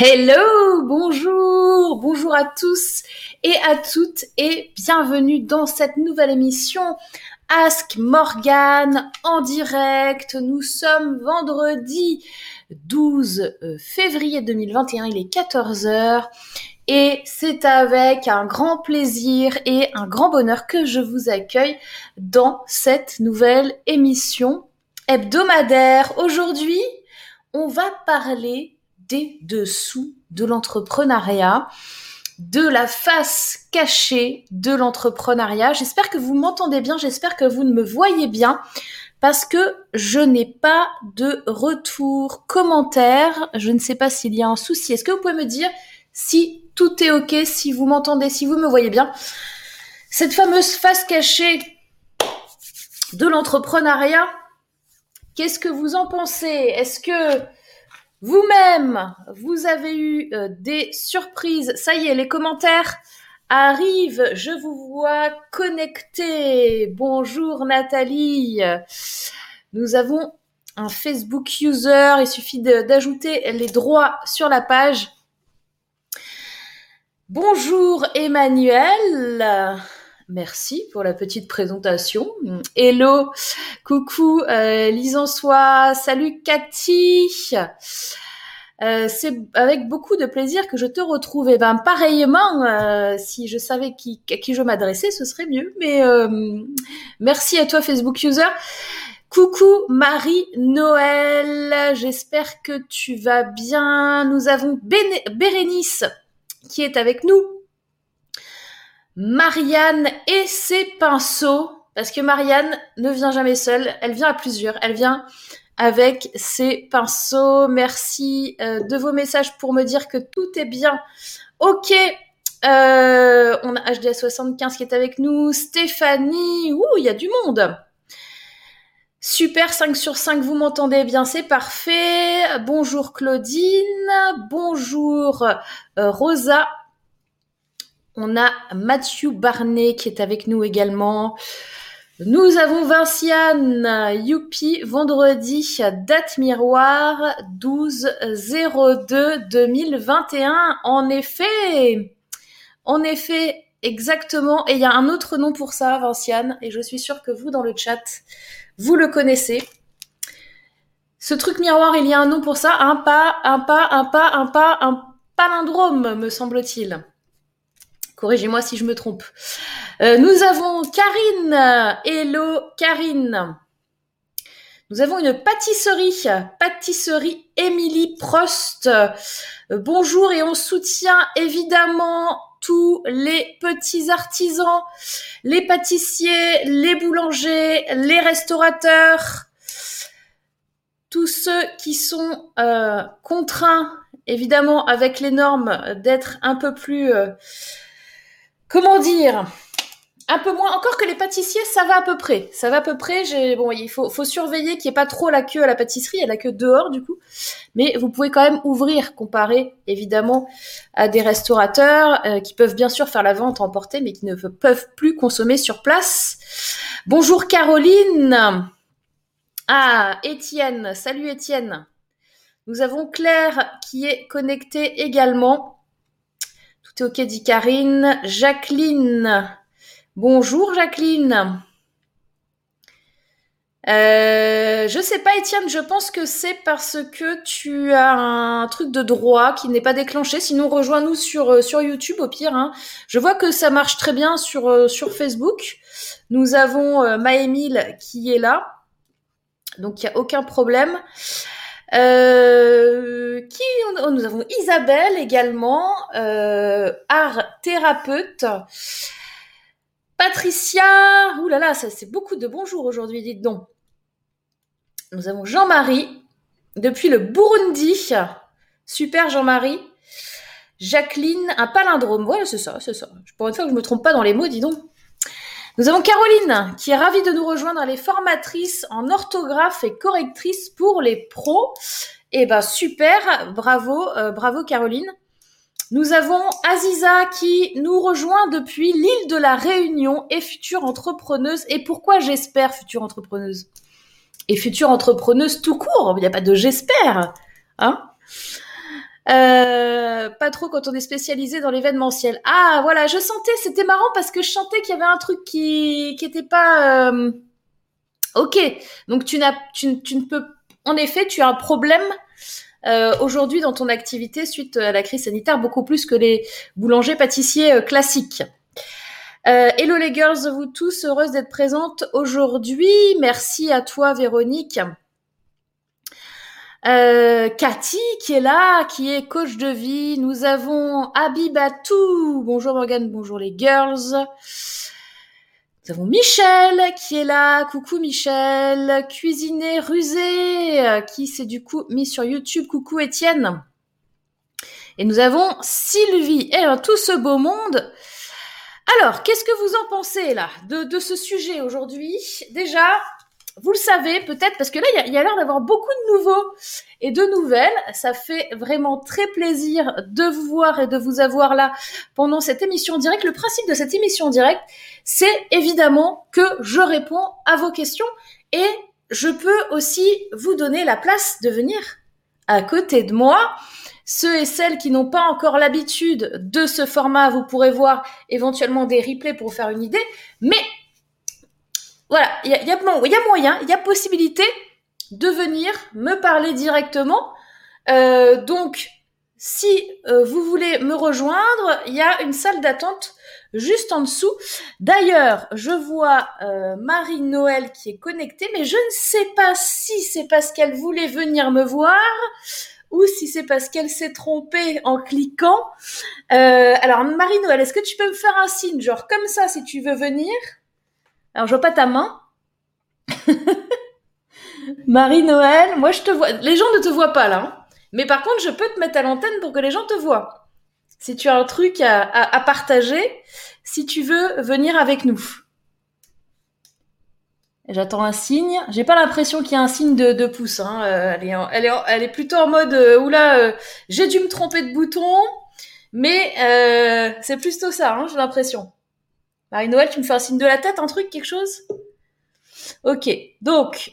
Hello, bonjour, bonjour à tous et à toutes et bienvenue dans cette nouvelle émission Ask Morgan en direct. Nous sommes vendredi 12 euh, février 2021, il est 14h et c'est avec un grand plaisir et un grand bonheur que je vous accueille dans cette nouvelle émission hebdomadaire. Aujourd'hui, on va parler des dessous de l'entrepreneuriat, de la face cachée de l'entrepreneuriat. J'espère que vous m'entendez bien, j'espère que vous ne me voyez bien parce que je n'ai pas de retour commentaire. Je ne sais pas s'il y a un souci. Est-ce que vous pouvez me dire si tout est OK, si vous m'entendez, si vous me voyez bien? Cette fameuse face cachée de l'entrepreneuriat, qu'est-ce que vous en pensez? Est-ce que vous-même, vous avez eu euh, des surprises. Ça y est, les commentaires arrivent. Je vous vois connecté. Bonjour Nathalie. Nous avons un Facebook user. Il suffit d'ajouter les droits sur la page. Bonjour Emmanuel. Merci pour la petite présentation. Hello, coucou euh, Lisançois, salut Cathy. Euh, c'est avec beaucoup de plaisir que je te retrouve. Et eh ben pareillement, euh, si je savais qui, à qui je m'adressais, ce serait mieux. Mais euh, merci à toi Facebook user. Coucou Marie-Noël, j'espère que tu vas bien. Nous avons Bérénice qui est avec nous. Marianne et ses pinceaux, parce que Marianne ne vient jamais seule, elle vient à plusieurs, elle vient avec ses pinceaux. Merci euh, de vos messages pour me dire que tout est bien. Ok, euh, on a HDS75 qui est avec nous, Stéphanie, ouh, il y a du monde. Super 5 sur 5, vous m'entendez bien, c'est parfait. Bonjour Claudine, bonjour euh, Rosa, on a Mathieu Barnet qui est avec nous également. Nous avons Vinciane, Youpi, vendredi, date miroir 12-02 2021. En effet, en effet, exactement. Et il y a un autre nom pour ça, Vinciane, et je suis sûre que vous, dans le chat, vous le connaissez. Ce truc miroir, il y a un nom pour ça, un pas, un pas, un pas, un pas, un palindrome, me semble-t-il. Corrigez-moi si je me trompe. Euh, nous avons Karine. Hello Karine. Nous avons une pâtisserie, pâtisserie Émilie Prost. Euh, bonjour et on soutient évidemment tous les petits artisans, les pâtissiers, les boulangers, les restaurateurs, tous ceux qui sont euh, contraints, évidemment, avec les normes, d'être un peu plus comment dire? Un peu moins encore que les pâtissiers, ça va à peu près. Ça va à peu près. Bon, il faut, surveiller qu'il n'y ait pas trop la queue à la pâtisserie. Il y a la queue dehors du coup, mais vous pouvez quand même ouvrir, comparé évidemment à des restaurateurs euh, qui peuvent bien sûr faire la vente emportée, mais qui ne peuvent plus consommer sur place. Bonjour Caroline. Ah, Étienne. Salut Étienne. Nous avons Claire qui est connectée également. Ok, dit Karine. Jacqueline. Bonjour Jacqueline. Euh, je sais pas Étienne, je pense que c'est parce que tu as un truc de droit qui n'est pas déclenché. Sinon, rejoins-nous sur euh, YouTube au pire. Hein. Je vois que ça marche très bien sur euh, sur Facebook. Nous avons euh, Maëmile qui est là, donc il y a aucun problème. Euh, qui nous avons Isabelle également, euh, art thérapeute. Patricia, oulala, là ça c'est beaucoup de bonjour aujourd'hui, dites donc. Nous avons Jean-Marie depuis le Burundi. Super Jean-Marie. Jacqueline, un palindrome. Voilà, c'est ça, c'est ça. Pour une fois que je me trompe pas dans les mots, dis donc. Nous avons Caroline qui est ravie de nous rejoindre. Elle est formatrice en orthographe et correctrice pour les pros. Eh ben super, bravo, euh, bravo Caroline. Nous avons Aziza qui nous rejoint depuis l'île de la Réunion et future entrepreneuse. Et pourquoi j'espère future entrepreneuse? Et future entrepreneuse tout court, il n'y a pas de j'espère. Hein? Euh, pas trop quand on est spécialisé dans l'événementiel. Ah voilà, je sentais, c'était marrant parce que je sentais qu'il y avait un truc qui qui était pas euh, ok. Donc tu n'as tu, tu ne peux en effet tu as un problème euh, aujourd'hui dans ton activité suite à la crise sanitaire beaucoup plus que les boulangers pâtissiers euh, classiques. Euh, hello les girls, vous tous, heureuse d'être présente aujourd'hui. Merci à toi Véronique. Euh, Cathy qui est là, qui est coach de vie. Nous avons Abibatou. Bonjour Morgane, bonjour les girls. Nous avons Michel qui est là. Coucou Michel. Cuisiner rusé qui s'est du coup mis sur YouTube. Coucou Étienne. Et nous avons Sylvie et tout ce beau monde. Alors, qu'est-ce que vous en pensez là de ce sujet aujourd'hui? Déjà, vous le savez peut-être parce que là, il y a, l'air d'avoir beaucoup de nouveaux et de nouvelles. Ça fait vraiment très plaisir de vous voir et de vous avoir là pendant cette émission directe. Le principe de cette émission directe, c'est évidemment que je réponds à vos questions et je peux aussi vous donner la place de venir à côté de moi. Ceux et celles qui n'ont pas encore l'habitude de ce format, vous pourrez voir éventuellement des replays pour vous faire une idée. Mais voilà, il y a, moyen, il y a possibilité de venir me parler directement. Euh, donc, si euh, vous voulez me rejoindre, il y a une salle d'attente juste en dessous. D'ailleurs, je vois euh, Marie-Noël qui est connectée, mais je ne sais pas si c'est parce qu'elle voulait venir me voir ou si c'est parce qu'elle s'est trompée en cliquant. Alors, Marie-Noël, est-ce que tu peux me faire un signe, genre comme ça, si tu veux venir alors, je vois pas ta main. Marie-Noël, moi je te vois. Les gens ne te voient pas là. Hein. Mais par contre, je peux te mettre à l'antenne pour que les gens te voient. Si tu as un truc à, partager, si tu veux venir avec nous. J'attends un signe. J'ai pas l'impression qu'il y a un signe de, pouce. Hein. Euh, elle, est plutôt en mode euh, oula, euh, j'ai dû me tromper de bouton, mais c'est plutôt ça. Hein, j'ai l'impression. Marie-Noël, tu me fais un signe de la tête, un truc, quelque chose? Ok, donc,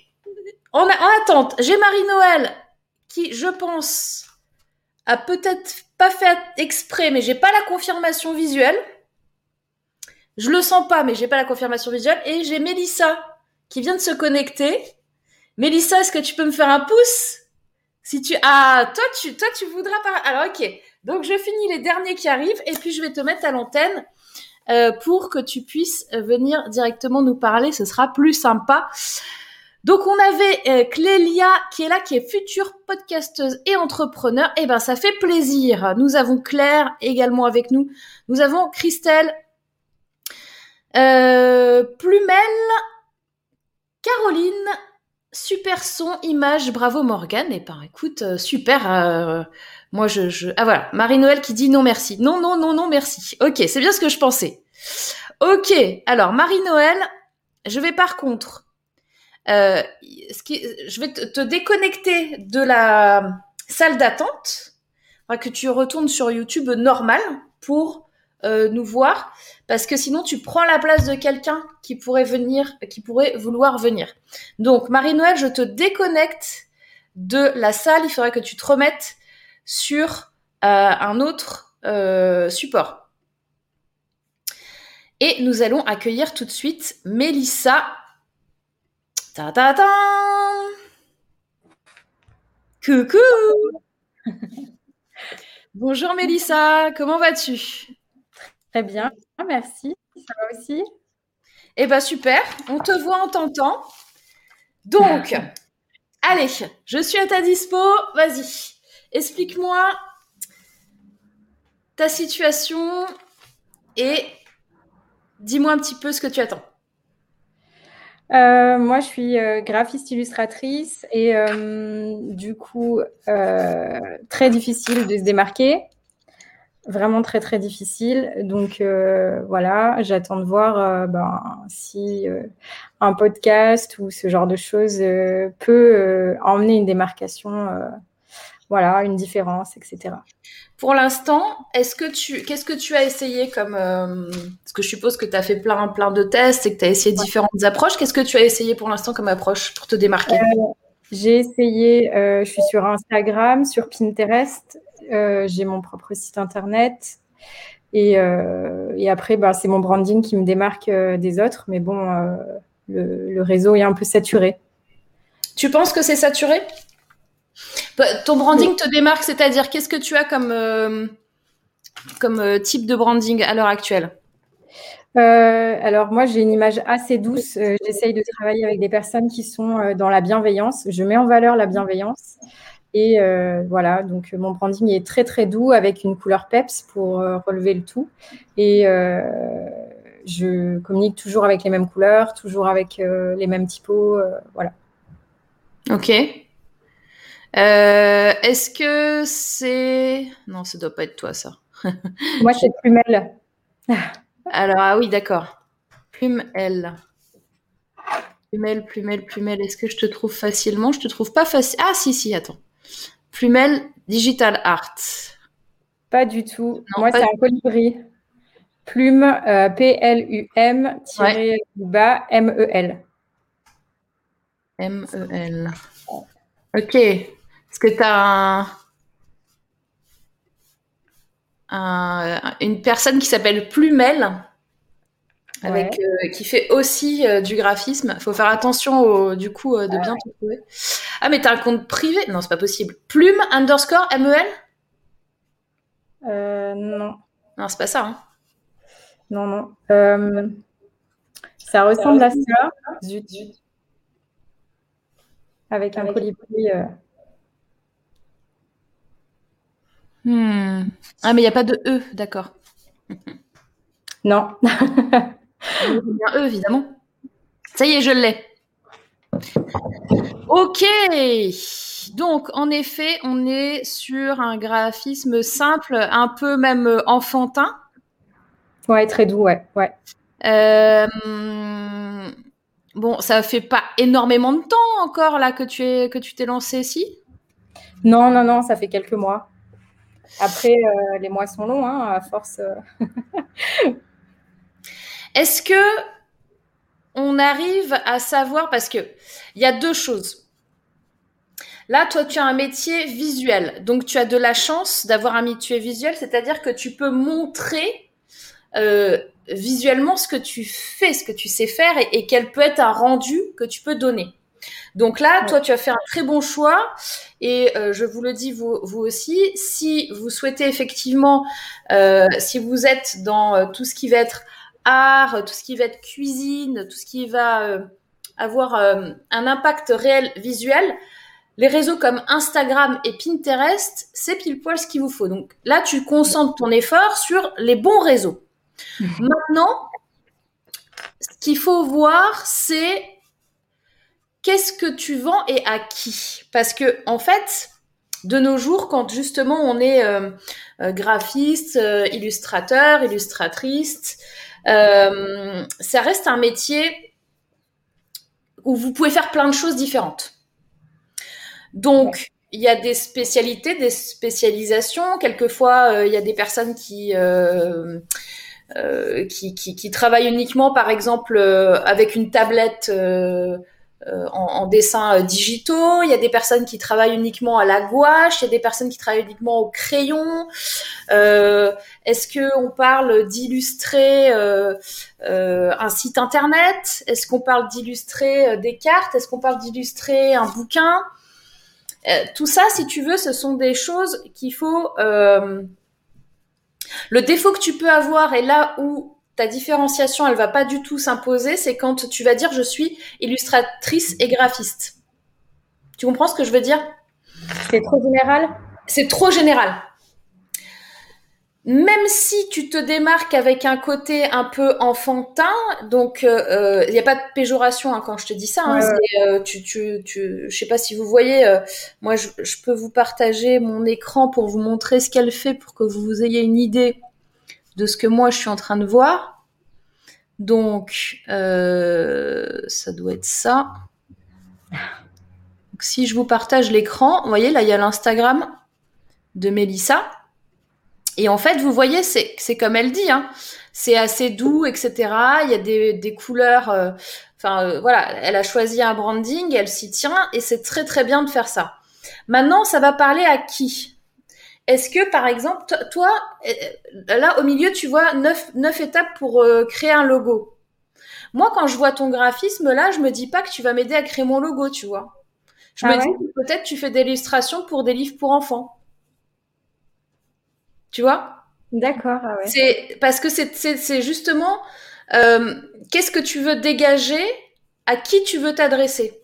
en, en attente, j'ai Marie-Noël qui, je pense, a peut-être pas fait exprès, mais j'ai pas la confirmation visuelle. Je le sens pas, mais j'ai pas la confirmation visuelle. Et j'ai Mélissa qui vient de se connecter. Mélissa, est-ce que tu peux me faire un pouce? Si tu ah toi tu toi tu voudras pas. Alors ok. Donc je finis les derniers qui arrivent et puis je vais te mettre à l'antenne euh, pour que tu puisses venir directement nous parler. Ce sera plus sympa. Donc on avait euh, Clélia qui est là, qui est future podcasteuse et entrepreneur. Eh ben ça fait plaisir. Nous avons Claire également avec nous. Nous avons Christelle, euh, Plumel, Caroline, super son, image, bravo Morgane. Et eh ben écoute, euh, super. Moi, je. Ah voilà, Marie-Noël qui dit non merci. Non, non, non, non merci. Ok, c'est bien ce que je pensais. Ok, alors Marie-Noël, je vais par contre... Euh. Je vais te, déconnecter de la salle d'attente, que tu retournes sur YouTube normal pour euh, nous voir, parce que sinon tu prends la place de quelqu'un qui pourrait venir, qui pourrait vouloir venir. Donc Marie-Noël, je te déconnecte de la salle, il faudrait que tu te remettes sur euh, un autre euh, support. Et nous allons accueillir tout de suite Mélissa. Ta ta ta Coucou Bonjour Mélissa, comment vas-tu? Très bien, merci. Ça va aussi? Eh ben super, on te voit, on t'entend. Donc, allez, je suis à ta dispo, vas-y. Explique-moi ta situation et dis-moi un petit peu ce que tu attends. Euh, moi, je suis euh, graphiste illustratrice et euh, du coup, très difficile de se démarquer. Vraiment très, très difficile. Donc, voilà, j'attends de voir ben, si un podcast ou ce genre de choses peut emmener une démarcation voilà, une différence, etc. Pour l'instant, est-ce que tu, qu'est-ce que tu as essayé comme, euh, parce que je suppose que tu as fait plein, plein de tests et que tu as essayé différentes approches. Qu'est-ce que tu as essayé pour l'instant comme approche pour te démarquer? Euh, J'ai essayé, euh, je suis sur Instagram, sur Pinterest. J'ai mon propre site internet. Et, après, bah, c'est mon branding qui me démarque des autres. Mais bon, le, réseau est un peu saturé. Tu penses que c'est saturé? Bah, Ton branding te démarque, c'est-à-dire qu'est-ce que tu as comme, comme type de branding à l'heure actuelle? Euh, alors moi, j'ai une image assez douce. Euh, j'essaye de travailler avec des personnes qui sont euh, dans la bienveillance. Je mets en valeur la bienveillance. Et voilà, donc mon branding est très très doux avec une couleur peps pour relever le tout. Et je communique toujours avec les mêmes couleurs, toujours avec les mêmes typos. voilà. Ok. Est-ce que c'est... Non, ça doit pas être toi ça. moi, c'est Plumel. Alors, ah oui, d'accord. Plume L. Plumel, plumel, plumel. Est-ce que je te trouve facilement? Je te trouve pas facile. Ah, si, si, attends. Plumel Digital Art. Pas du tout. Moi, c'est un colibri. Plume, euh, P-L-U-M, tiré bas, M-E-L. M-E-L. Ok. Est-ce que tu as un une personne qui s'appelle Plumel, avec, euh, qui fait aussi euh, du graphisme. Il faut faire attention du coup euh, de bien te trouver. Ah mais t'as un compte privé? Non, c'est pas possible. Plume underscore MEL Non. Non, c'est pas ça. Hein. Non, non. ça ressemble à ça. Zut, zut. Avec un colibri. Hmm. Ah, mais il n'y a pas de E, d'accord. Non. il y a un E, évidemment. Ça y est, je l'ai. Ok. Donc, en effet, on est sur un graphisme simple, un peu même enfantin. Ouais, très doux, ouais. ouais. Euh, bon, ça fait pas énormément de temps encore là que tu es que tu t'es lancé ici. Non, non, non, ça fait quelques mois. Après, euh, les mois sont longs, hein, à force. Euh. Est-ce que on arrive à savoir parce que il y a deux choses. Là, toi, tu as un métier visuel, donc tu as de la chance d'avoir un métier visuel, c'est-à-dire que tu peux montrer euh, visuellement ce que tu fais, ce que tu sais faire et, quel peut être un rendu que tu peux donner. Donc là, toi, tu as fait un très bon choix. Et euh, je vous le dis, vous, aussi, si vous souhaitez effectivement, euh, si vous êtes dans tout ce qui va être art, tout ce qui va être cuisine, tout ce qui va avoir un impact réel visuel, les réseaux comme Instagram et Pinterest, c'est pile poil ce qu'il vous faut. Donc là, tu concentres ton effort sur les bons réseaux. Mmh. Maintenant, ce qu'il faut voir, c'est qu'est-ce que tu vends et à qui Parce que en fait, de nos jours, quand justement on est euh, euh, graphiste, euh, illustrateur, illustratrice, ça reste un métier où vous pouvez faire plein de choses différentes. Donc, il y a des spécialités, des spécialisations. Quelquefois, il y a des personnes qui, qui, qui, qui, travaillent uniquement, par exemple, avec une tablette euh, en, en dessins euh, digitaux, il y a des personnes qui travaillent uniquement à la gouache, il y a des personnes qui travaillent uniquement au crayon. Euh, Est-ce que on parle d'illustrer euh, un site internet? Est-ce qu'on parle d'illustrer des cartes? Est-ce qu'on parle d'illustrer un bouquin? Tout ça, si tu veux, ce sont des choses qu'il faut. le défaut que tu peux avoir est là où ta différenciation, elle va pas du tout s'imposer, c'est quand tu vas dire je suis illustratrice et graphiste. Tu comprends ce que je veux dire? C'est trop général? C'est trop général. Même si tu te démarques avec un côté un peu enfantin, donc il euh, n'y a pas de péjoration hein, quand je te dis ça. Hein, euh, tu, tu, tu, je sais pas si vous voyez, euh, moi je, je, peux vous partager mon écran pour vous montrer ce qu'elle fait pour que vous ayez une idée de ce que moi je suis en train de voir. Donc, euh, ça doit être ça. Si je vous partage l'écran, vous voyez, là, il y a l'Instagram de Mélissa. Et en fait, vous voyez, c'est comme elle dit, hein, c'est assez doux, etc. Il y a des, des couleurs. Euh, enfin, euh, voilà, elle a choisi un branding, elle s'y tient, et c'est très très bien de faire ça. Maintenant, ça va parler à qui? Est-ce que, par exemple, toi, euh, là, au milieu, tu vois neuf, neuf étapes pour euh, créer un logo. Moi, quand je vois ton graphisme, là, je me dis pas que tu vas m'aider à créer mon logo, tu vois. Je Ah me dis que peut-être tu fais des illustrations pour des livres pour enfants. Tu vois? D'accord, ah ouais. C'est parce que c'est justement euh, qu'est-ce que tu veux dégager, à qui tu veux t'adresser?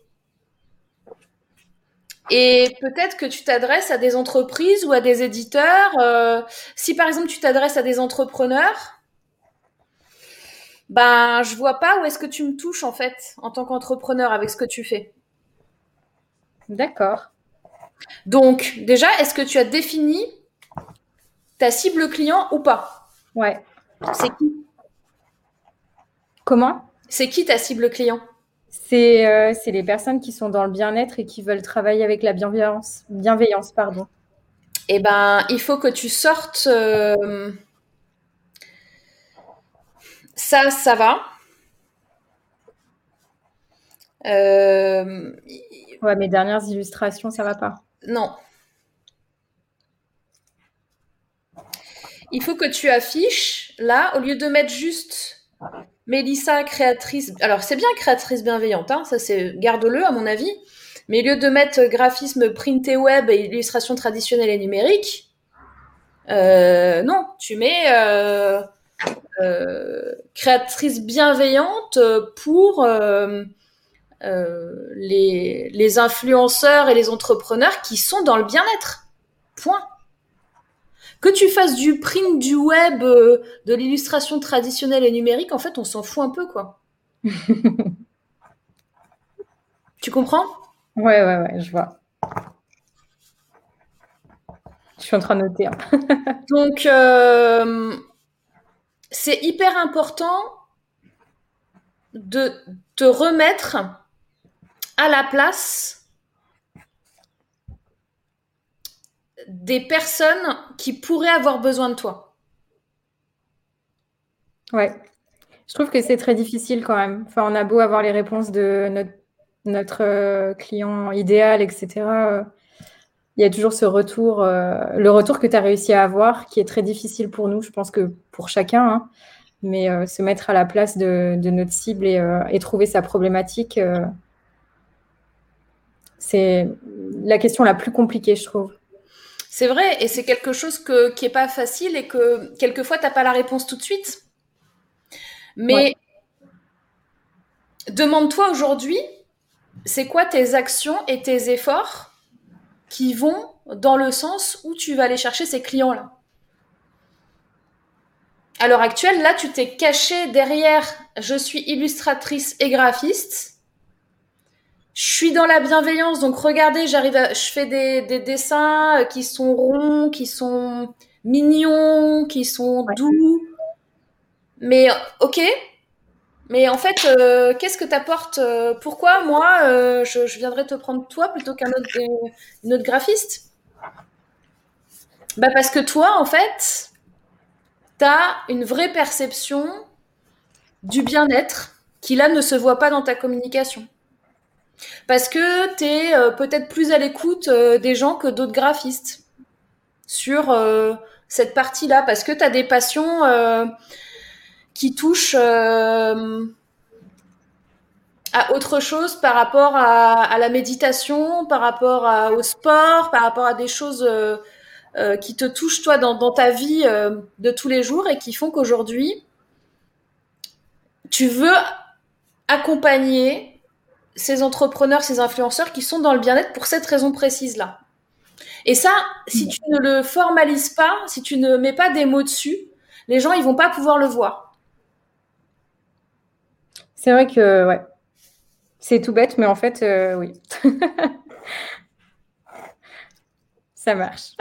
Et peut-être que tu t'adresses à des entreprises ou à des éditeurs. euh, si par exemple tu t'adresses à des entrepreneurs, ben je vois pas où est-ce que tu me touches en fait en tant qu'entrepreneur avec ce que tu fais. D'accord. Donc déjà, est-ce que tu as défini ta cible client ou pas? Ouais. C'est qui? Comment? C'est qui ta cible client? C'est euh, c'est les personnes qui sont dans le bien-être et qui veulent travailler avec la bienveillance. Bienveillance, pardon. Eh ben, il faut que tu sortes. euh, Ça, ça va. Euh, Ouais, mes dernières illustrations, ça va pas. Non. Il faut que tu affiches, là, au lieu de mettre juste Mélissa, créatrice. Alors, c'est bien créatrice bienveillante, hein, ça c'est. Garde-le, à mon avis. Mais au lieu de mettre graphisme printé web et illustration traditionnelle et numérique, euh, non, tu mets euh, euh, créatrice bienveillante pour euh, euh, les influenceurs et les entrepreneurs qui sont dans le bien-être. Point. Que tu fasses du print, du web, euh, de l'illustration traditionnelle et numérique, en fait, on s'en fout un peu, quoi. tu comprends? Ouais, ouais, ouais, je vois. Je suis en train de noter. hein. Donc, euh, c'est hyper important de te remettre à la place des personnes qui pourraient avoir besoin de toi. Ouais. Je trouve que c'est très difficile quand même. Enfin, on a beau avoir les réponses de notre, euh, client idéal, etc. euh, Il y a toujours ce retour, euh, le retour que tu as réussi à avoir, qui est très difficile pour nous, je pense que pour chacun, hein. mais se mettre à la place de, notre cible et, trouver sa problématique, c'est la question la plus compliquée, je trouve. C'est vrai, et c'est quelque chose que, qui est pas facile et que quelquefois t'as pas la réponse tout de suite. Mais Ouais. demande-toi aujourd'hui, c'est quoi tes actions et tes efforts qui vont dans le sens où tu vas aller chercher ces clients-là? À l'heure actuelle, là, tu t'es caché derrière je suis illustratrice et graphiste. Je suis dans la bienveillance, donc regardez, j'arrive à, je fais des, des dessins euh, qui sont ronds, qui sont mignons, qui sont Ouais. doux. Mais ok, mais en fait, euh, qu'est-ce que t'apportes euh, Pourquoi moi, euh, je, je viendrais te prendre toi plutôt qu'un autre, une autre graphiste? Bah parce que toi, en fait, t'as une vraie perception du bien-être qui là ne se voit pas dans ta communication. Parce que tu es euh, peut-être plus à l'écoute euh, des gens que d'autres graphistes sur euh, cette partie-là, parce que tu as des passions qui touchent à autre chose par rapport à, la méditation, par rapport au sport, par rapport à des choses qui te touchent toi dans, ta vie de tous les jours et qui font qu'aujourd'hui, tu veux accompagner ces entrepreneurs, ces influenceurs qui sont dans le bien-être pour cette raison précise-là. Et ça, si tu ne le formalises pas, si tu ne mets pas des mots dessus, les gens, ils vont pas pouvoir le voir. C'est vrai que, ouais, c'est tout bête, mais en fait, euh, oui. Ça marche.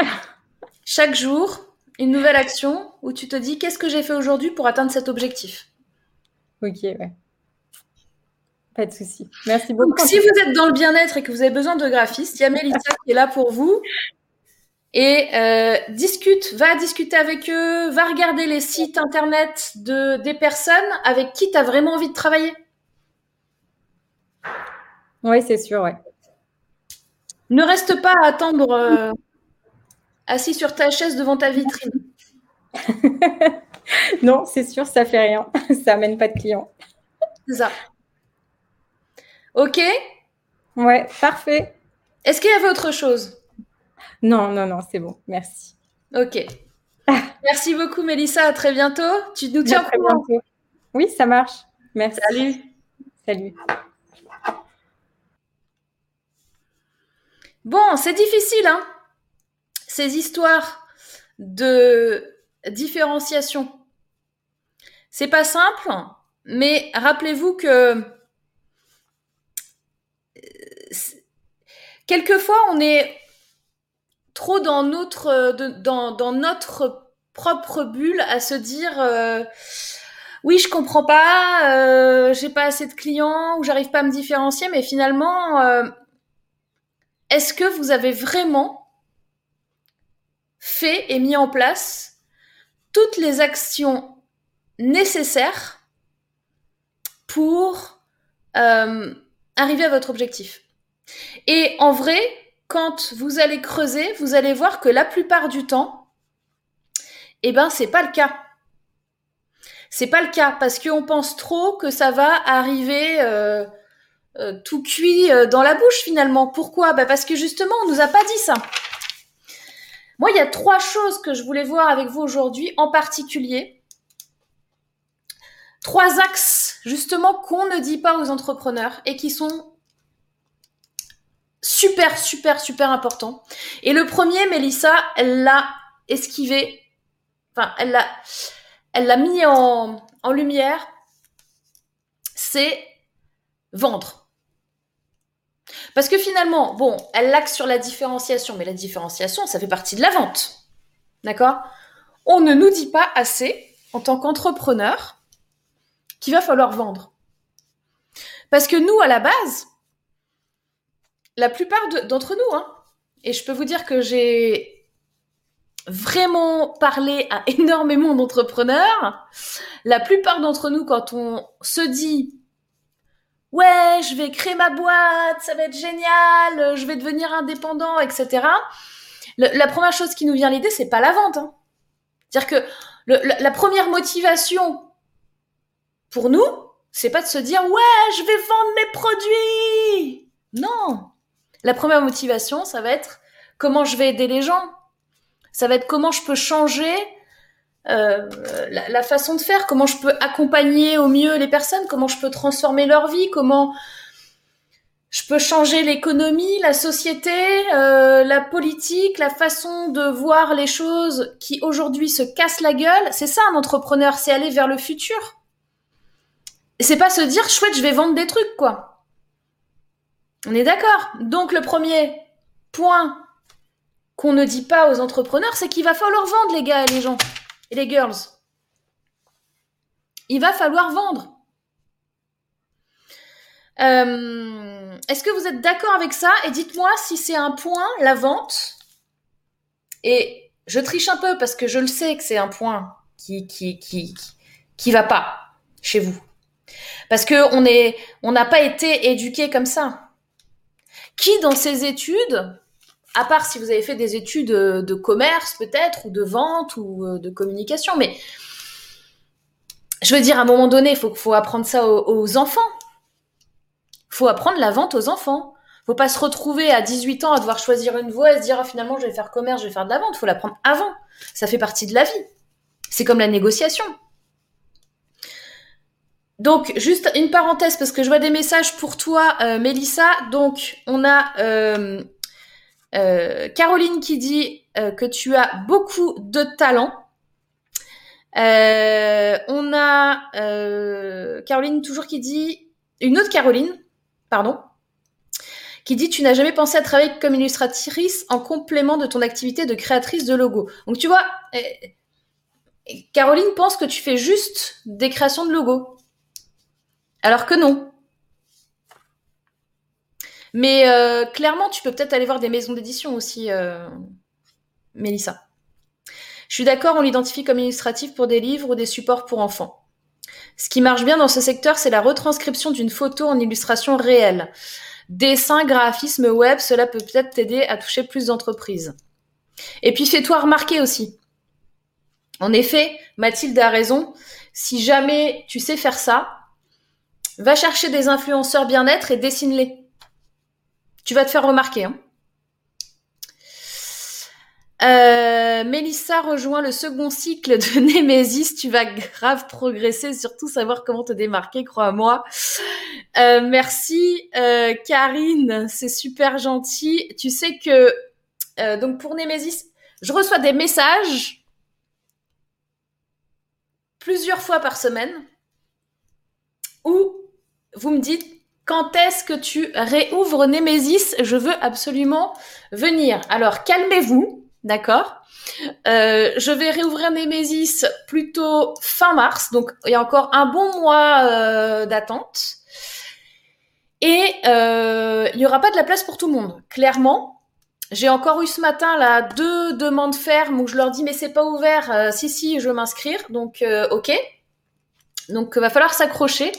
Chaque jour, une nouvelle action où tu te dis qu'est-ce que j'ai fait aujourd'hui pour atteindre cet objectif? Ok, ouais. Pas de souci. Merci beaucoup. Donc, si vous êtes dans le bien-être et que vous avez besoin de graphistes, il y a Mélissa qui est là pour vous. Et euh, discute, va discuter avec eux, va regarder les sites internet de, des personnes avec qui tu as vraiment envie de travailler. Oui, c'est sûr, ouais. Ne reste pas à attendre, euh, assis sur ta chaise devant ta vitrine. non, c'est sûr, ça fait rien. Ça amène pas de clients. C'est ça. Ok Ouais, parfait. Est-ce qu'il y avait autre chose? Non, non, non, c'est bon. Merci. Ok. Merci beaucoup, Mélissa. À très bientôt. Tu nous tiens au courant. Oui, ça marche. Merci. Salut. Salut. Bon, c'est difficile, hein Ces histoires de différenciation. C'est pas simple, mais rappelez-vous que quelquefois on est trop dans notre, dans, notre propre bulle à se dire euh, oui je comprends pas, euh, j'ai pas assez de clients ou j'arrive pas à me différencier, mais finalement euh, est-ce que vous avez vraiment fait et mis en place toutes les actions nécessaires pour euh, arriver à votre objectif? Et en vrai, quand vous allez creuser, vous allez voir que la plupart du temps, eh ben, c'est pas le cas. C'est pas le cas parce qu'on pense trop que ça va arriver euh, euh, tout cuit dans la bouche finalement. Pourquoi? Bah Parce que justement, on nous a pas dit ça. Moi, il y a trois choses que je voulais voir avec vous aujourd'hui en particulier. Trois axes, justement, qu'on ne dit pas aux entrepreneurs et qui sont super, super, super importants. Et le premier, Mélissa, elle l'a esquivé. Enfin, elle l'a, elle l'a mis en, en lumière. C'est vendre. Parce que finalement, bon, elle l'axe sur la différenciation, mais la différenciation, ça fait partie de la vente. D'accord? On ne nous dit pas assez, en tant qu'entrepreneur, qu'il va falloir vendre. Parce que nous, à la base, la plupart d'entre nous, hein, et je peux vous dire que j'ai vraiment parlé à énormément d'entrepreneurs, la plupart d'entre nous, quand on se dit ouais, je vais créer ma boîte, ça va être génial, je vais devenir indépendant, etc. la première chose qui nous vient à l'idée, c'est pas la vente. Hein. C'est-à-dire que la, première motivation pour nous, c'est pas de se dire ouais, je vais vendre mes produits. Non. La première motivation, ça va être comment je vais aider les gens. Ça va être comment je peux changer euh, la, façon de faire, comment je peux accompagner au mieux les personnes, comment je peux transformer leur vie, comment je peux changer l'économie, la société, euh, la politique, la façon de voir les choses qui aujourd'hui se cassent la gueule. C'est ça un entrepreneur, c'est aller vers le futur. C'est pas se dire chouette, je vais vendre des trucs quoi. On est d'accord. Donc le premier point qu'on ne dit pas aux entrepreneurs, c'est qu'il va falloir vendre les gars et les gens et les girls. Il va falloir vendre. Euh, est-ce que vous êtes d'accord avec ça? Et dites-moi si c'est un point, la vente. Et je triche un peu parce que je le sais que c'est un point qui, qui, va pas chez vous. Parce que on n'a pas été éduqué comme ça. Qui dans ses études à part si vous avez fait des études de commerce peut-être, ou de vente, ou euh, de communication, mais je veux dire, à un moment donné, il faut, apprendre ça aux, enfants. Il faut apprendre la vente aux enfants. faut pas se retrouver à 18 ans à devoir choisir une voie et se dire, ah, finalement, je vais faire commerce, je vais faire de la vente. Il faut l'apprendre avant. Ça fait partie de la vie. C'est comme la négociation. Donc, juste une parenthèse, parce que je vois des messages pour toi, euh, Mélissa. Donc, on a... Euh, euh, Caroline qui dit que tu as beaucoup de talent. On a Caroline toujours qui dit une autre Caroline, pardon, qui dit tu n'as jamais pensé à travailler comme illustratrice en complément de ton activité de créatrice de logo. Donc tu vois, Caroline pense que tu fais juste des créations de logos. Alors que non. Mais euh, clairement, tu peux peut-être aller voir des maisons d'édition aussi, euh, Mélissa. Je suis d'accord, on l'identifie comme illustratif pour des livres ou des supports pour enfants. Ce qui marche bien dans ce secteur, c'est la retranscription d'une photo en illustration réelle. Dessin, graphisme web, cela peut peut-être t'aider à toucher plus d'entreprises. Et puis fais-toi remarquer aussi. En effet, Mathilde a raison. Si jamais tu sais faire ça, va chercher des influenceurs bien-être et dessine-les. Tu vas te faire remarquer. Hein. Euh, Mélissa rejoint le second cycle de Némésis. Tu vas grave progresser, surtout savoir comment te démarquer, crois-moi. Euh, merci, euh, Karine, c'est super gentil. Tu sais que donc pour Némésis, je reçois des messages plusieurs fois par semaine où vous me dites quand est-ce que tu réouvres Némésis Je veux absolument venir. Alors calmez-vous, d'accord? Euh, je vais réouvrir Némésis plutôt fin mars, donc il y a encore un bon mois euh, d'attente. Et euh, il n'y aura pas de la place pour tout le monde. Clairement, j'ai encore eu ce matin là deux demandes fermes où je leur dis mais c'est pas ouvert. Si si, je veux m'inscrire. Donc ok. Donc va falloir s'accrocher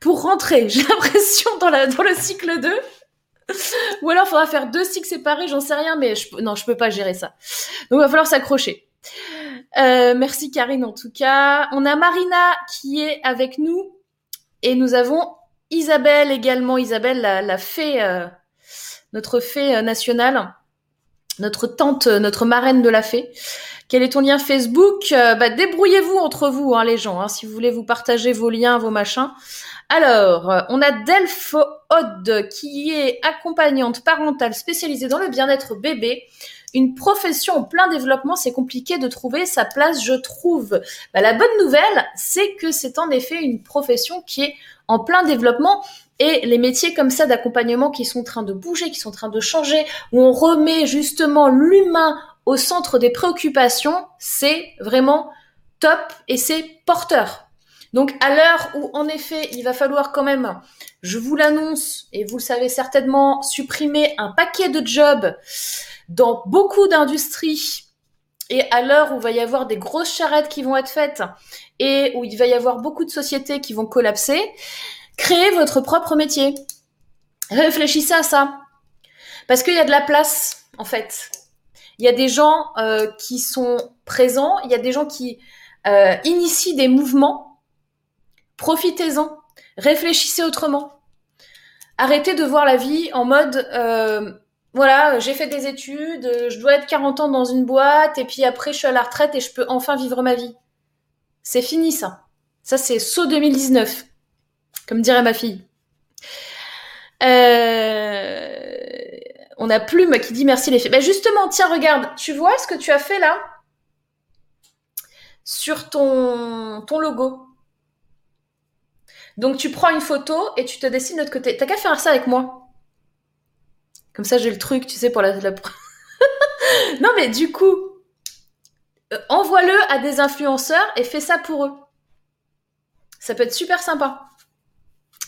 pour rentrer. J'ai l'impression dans le cycle 2. Ou alors, il faudra faire deux cycles séparés, j'en sais rien, mais non, je peux pas gérer ça. Donc, il va falloir s'accrocher. Euh, merci Karine en tout cas. On a Marina qui est avec nous et nous avons Isabelle également. Isabelle, la, fée, euh, notre fée euh, nationale, notre tante, notre marraine de la fée. Quel est ton lien Facebook? Bah, Débrouillez-vous entre vous, hein, les gens, hein, si vous voulez vous partager vos liens, vos machins. Alors, on a Delphode qui est accompagnante parentale spécialisée dans le bien-être bébé. Une profession en plein développement, c'est compliqué de trouver sa place, je trouve. Bah, la bonne nouvelle, c'est que c'est en effet une profession qui est en plein développement et les métiers comme ça d'accompagnement qui sont en train de bouger, qui sont en train de changer, où on remet justement l'humain au centre des préoccupations, c'est vraiment top et c'est porteur. Donc à l'heure où en effet il va falloir quand même, je vous l'annonce et vous le savez certainement, supprimer un paquet de jobs dans beaucoup d'industries et à l'heure où il va y avoir des grosses charrettes qui vont être faites et où il va y avoir beaucoup de sociétés qui vont collapser, créez votre propre métier. Réfléchissez à ça. Parce qu'il y a de la place, en fait. Il y a des gens euh, qui sont présents, il y a des gens qui euh, initient des mouvements Profitez-en. Réfléchissez autrement. Arrêtez de voir la vie en mode euh, voilà, j'ai fait des études, je dois être 40 ans dans une boîte et puis après je suis à la retraite et je peux enfin vivre ma vie. C'est fini ça. Ça c'est saut 2019, comme dirait ma fille. Euh, on a Plume qui dit merci les filles. Ben justement, tiens, regarde, tu vois ce que tu as fait là? Sur ton, ton logo. Donc tu prends une photo et tu te dessines de l'autre côté. T'as qu'à faire ça avec moi. Comme ça, j'ai le truc, tu sais, pour la... non, mais du coup, euh, envoie-le à des influenceurs et fais ça pour eux. Ça peut être super sympa.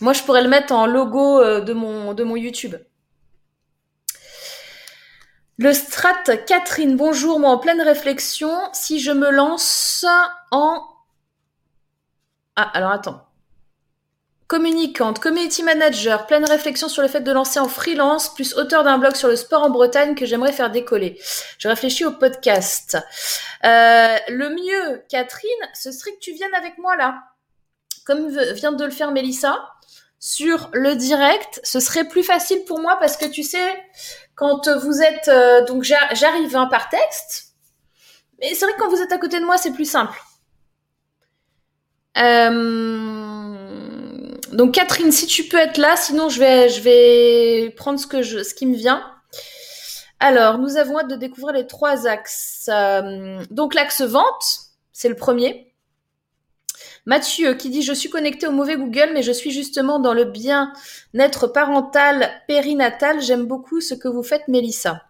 Moi, je pourrais le mettre en logo euh, de, mon, de mon YouTube. Le Strat Catherine, bonjour, moi en pleine réflexion, si je me lance en... Ah, alors attends communicante, community manager, pleine réflexion sur le fait de lancer en freelance, plus auteur d'un blog sur le sport en Bretagne que j'aimerais faire décoller. Je réfléchis au podcast. Euh, le mieux, Catherine, ce serait que tu viennes avec moi là, comme vient de le faire Mélissa, sur le direct. Ce serait plus facile pour moi parce que tu sais, quand vous êtes, euh, donc j'arrive hein, par texte, mais c'est vrai que quand vous êtes à côté de moi, c'est plus simple. Euh, donc Catherine, si tu peux être là, sinon je vais, je vais prendre ce, qui me vient. Alors, nous avons hâte de découvrir les trois axes. Euh, donc l'axe vente, c'est le premier. Mathieu qui dit je suis connecté au mauvais Google mais je suis justement dans le bien-être parental périnatal. J'aime beaucoup ce que vous faites Mélissa.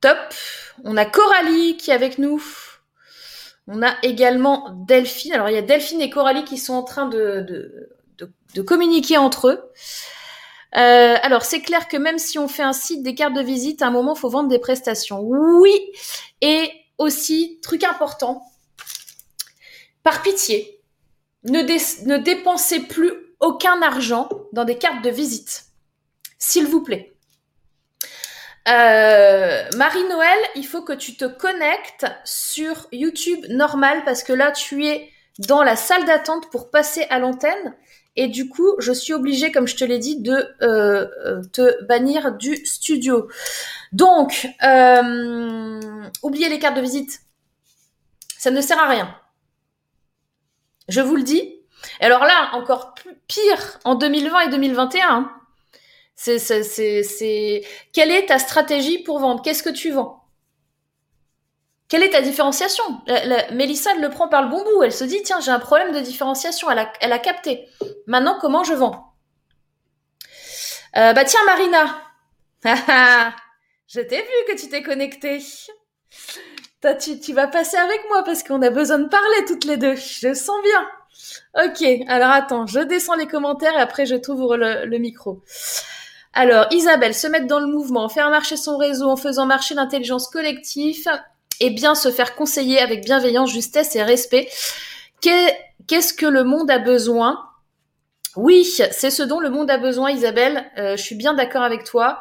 Top. On a Coralie qui est avec nous. On a également Delphine. Alors, il y a Delphine et Coralie qui sont en train de, de, communiquer entre eux. Euh, alors, c'est clair que même si on fait un site des cartes de visite, à un moment, faut vendre des prestations. Oui. Et aussi, truc important, par pitié, ne, ne dépensez plus aucun argent dans des cartes de visite. S'il vous plaît. Euh, Marie-Noël, il faut que tu te connectes sur YouTube normal parce que là, tu es dans la salle d'attente pour passer à l'antenne. Et du coup, je suis obligée, comme je te l'ai dit, de euh, euh, te bannir du studio. Donc, euh, oubliez les cartes de visite. Ça ne sert à rien. Je vous le dis. Alors là, encore pire en 2020 et 2021. C'est, Quelle est ta stratégie pour vendre? Qu'est-ce que tu vends? Quelle est ta différenciation? Mélissa le prend par le bon bout. Elle se dit, tiens, j'ai un problème de différenciation. Elle a, capté. Maintenant, comment je vends? Euh, Bah tiens, Marina. je t'ai vu que tu t'es connectée. Tu, tu vas passer avec moi parce qu'on a besoin de parler toutes les deux. Je sens bien. Ok, alors attends, je descends les commentaires et après je t'ouvre le, micro. Alors, Isabelle, se mettre dans le mouvement, faire marcher son réseau en faisant marcher l'intelligence collective et bien se faire conseiller avec bienveillance, justesse et respect. Qu'est-ce que le monde a besoin? Oui, c'est ce dont le monde a besoin, Isabelle. Euh, je suis bien d'accord avec toi.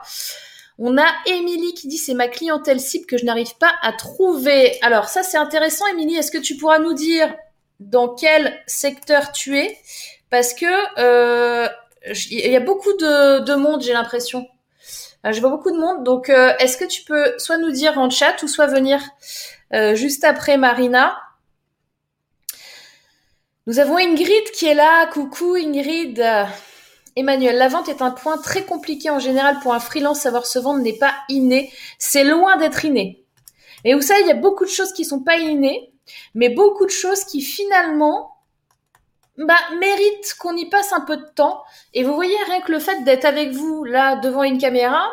On a Émilie qui dit c'est ma clientèle cible que je n'arrive pas à trouver. Alors ça c'est intéressant, Émilie. Est-ce que tu pourras nous dire dans quel secteur tu es? Parce que euh, il y a beaucoup de, monde, j'ai l'impression. Euh, je vois beaucoup de monde, donc euh, est-ce que tu peux soit nous dire en chat ou soit venir juste après Marina? Nous avons Ingrid qui est là. Coucou Ingrid. Emmanuel, la vente est un point très compliqué en général pour un freelance. Savoir se vendre n'est pas inné. C'est loin d'être inné. Et vous savez, il y a beaucoup de choses qui sont pas innées mais beaucoup de choses qui finalement bah, méritent qu'on y passe un peu de temps. Et vous voyez, rien que le fait d'être avec vous là devant une caméra,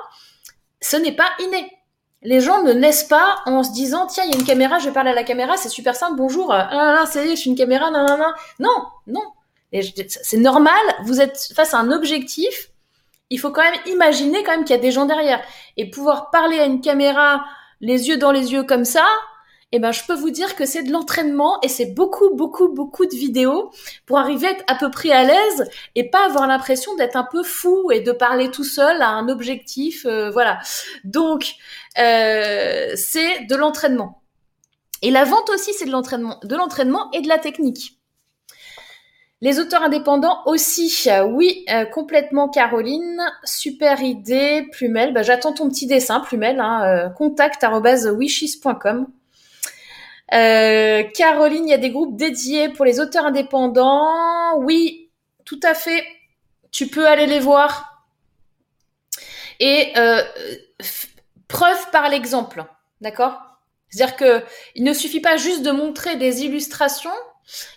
ce n'est pas inné. Les gens ne naissent pas en se disant tiens il y a une caméra, je vais parler à la caméra, c'est super simple, bonjour, ah, ah, ça je suis une caméra, non non non, non non. C'est normal, vous êtes face à un objectif, il faut quand même imaginer quand même qu'il y a des gens derrière et pouvoir parler à une caméra les yeux dans les yeux comme ça, eh ben, je peux vous dire que c'est de l'entraînement et c'est beaucoup, beaucoup, beaucoup de vidéos pour arriver à être à peu près à l'aise et pas avoir l'impression d'être un peu fou et de parler tout seul à un objectif. Euh, voilà. Donc, euh, c'est de l'entraînement. Et la vente aussi, c'est de l'entraînement, de l'entraînement et de la technique. Les auteurs indépendants aussi, oui, euh, complètement Caroline, super idée, Plumel, bah, j'attends ton petit dessin, Plumel, hein, euh, wishes.com euh, Caroline, il y a des groupes dédiés pour les auteurs indépendants. Oui, tout à fait. Tu peux aller les voir. Et euh, preuve par l'exemple, d'accord? C'est-à-dire que il ne suffit pas juste de montrer des illustrations.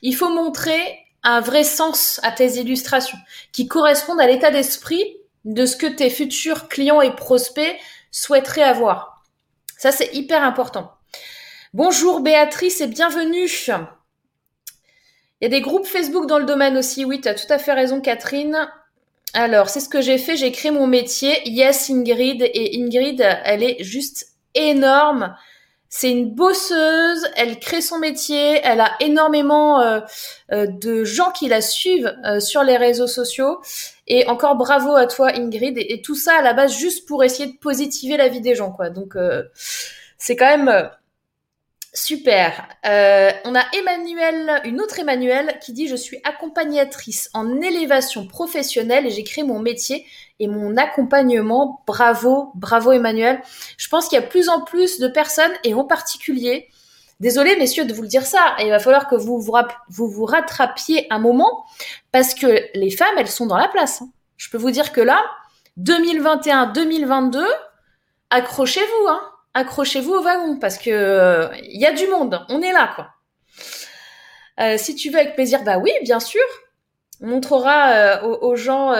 Il faut montrer un vrai sens à tes illustrations qui correspondent à l'état d'esprit de ce que tes futurs clients et prospects souhaiteraient avoir. Ça, c'est hyper important. Bonjour Béatrice et bienvenue. Il y a des groupes Facebook dans le domaine aussi. Oui, tu as tout à fait raison Catherine. Alors, c'est ce que j'ai fait. J'ai créé mon métier. Yes, Ingrid. Et Ingrid, elle est juste énorme. C'est une bosseuse. Elle crée son métier. Elle a énormément euh, euh, de gens qui la suivent euh, sur les réseaux sociaux. Et encore bravo à toi, Ingrid. Et, et, tout ça à la base juste pour essayer de positiver la vie des gens, quoi. Donc, c'est quand même Super. Euh, on a Emmanuel, une autre Emmanuel qui dit je suis accompagnatrice en élévation professionnelle et j'ai créé mon métier et mon accompagnement. Bravo, bravo Emmanuel. Je pense qu'il y a plus en plus de personnes et en particulier, désolé messieurs de vous le dire ça, il va falloir que vous vous, rattrapiez un moment parce que les femmes elles sont dans la place. Hein. Je peux vous dire que là, 2021-2022, accrochez-vous. Hein accrochez-vous au wagon parce que il euh, y a du monde, on est là quoi. Euh, si tu veux avec plaisir, bah oui, bien sûr. On montrera euh, aux, gens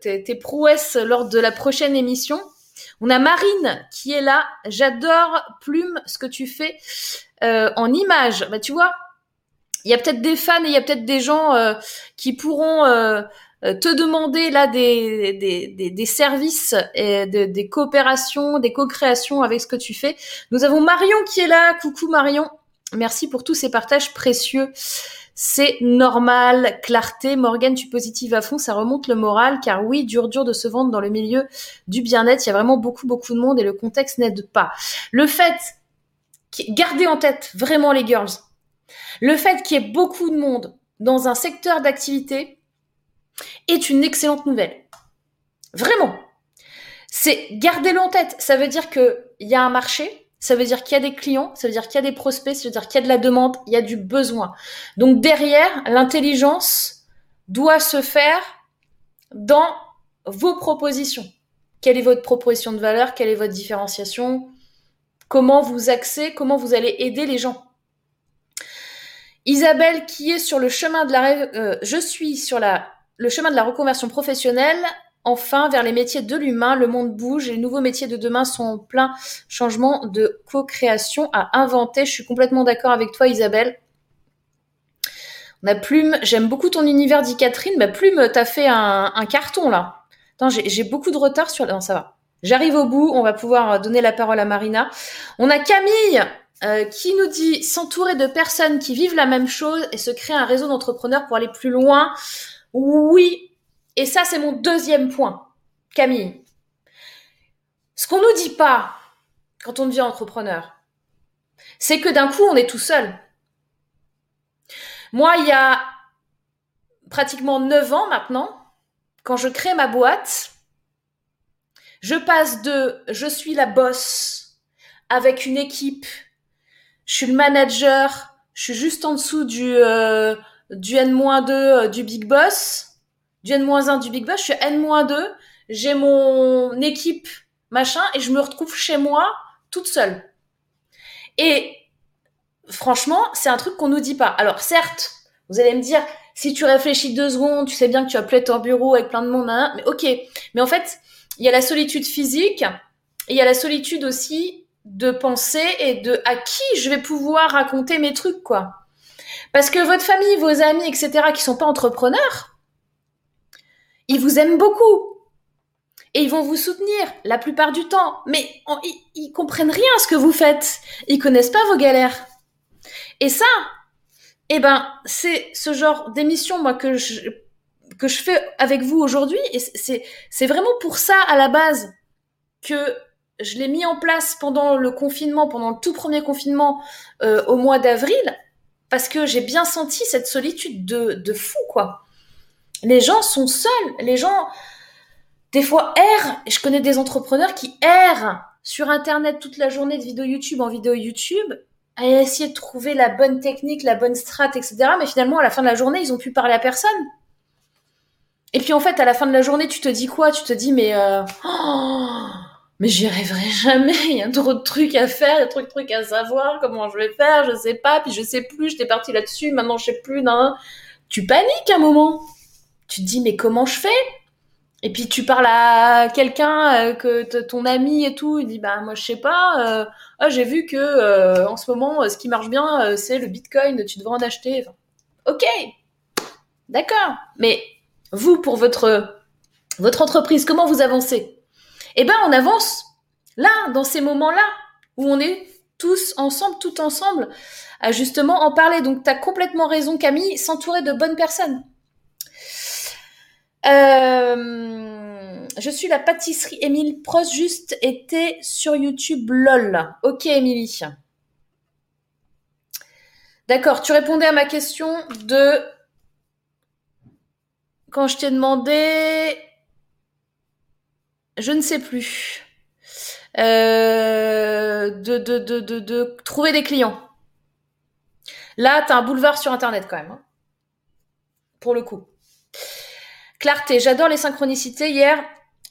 tes, prouesses lors de la prochaine émission. On a Marine qui est là. J'adore Plume ce que tu fais en image. Bah tu vois, il y a peut-être des fans et il y a peut-être des gens qui pourront te demander là des, des, des, services et des coopérations, des co-créations avec ce que tu fais. Nous avons Marion qui est là. Coucou Marion. Merci pour tous ces partages précieux. C'est normal. Clarté, Morgane, tu positives à fond, ça remonte le moral, car oui, dur dur de se vendre dans le milieu du bien-être. Il y a vraiment beaucoup, beaucoup de monde et le contexte n'aide pas. Le fait, gardez en tête vraiment les girls, le fait qu'il y ait beaucoup de monde dans un secteur d'activité est une excellente nouvelle. Vraiment. C'est gardez-le en tête. Ça veut dire qu'il y a un marché, ça veut dire qu'il y a des clients, ça veut dire qu'il y a des prospects, ça veut dire qu'il y a de la demande, il y a du besoin. Donc derrière, l'intelligence doit se faire dans vos propositions. Quelle est votre proposition de valeur? Quelle est votre différenciation? Comment vous axez? Comment vous allez aider les gens? Isabelle qui est sur le chemin de la euh, je suis sur la le chemin de la reconversion professionnelle enfin vers les métiers de l'humain, le monde bouge et les nouveaux métiers de demain sont en plein changement de co-création à inventer. Je suis complètement d'accord avec toi Isabelle. Ma Plume, j'aime beaucoup ton univers dit Catherine. Ma Plume, t'as fait un, carton là. j'ai beaucoup de retard sur... Non, ça va. J'arrive au bout, on va pouvoir donner la parole à Marina. On a Camille euh, qui nous dit s'entourer de personnes qui vivent la même chose et se créer un réseau d'entrepreneurs pour aller plus loin. Oui, et ça c'est mon deuxième point, Camille. Ce qu'on nous dit pas quand on devient entrepreneur, c'est que d'un coup on est tout seul. Moi, il y a pratiquement 9 ans maintenant, quand je crée ma boîte, je passe de je suis la boss avec une équipe je suis le manager, je suis juste en dessous du, euh, du N-2 euh, du Big Boss, du N-1 du Big Boss, je suis N-2, j'ai mon équipe, machin, et je me retrouve chez moi toute seule. Et franchement, c'est un truc qu'on nous dit pas. Alors certes, vous allez me dire, si tu réfléchis deux secondes, tu sais bien que tu as ton bureau avec plein de monde, mais ok. Mais en fait, il y a la solitude physique, et il y a la solitude aussi de penser et de à qui je vais pouvoir raconter mes trucs, quoi. Parce que votre famille, vos amis, etc., qui sont pas entrepreneurs, ils vous aiment beaucoup. Et ils vont vous soutenir la plupart du temps. Mais ils, comprennent rien à ce que vous faites. Ils connaissent pas vos galères. Et ça, eh ben, c'est ce genre d'émission, moi, que je, que je fais avec vous aujourd'hui. Et c'est, c'est vraiment pour ça, à la base, que je l'ai mis en place pendant le confinement, pendant le tout premier confinement euh, au mois d'avril, parce que j'ai bien senti cette solitude de, de fou, quoi. Les gens sont seuls, les gens, des fois, errent. Je connais des entrepreneurs qui errent sur Internet toute la journée de vidéo YouTube en vidéo YouTube, à essayer de trouver la bonne technique, la bonne strat, etc. Mais finalement, à la fin de la journée, ils ont pu parler à personne. Et puis en fait, à la fin de la journée, tu te dis quoi? Tu te dis, mais... Euh... Oh mais j'y arriverai jamais, il y a trop de trucs à faire, il y trop de trucs à savoir, comment je vais faire, je sais pas, puis je sais plus, j'étais partie là-dessus, maintenant je sais plus, non. Tu paniques un moment. Tu te dis, mais comment je fais? Et puis tu parles à quelqu'un, euh, que ton ami et tout, il dit, bah moi je sais pas, euh, ah, j'ai vu que euh, en ce moment, ce qui marche bien, c'est le bitcoin, tu devrais en acheter. ok, d'accord, mais vous, pour votre entreprise, comment vous avancez? Eh ben on avance là, dans ces moments-là, où on est tous ensemble, tout ensemble, à justement en parler. Donc tu as complètement raison Camille, s'entourer de bonnes personnes. Euh, je suis la pâtisserie Émile Prost, juste était sur YouTube LOL. Ok Émilie. D'accord, tu répondais à ma question de quand je t'ai demandé je ne sais plus. Euh, de, trouver des clients. Là, tu as un boulevard sur Internet quand même. Hein. Pour le coup. Clarté, j'adore les synchronicités. Hier,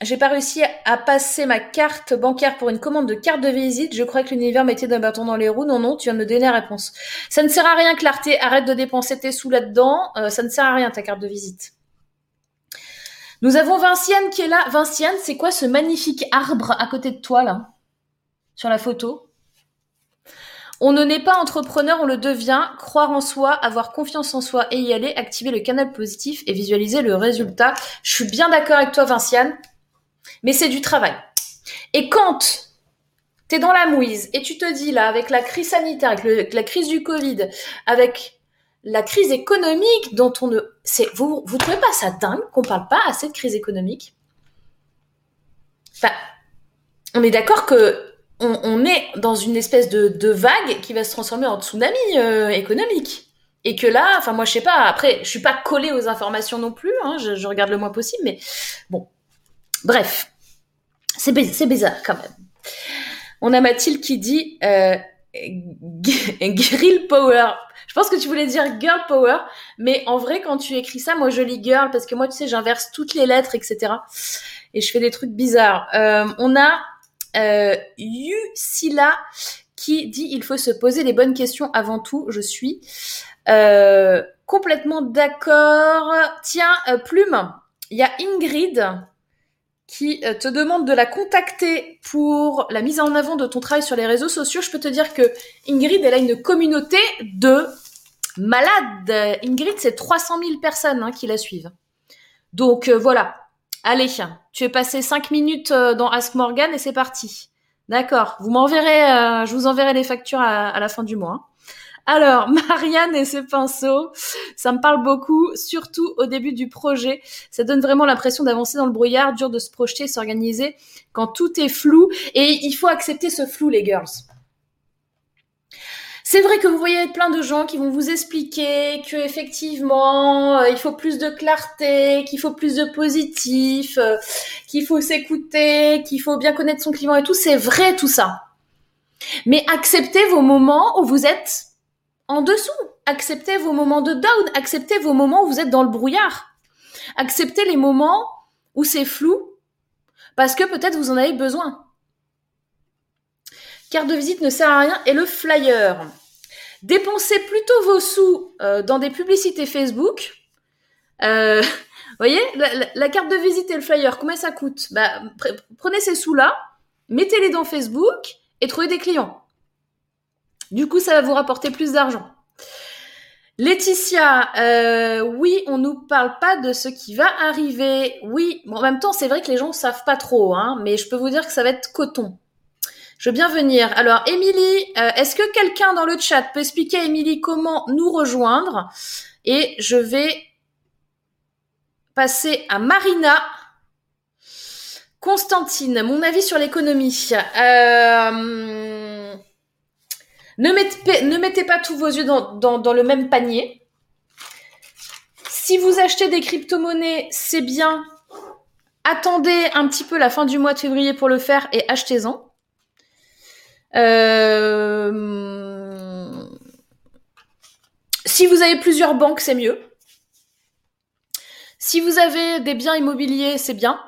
j'ai pas réussi à passer ma carte bancaire pour une commande de carte de visite. Je crois que l'univers mettait d'un bâton dans les roues. Non, non, tu viens de me donner la réponse. Ça ne sert à rien, Clarté. Arrête de dépenser tes sous là-dedans. Euh, ça ne sert à rien, ta carte de visite. Nous avons Vinciane qui est là. Vinciane, c'est quoi ce magnifique arbre à côté de toi, là? Sur la photo? On ne naît pas entrepreneur, on le devient. Croire en soi, avoir confiance en soi et y aller, activer le canal positif et visualiser le résultat. Je suis bien d'accord avec toi, Vinciane, mais c'est du travail. Et quand tu es dans la mouise et tu te dis là, avec la crise sanitaire, avec, la crise du Covid, avec la crise économique dont on ne... C'est, vous ne trouvez pas ça dingue qu'on parle pas assez de crise économique? Enfin, on est d'accord que on, est dans une espèce de, vague qui va se transformer en tsunami euh, économique. Et que là, enfin moi je sais pas, après je suis pas collée aux informations non plus, hein, je, regarde le moins possible, mais bon. Bref, c'est bizarre quand même. On a Mathilde qui dit euh, Grill Power. Je pense que tu voulais dire Girl Power, mais en vrai, quand tu écris ça, moi je lis Girl parce que moi, tu sais, j'inverse toutes les lettres, etc. Et je fais des trucs bizarres. Euh, on a euh, qui dit il faut se poser les bonnes questions avant tout. Je suis euh, complètement d'accord. Tiens, euh, Plume, il y a Ingrid qui te demande de la contacter pour la mise en avant de ton travail sur les réseaux sociaux. Je peux te dire que Ingrid, elle a une communauté de malades. Ingrid, c'est 300 000 personnes hein, qui la suivent. Donc voilà, Allez, tu es passé 5 minutes euh, dans Ask Morgan et c'est parti. D'accord. Vous m'enverrez, euh, je vous enverrai les factures à, la fin du mois. Hein. Alors, Marianne et ses pinceaux, ça me parle beaucoup, surtout au début du projet. Ça donne vraiment l'impression d'avancer dans le brouillard, dur de se projeter, s'organiser quand tout est flou. Et il faut accepter ce flou, les girls. C'est vrai que vous voyez plein de gens qui vont vous expliquer que effectivement euh, il faut plus de clarté, qu'il faut plus de positif, euh, qu'il faut s'écouter, qu'il faut bien connaître son client et tout. C'est vrai tout ça. Mais acceptez vos moments où vous êtes en dessous. Acceptez vos moments de down. Acceptez vos moments où vous êtes dans le brouillard. Acceptez les moments où c'est flou parce que peut-être vous en avez besoin. Carte de visite ne sert à rien et le flyer. Dépensez plutôt vos sous euh, dans des publicités Facebook. Euh, voyez, la, carte de visite et le flyer, combien ça coûte? Bah, Prenez ces sous-là, mettez-les dans Facebook et trouvez des clients. Du coup, ça va vous rapporter plus d'argent. Laetitia, euh, oui, on nous parle pas de ce qui va arriver. Oui, en même temps, c'est vrai que les gens savent pas trop, hein, mais je peux vous dire que ça va être coton. Je veux bien venir. Alors, Émilie, euh, est-ce que quelqu'un dans le chat peut expliquer à Émilie comment nous rejoindre? Et je vais passer à Marina. Constantine, mon avis sur l'économie. Euh, ne, mettez, pas tous vos yeux dans, dans le même panier. Si vous achetez des crypto-monnaies, c'est bien. Attendez un petit peu la fin du mois de février pour le faire et achetez-en. Euh, si vous avez plusieurs banques, c'est mieux. Si vous avez des biens immobiliers, c'est bien.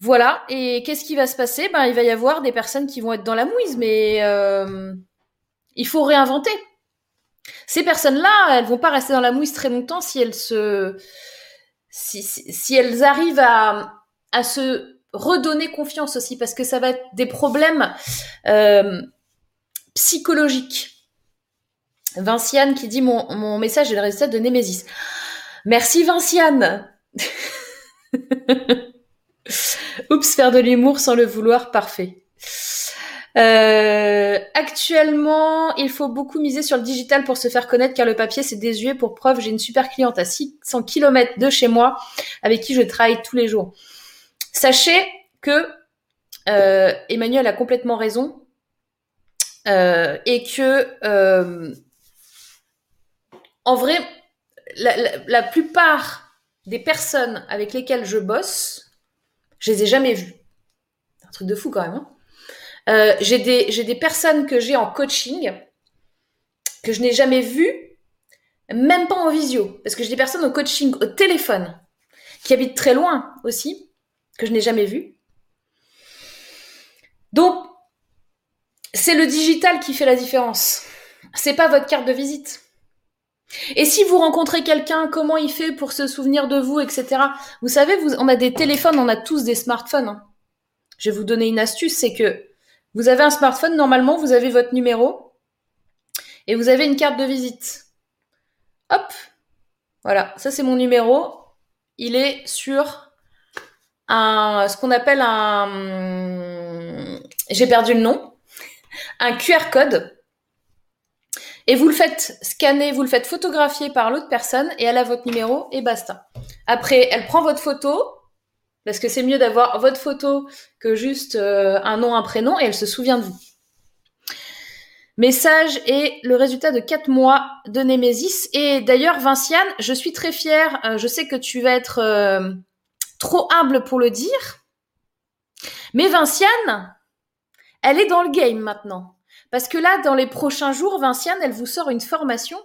Voilà. Et qu'est-ce qui va se passer? Ben, il va y avoir des personnes qui vont être dans la mouise, mais euh, il faut réinventer. Ces personnes-là, elles vont pas rester dans la mouise très longtemps si elles se, si, si elles arrivent à, à se redonner confiance aussi, parce que ça va être des problèmes euh, psychologiques. Vinciane qui dit mon, mon message est le résultat de Némésis. Merci Vinciane. Oups, faire de l'humour sans le vouloir, parfait. Euh, actuellement, il faut beaucoup miser sur le digital pour se faire connaître car le papier c'est désuet. Pour preuve, j'ai une super cliente à 600 km de chez moi avec qui je travaille tous les jours. Sachez que euh, Emmanuel a complètement raison euh, et que euh, en vrai, la, plupart des personnes avec lesquelles je bosse, je les ai jamais vues. un truc de fou quand même. Hein. j'ai des, des personnes que j'ai en coaching que je n'ai jamais vues, même pas en visio, parce que j'ai des personnes au coaching au téléphone qui habitent très loin aussi que je n'ai jamais vu. Donc, c'est le digital qui fait la différence. C'est pas votre carte de visite. Et si vous rencontrez quelqu'un, comment il fait pour se souvenir de vous, etc. Vous savez, vous, on a des téléphones, on a tous des smartphones. Hein. Je vais vous donner une astuce, c'est que vous avez un smartphone, normalement, vous avez votre numéro et vous avez une carte de visite. Hop, voilà, ça c'est mon numéro. Il est sur ce qu'on appelle un, j'ai perdu le nom, un QR code. et vous le faites scanner, vous le faites photographier par l'autre personne et elle a votre numéro et basta. Après, elle prend votre photo, parce que c'est mieux d'avoir votre photo que juste euh, un nom, un prénom et elle se souvient de vous. Message et le résultat de quatre mois de Némésis. Et d'ailleurs, Vinciane, je suis très fière. Euh, je sais que tu vas être euh, trop humble pour le dire. Mais Vinciane, elle est dans le game maintenant. Parce que là, dans les prochains jours, Vinciane, elle vous sort une formation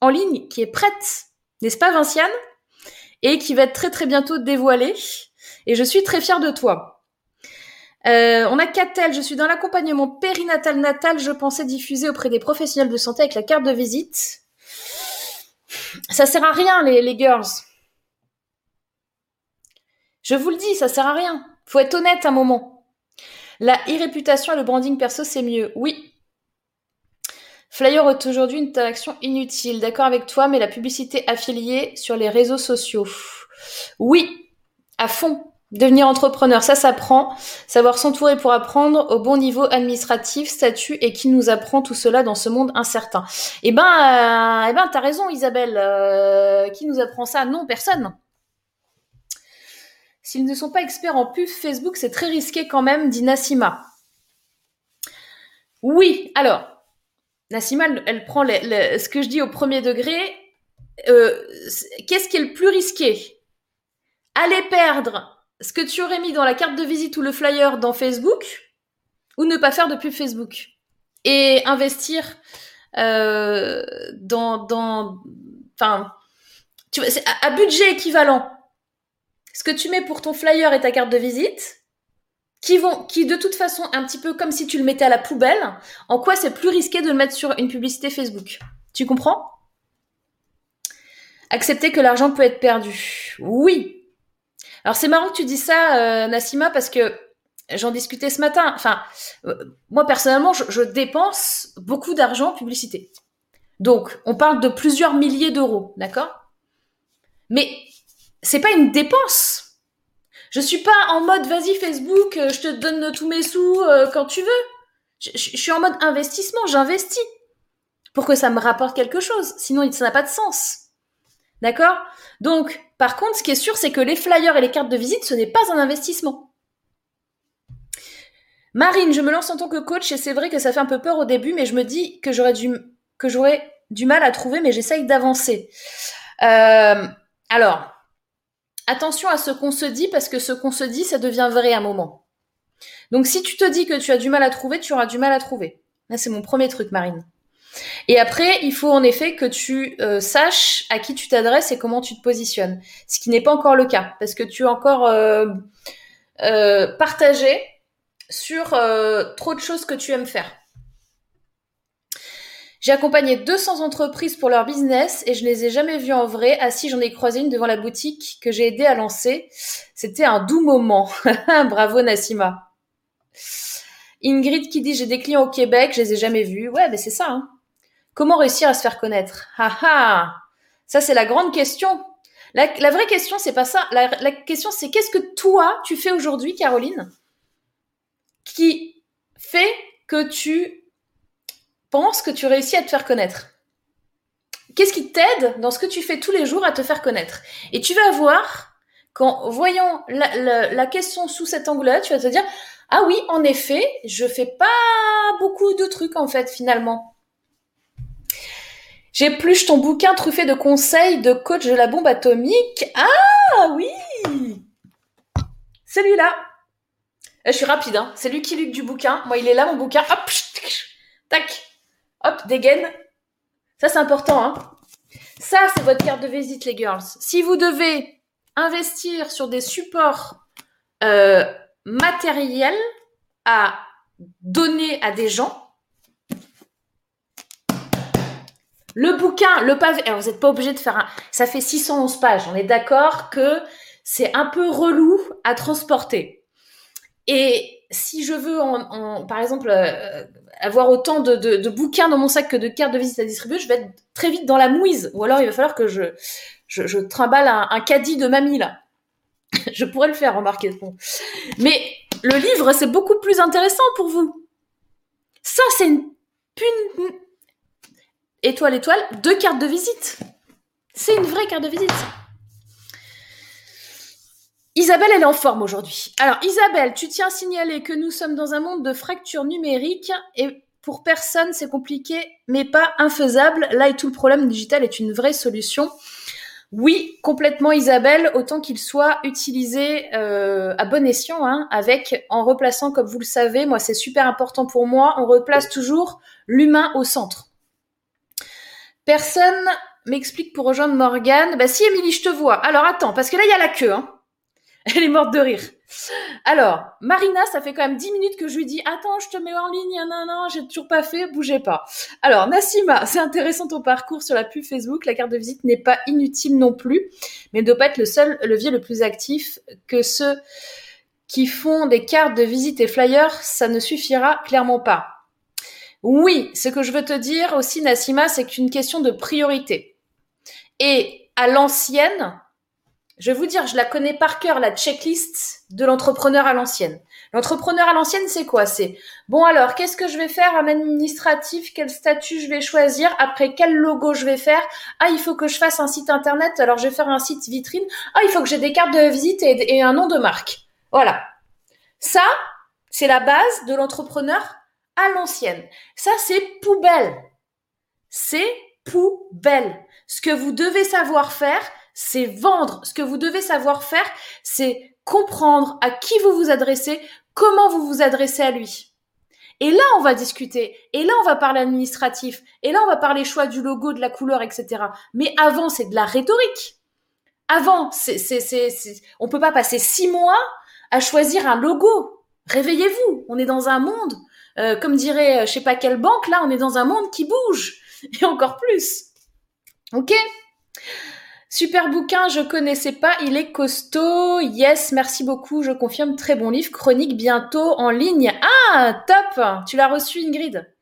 en ligne qui est prête. N'est-ce pas, Vinciane? Et qui va être très très bientôt dévoilée. Et je suis très fière de toi. Euh, on a Catel, je suis dans l'accompagnement périnatal-natal, je pensais diffuser auprès des professionnels de santé avec la carte de visite. Ça sert à rien, les, les girls. Je vous le dis, ça sert à rien. Faut être honnête un moment. La e-réputation et le branding perso, c'est mieux. Oui. Flyer est aujourd'hui une interaction inutile. D'accord avec toi, mais la publicité affiliée sur les réseaux sociaux. Oui, à fond. Devenir entrepreneur, ça s'apprend. Savoir s'entourer pour apprendre au bon niveau administratif, statut et qui nous apprend tout cela dans ce monde incertain. Eh ben, euh, eh ben, t'as raison, Isabelle. Euh, qui nous apprend ça? Non, personne. S'ils ne sont pas experts en pub Facebook, c'est très risqué quand même, dit Nassima. Oui, alors, Nassima, elle, prend ce que je dis au premier degré. Euh, qu'est-ce qui est le plus risqué? Aller perdre ce que tu aurais mis dans la carte de visite ou le flyer dans Facebook ou ne pas faire de pub Facebook? Et investir euh, dans enfin tu vois à, budget équivalent ce que tu mets pour ton flyer et ta carte de visite qui de toute façon un petit peu comme si tu le mettais à la poubelle en quoi c'est plus risqué de le mettre sur une publicité Facebook? Tu comprends? Accepter que l'argent peut être perdu. Oui. Alors c'est marrant que tu dis ça, euh, Nassima, parce que j'en discutais ce matin. Enfin, euh, moi personnellement, je, dépense beaucoup d'argent en publicité. Donc, on parle de plusieurs milliers d'euros, d'accord? Mais c'est pas une dépense. Je suis pas en mode vas-y Facebook, euh, je te donne tous mes sous quand tu veux. Je, suis en mode investissement, j'investis pour que ça me rapporte quelque chose. Sinon, ça n'a pas de sens. D'accord? Donc, par contre, ce qui est sûr, c'est que les flyers et les cartes de visite, ce n'est pas un investissement. Marine, je me lance en tant que coach et c'est vrai que ça fait un peu peur au début, mais je me dis que j'aurais du, que j'aurais du mal à trouver, mais j'essaye d'avancer. Euh, alors, attention à ce qu'on se dit parce que ce qu'on se dit, ça devient vrai à un moment. Donc, si tu te dis que tu as du mal à trouver, tu auras du mal à trouver. Là, c'est mon premier truc, Marine. Et après, il faut en effet que tu euh, saches à qui tu t'adresses et comment tu te positionnes. Ce qui n'est pas encore le cas, parce que tu es encore euh, euh, partagé sur trop de choses que tu aimes faire. J'ai accompagné 200 entreprises pour leur business et je ne les ai jamais vues en vrai. Si, j'en ai croisé une devant la boutique que j'ai aidé à lancer. C'était un doux moment. Bravo Nassima. Ingrid qui dit j'ai des clients au Québec, je les ai jamais vus. Ouais, mais c'est ça. Hein. Comment réussir à se faire connaître? Ah ah Ça, c'est la grande question. La, vraie question, c'est pas ça. La question, c'est qu'est-ce que toi, tu fais aujourd'hui, Caroline, qui fait que tu penses que tu réussis à te faire connaître Qu'est-ce qui t'aide dans ce que tu fais tous les jours à te faire connaître? Et tu vas voir, qu'en voyant la, question sous cet angle-là, tu vas te dire, ah oui, en effet, je fais pas beaucoup de trucs en fait finalement. J'épluche ton bouquin truffé de conseils de coach de la bombe atomique. Ah oui Celui-là. Eh, je suis rapide, hein. C'est lui qui lutte du bouquin. Moi, il est là, mon bouquin. Hop, tac. Hop, dégaine. Ça, c'est important, hein. Ça, c'est votre carte de visite, les girls. Si vous devez investir sur des supports euh, matériels à donner à des gens, Le bouquin, le pavé, alors vous n'êtes pas obligé de faire un, ça fait 611 pages. On est d'accord que c'est un peu relou à transporter. Et si je veux, par exemple, euh, avoir autant de, bouquins dans mon sac que de cartes de visite à distribuer, je vais être très vite dans la mouise. Ou alors il va falloir que je, je, trimballe un, caddie de mamie là. je pourrais le faire, remarquez. Bon. Mais le livre, c'est beaucoup plus intéressant pour vous. Ça, c'est une, étoile, étoile, deux cartes de visite. C'est une vraie carte de visite. Isabelle, elle est en forme aujourd'hui. Alors, Isabelle, tu tiens à signaler que nous sommes dans un monde de fracture numérique et pour personne, c'est compliqué, mais pas infaisable. Là et tout le problème digital est une vraie solution. Oui, complètement Isabelle, autant qu'il soit utilisé euh, à bon escient, hein, avec en replaçant, comme vous le savez, moi c'est super important pour moi, on replace toujours l'humain au centre. Personne m'explique pour rejoindre Morgane. Bah si Émilie, je te vois. Alors attends, parce que là il y a la queue. Hein. Elle est morte de rire. Alors, Marina, ça fait quand même 10 minutes que je lui dis Attends, je te mets en ligne, non, non, j'ai toujours pas fait, bougez pas. Alors, Nassima, c'est intéressant ton parcours sur la pub Facebook. La carte de visite n'est pas inutile non plus, mais ne doit pas être le seul levier le plus actif que ceux qui font des cartes de visite et flyers, ça ne suffira clairement pas. Oui, ce que je veux te dire aussi, Nassima, c'est qu'une question de priorité. Et à l'ancienne, je vais vous dire, je la connais par cœur, la checklist de l'entrepreneur à l'ancienne. L'entrepreneur à l'ancienne, c'est quoi? C'est bon alors, qu'est-ce que je vais faire? En administratif Quel statut je vais choisir? Après, quel logo je vais faire? Ah, il faut que je fasse un site internet. Alors, je vais faire un site vitrine. Ah, il faut que j'ai des cartes de visite et, et un nom de marque. Voilà. Ça, c'est la base de l'entrepreneur à l'ancienne. Ça, c'est poubelle. C'est poubelle. Ce que vous devez savoir faire, c'est vendre. Ce que vous devez savoir faire, c'est comprendre à qui vous vous adressez, comment vous vous adressez à lui. Et là, on va discuter. Et là, on va parler administratif. Et là, on va parler choix du logo, de la couleur, etc. Mais avant, c'est de la rhétorique. Avant, c'est, c'est, c'est, on peut pas passer six mois à choisir un logo. Réveillez-vous. On est dans un monde, euh, comme dirait, euh, je sais pas quelle banque, là, on est dans un monde qui bouge. Et encore plus. Ok? Super bouquin, je connaissais pas, il est costaud. Yes, merci beaucoup, je confirme, très bon livre. Chronique bientôt en ligne. Ah, top Tu l'as reçu, Ingrid?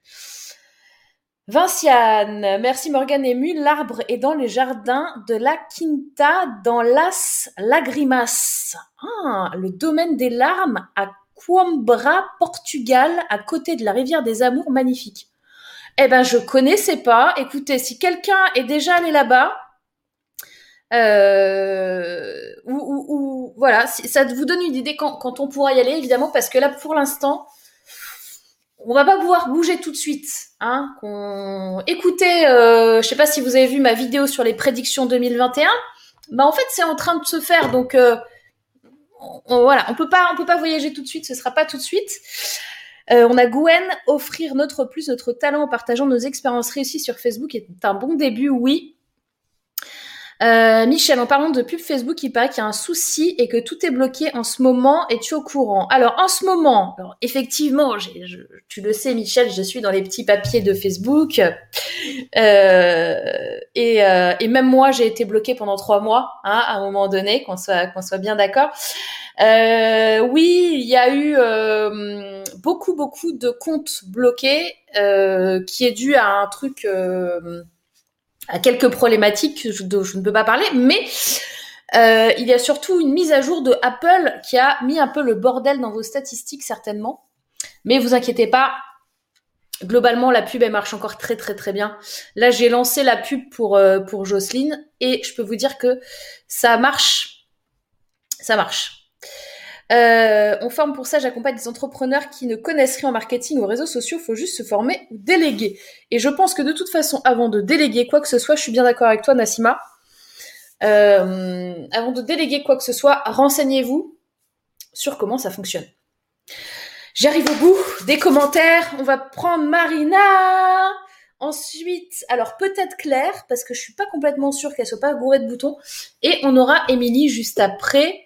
Vinciane, merci Morgane Ému. L'arbre est dans les jardins de la Quinta, dans Las Lagrimas. Ah, le domaine des larmes à Coimbra, Portugal, à côté de la rivière des Amours, magnifique. Eh ben, je connaissais pas. Écoutez, si quelqu'un est déjà allé là-bas, euh, ou, ou, voilà, ça vous donne une idée quand, quand, on pourra y aller, évidemment, parce que là, pour l'instant, on va pas pouvoir bouger tout de suite. Hein, Écoutez, euh, je sais pas si vous avez vu ma vidéo sur les prédictions 2021. Bah en fait, c'est en train de se faire, donc euh, on, voilà, on peut pas, on peut pas voyager tout de suite. Ce sera pas tout de suite. Euh, on a Gwen, offrir notre plus, notre talent en partageant nos expériences réussies sur Facebook est un bon début, oui. Euh, Michel, en parlant de pub Facebook, il paraît qu'il y a un souci et que tout est bloqué en ce moment. Es-tu au courant? Alors, en ce moment, effectivement, tu le sais, Michel, je suis dans les petits papiers de Facebook. Euh, et, euh, et, même moi, j'ai été bloquée pendant trois mois, hein, à un moment donné, qu'on soit, qu'on soit bien d'accord. Euh, oui, il y a eu beaucoup, beaucoup de comptes bloqués qui est dû à un truc à quelques problématiques dont je ne peux pas parler, mais euh, il y a surtout une mise à jour de Apple qui a mis un peu le bordel dans vos statistiques certainement. Mais vous inquiétez pas, globalement la pub elle marche encore très très très bien. Là j'ai lancé la pub pour euh, pour Jocelyne et je peux vous dire que ça marche, ça marche. Euh, on forme pour ça, j'accompagne des entrepreneurs qui ne connaissent rien en marketing ou aux réseaux sociaux, faut juste se former ou déléguer. Et je pense que de toute façon, avant de déléguer quoi que ce soit, je suis bien d'accord avec toi, Nassima, euh, avant de déléguer quoi que ce soit, renseignez-vous sur comment ça fonctionne. J'arrive au bout des commentaires. On va prendre Marina. Ensuite, alors peut-être Claire, parce que je suis pas complètement sûre qu'elle soit pas bourrée de boutons. Et on aura Émilie juste après.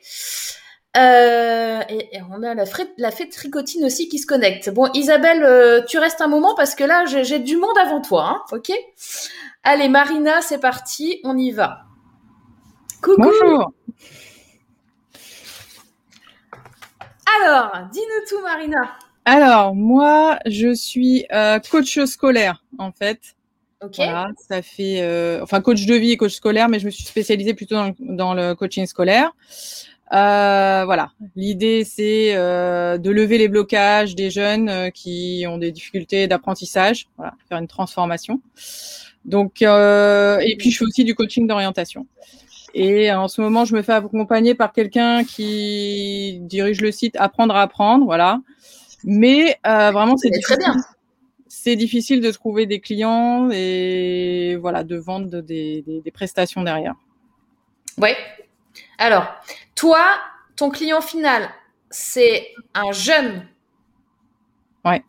Euh, et, on a la, la fête tricotine aussi qui se connecte. Bon, Isabelle, euh, tu restes un moment parce que là, j'ai du monde avant toi, hein, ok? Allez, Marina, c'est parti, on y va. Coucou Bonjour Alors, dis-nous tout, Marina. Alors, moi, je suis euh, coach scolaire, en fait. Ok. Voilà, ça fait, enfin, coach de vie et coach scolaire, mais je me suis spécialisée plutôt dans, dans le coaching scolaire. Euh, voilà, l'idée c'est euh, de lever les blocages des jeunes euh, qui ont des difficultés d'apprentissage, voilà, faire une transformation. Donc, euh, et puis je fais aussi du coaching d'orientation. Et en ce moment, je me fais accompagner par quelqu'un qui dirige le site Apprendre à apprendre, voilà. Mais vraiment, c'est très bien. C'est difficile de trouver des clients et voilà, de vendre des, des, des prestations derrière. Oui. Alors, toi, ton client final, c'est un jeune. Ouais.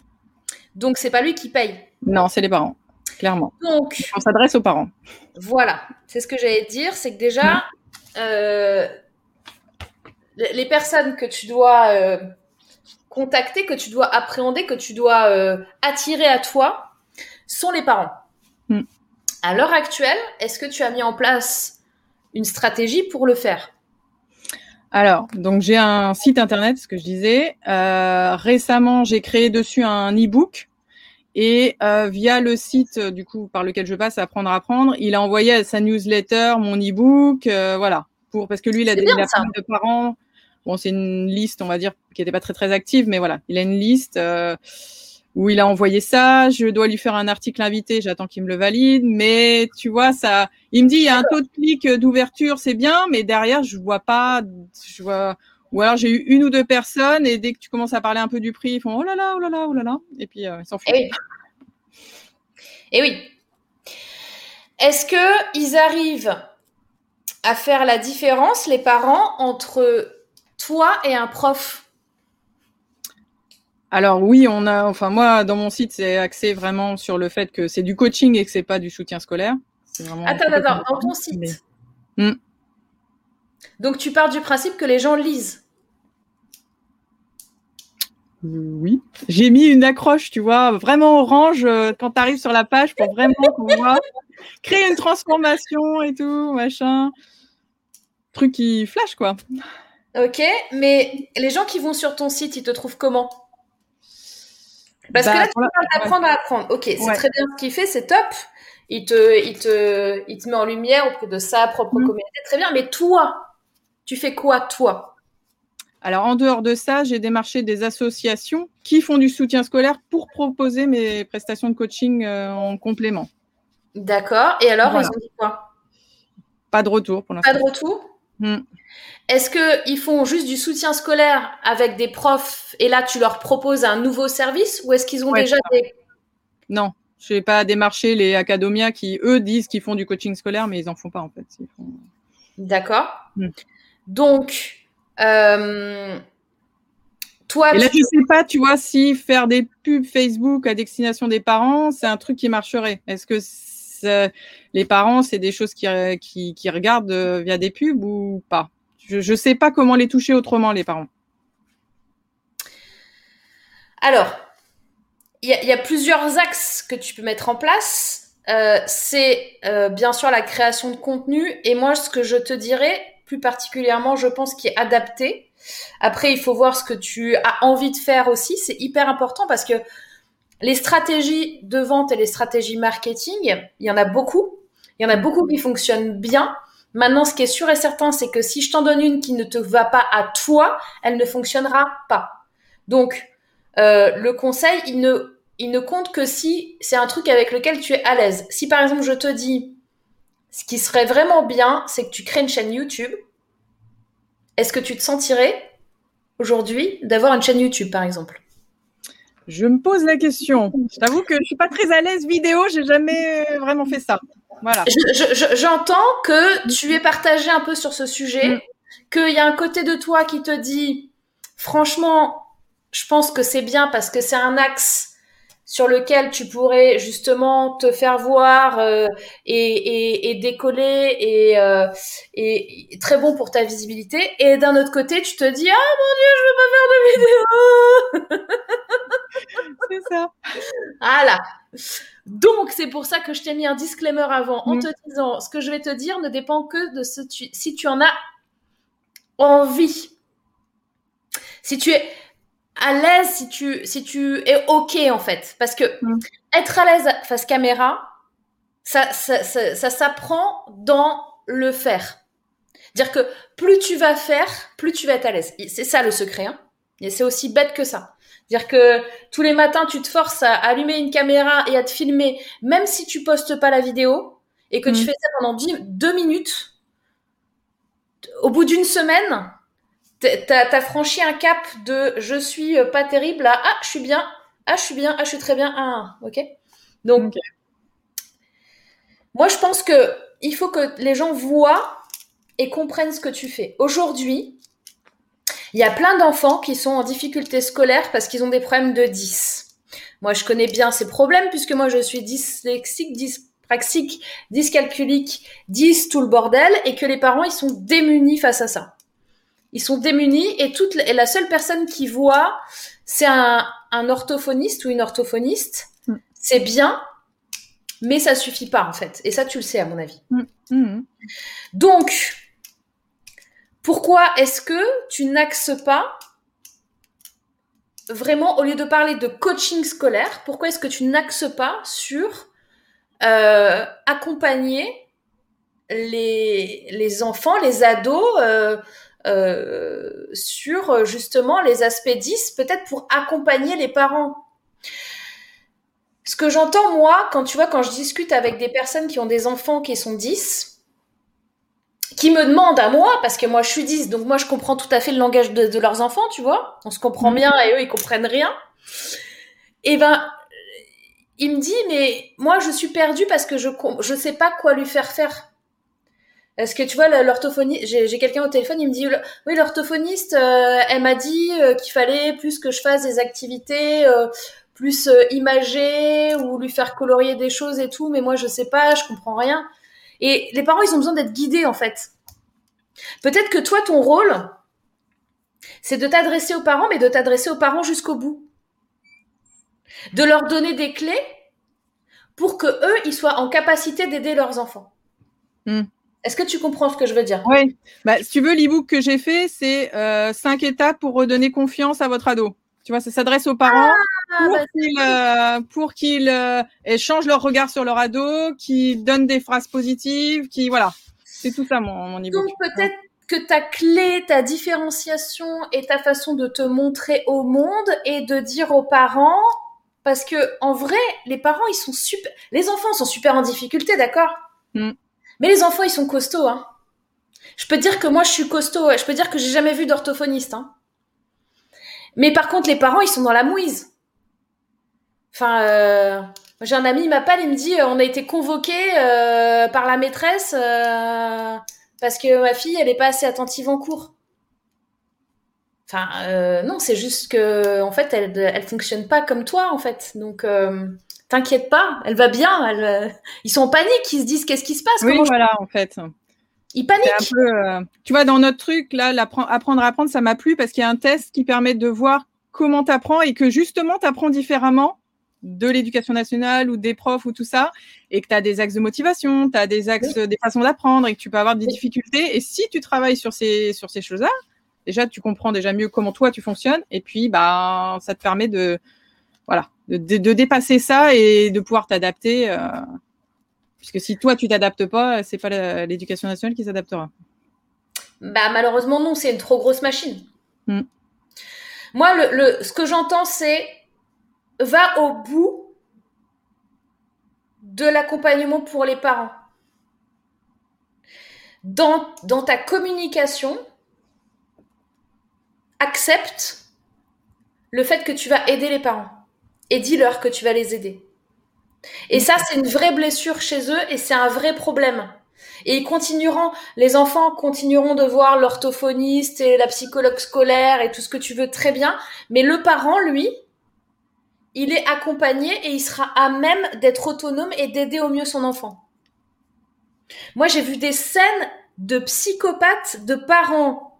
Donc, c'est pas lui qui paye. Non, c'est les parents clairement. Donc, on s'adresse aux parents. Voilà, c'est ce que j'allais dire, c'est que déjà, euh, les personnes que tu dois euh, contacter, que tu dois appréhender, que tu dois euh, attirer à toi, sont les parents. Mm. À l'heure actuelle, est-ce que tu as mis en place une stratégie pour le faire? Alors, donc j'ai un site internet, ce que je disais. récemment, j'ai créé dessus un e-book et euh, via le site euh, du coup par lequel je passe, apprendre à apprendre, il a envoyé à sa newsletter mon e-book, euh, voilà, pour parce que lui il a des il de parents. Bon, c'est une liste, on va dire, qui n'était pas très très active, mais voilà, il a une liste euh, où il a envoyé ça. Je dois lui faire un article invité, j'attends qu'il me le valide, mais tu vois ça, il me dit il y a un taux de clic d'ouverture, c'est bien, mais derrière je vois pas, je vois ou alors j'ai eu une ou deux personnes et dès que tu commences à parler un peu du prix, ils font oh là là, oh là là, oh là là, et puis euh, ils s'en foutent. Et oui. Et oui. Est-ce que ils arrivent à faire la différence, les parents, entre toi et un prof? Alors oui, on a, enfin moi dans mon site c'est axé vraiment sur le fait que c'est du coaching et que c'est pas du soutien scolaire. Attends, attends, dans ton site. Hmm. Donc tu pars du principe que les gens lisent. Oui. J'ai mis une accroche, tu vois, vraiment orange euh, quand tu arrives sur la page pour vraiment qu'on voit créer une transformation et tout, machin. Truc qui flash, quoi. Ok, mais les gens qui vont sur ton site, ils te trouvent comment? Parce que bah, là, tu parles d'apprendre à apprendre. Ok, c'est très bien ce qu'il fait, c'est top. Il te, il, te, il te met en lumière auprès de sa propre mm. communauté, très bien. Mais toi, tu fais quoi, toi? Alors, en dehors de ça, j'ai démarché des associations qui font du soutien scolaire pour proposer mes prestations de coaching euh, en complément. D'accord. Et alors, ils ont dit quoi? Pas de retour pour l'instant. Pas de retour? Hmm. Est-ce qu'ils font juste du soutien scolaire avec des profs et là, tu leur proposes un nouveau service ou est-ce qu'ils ont déjà des... Non, je n'ai pas démarché les académias qui, eux, disent qu'ils font du coaching scolaire, mais ils n'en font pas en fait. D'accord. Hmm. Donc, euh, toi, Et là, tu... je sais pas, tu vois, si faire des pubs Facebook à destination des parents, c'est un truc qui marcherait. Est-ce que les parents, c'est des choses qui, qui, qui regardent euh, via des pubs ou pas? Je ne sais pas comment les toucher autrement, les parents. Alors, il y, a plusieurs axes que tu peux mettre en place. Euh, c'est euh, bien sûr la création de contenu. Et moi, ce que je te dirais, plus particulièrement, je pense, qui est adapté. Après, il faut voir ce que tu as envie de faire aussi. C'est hyper important parce que les stratégies de vente et les stratégies marketing, il y en a beaucoup. Il y en a beaucoup qui fonctionnent bien. Maintenant, ce qui est sûr et certain, c'est que si je t'en donne une qui ne te va pas à toi, elle ne fonctionnera pas. Donc, euh, le conseil, il ne, il ne compte que si c'est un truc avec lequel tu es à l'aise. Si par exemple, je te dis, ce qui serait vraiment bien, c'est que tu crées une chaîne YouTube. Est-ce que tu te sentirais aujourd'hui d'avoir une chaîne YouTube, par exemple? Je me pose la question. Je t'avoue que je suis pas très à l'aise vidéo, j'ai jamais vraiment fait ça. Voilà. J'entends que tu es partagé un peu sur ce sujet, mm. qu'il y a un côté de toi qui te dit, franchement, je pense que c'est bien parce que c'est un axe sur lequel tu pourrais justement te faire voir euh, et, et, décoller et, euh, et, très bon pour ta visibilité. Et d'un autre côté, tu te dis ah mon dieu, je veux pas faire de vidéo. c'est ça. Voilà. Donc c'est pour ça que je t'ai mis un disclaimer avant en mm. te disant ce que je vais te dire ne dépend que de ce tu, si tu en as envie. Si tu es à l'aise si tu, si tu es OK, en fait. Parce que mm. être à l'aise face caméra, ça, ça, ça, ça s'apprend dans le faire. Dire que plus tu vas faire, plus tu vas être à l'aise. C'est ça le secret. Hein. Et c'est aussi bête que ça. Dire que tous les matins, tu te forces à allumer une caméra et à te filmer, même si tu postes pas la vidéo, et que tu Mm. fais ça pendant 10, deux minutes, au bout d'une semaine, t'as as franchi un cap de je suis euh, pas terrible à ah, je suis bien, ah, je suis bien, ah, je suis très bien, ah, ok. Donc, moi, je pense que il faut que les gens voient et comprennent ce que tu fais. Aujourd'hui, il y a plein d'enfants qui sont en difficulté scolaire parce qu'ils ont des problèmes de 10. Moi, je connais bien ces problèmes puisque moi, je suis dyslexique, dyspraxique, dyscalculique, 10, tout le bordel, et que les parents, ils sont démunis face à ça. Ils sont démunis et, toute, et la seule personne qui voit, c'est un, un orthophoniste ou une orthophoniste. Mm. C'est bien, mais ça suffit pas en fait. Et ça, tu le sais à mon avis. Mhm. Donc, pourquoi est-ce que tu n'axes pas vraiment, au lieu de parler de coaching scolaire, pourquoi est-ce que tu n'axes pas sur euh, accompagner les, les enfants, les ados euh, euh, sur justement les aspects 10, peut-être pour accompagner les parents ce que j'entends moi, quand tu vois, quand je discute avec des personnes qui ont des enfants qui sont 10, qui me demandent à moi, parce que moi je suis 10, donc moi je comprends tout à fait le langage de, de leurs enfants, tu vois, on se comprend Mhm. bien et eux ils comprennent rien. Et ben, il me dit, mais moi je suis perdue parce que je je sais pas quoi lui faire faire. Est-ce que tu vois, l'orthophoniste, j'ai quelqu'un au téléphone, il me dit, oui, l'orthophoniste, euh, elle m'a dit euh, qu'il fallait plus que je fasse des activités euh, plus imagées ou lui faire colorier des choses et tout, mais moi je sais pas, je comprends rien. Et les parents, ils ont besoin d'être guidés en fait. Peut-être que toi, ton rôle, c'est de t'adresser aux parents, mais de t'adresser aux parents jusqu'au bout. De leur donner des clés pour que eux, ils soient en capacité d'aider leurs enfants. Mm. Est-ce que tu comprends ce que je veux dire? Oui. Bah, si tu veux, l'e-book que j'ai fait, c'est euh, cinq étapes pour redonner confiance à votre ado. Tu vois, ça s'adresse aux parents Ah, pour bah, qu'ils euh, pour qu'ils euh, échangent leur regard sur leur ado, qu'ils donnent des phrases positives, qui voilà. C'est tout ça mon, mon e-book. Donc peut-être que ta clé, ta différenciation et ta façon de te montrer au monde et de dire aux parents, parce que en vrai, les parents ils sont super, les enfants sont super en difficulté, d'accord? Mm. Mais les enfants ils sont costauds, hein. Je peux dire que moi je suis costaud, je peux dire que j'ai jamais vu d'orthophoniste, hein. Mais par contre les parents ils sont dans la mouise. Enfin, euh, j'ai un ami, il m'appelle, il me dit, on a été convoqué euh, par la maîtresse. euh, parce que ma fille, elle est pas assez attentive en cours. Enfin, euh, non, c'est juste que, en fait, elle, elle fonctionne pas comme toi, en fait. Donc, euh, t'inquiète pas, elle va bien. Elle, euh, ils sont en panique, ils se disent qu'est-ce qui se passe Oui, je- voilà, en fait. Ils un paniquent. peu, euh, tu vois, dans notre truc, là, apprendre à apprendre, ça m'a plu parce qu'il y a un test qui permet de voir comment tu apprends et que justement, tu apprends différemment de l'éducation nationale ou des profs ou tout ça, et que tu as des axes de motivation, tu as des axes, des façons d'apprendre et que tu peux avoir des Oui. difficultés. Et si tu travailles sur ces, sur ces choses-là, déjà, tu comprends déjà mieux comment toi tu fonctionnes et puis, bah, ça te permet de, voilà, de, dépasser ça et de pouvoir t'adapter. euh, puisque si toi, tu t'adaptes pas, c'est pas l'éducation nationale qui s'adaptera. Bah, malheureusement, non, c'est une trop grosse machine. Mm. Moi, le, le- ce que j'entends, c'est va au bout de l'accompagnement pour les parents. Dans, dans ta communication, accepte le fait que tu vas aider les parents et dis-leur que tu vas les aider. Et ça, c'est une vraie blessure chez eux et c'est un vrai problème. Et ils continueront, les enfants continueront de voir l'orthophoniste et la psychologue scolaire et tout ce que tu veux très bien, mais le parent, lui, il est accompagné et il sera à même d'être autonome et d'aider au mieux son enfant. Moi, j'ai vu des scènes de psychopathes, de parents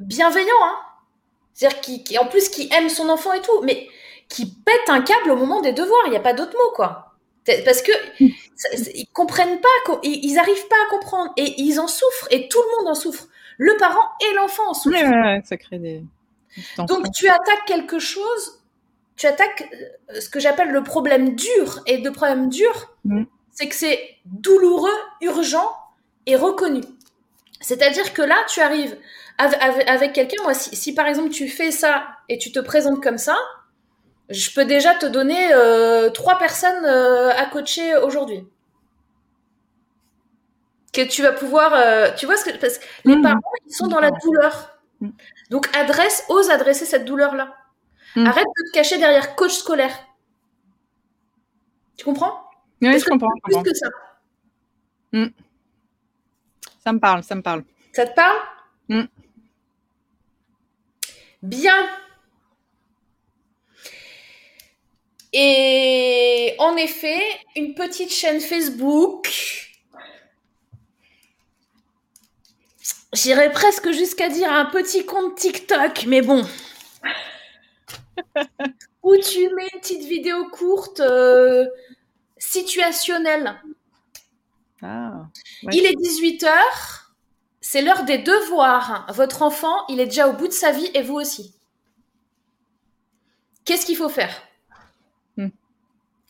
bienveillants, hein. C'est-à-dire qui, en plus, qui aiment son enfant et tout, mais qui pètent un câble au moment des devoirs. Il n'y a pas d'autre mot, quoi. Parce que ils comprennent pas, ils ils arrivent pas à comprendre et ils en souffrent et tout le monde en souffre. Le parent et l'enfant en souffrent. Ouais, ouais, ouais, ça crée des. Donc tu attaques quelque chose, tu attaques euh, ce que j'appelle le problème dur. Et le problème dur, Mm. c'est que c'est douloureux, urgent et reconnu. C'est-à-dire que là, tu arrives avec, quelqu'un, moi, si, par exemple tu fais ça et tu te présentes comme ça, je peux déjà te donner euh, trois personnes euh, à coacher aujourd'hui. Que tu vas pouvoir, euh, tu vois ce que parce que les mmh. parents ils sont dans la douleur, mmh. donc adresse, ose adresser cette douleur là. Mmh. Arrête de te cacher derrière coach scolaire. Tu comprends? Oui, je comprends. Plus que ça. Ça me parle, ça me parle. Ça te parle? Bien. Et en effet, une petite chaîne Facebook. J'irais presque jusqu'à dire un petit compte TikTok, mais bon. Où tu mets une petite vidéo courte euh, situationnelle. Ah, Il est 18h. C'est l'heure des devoirs. Votre enfant, il est déjà au bout de sa vie et vous aussi. Qu'est-ce qu'il faut faire?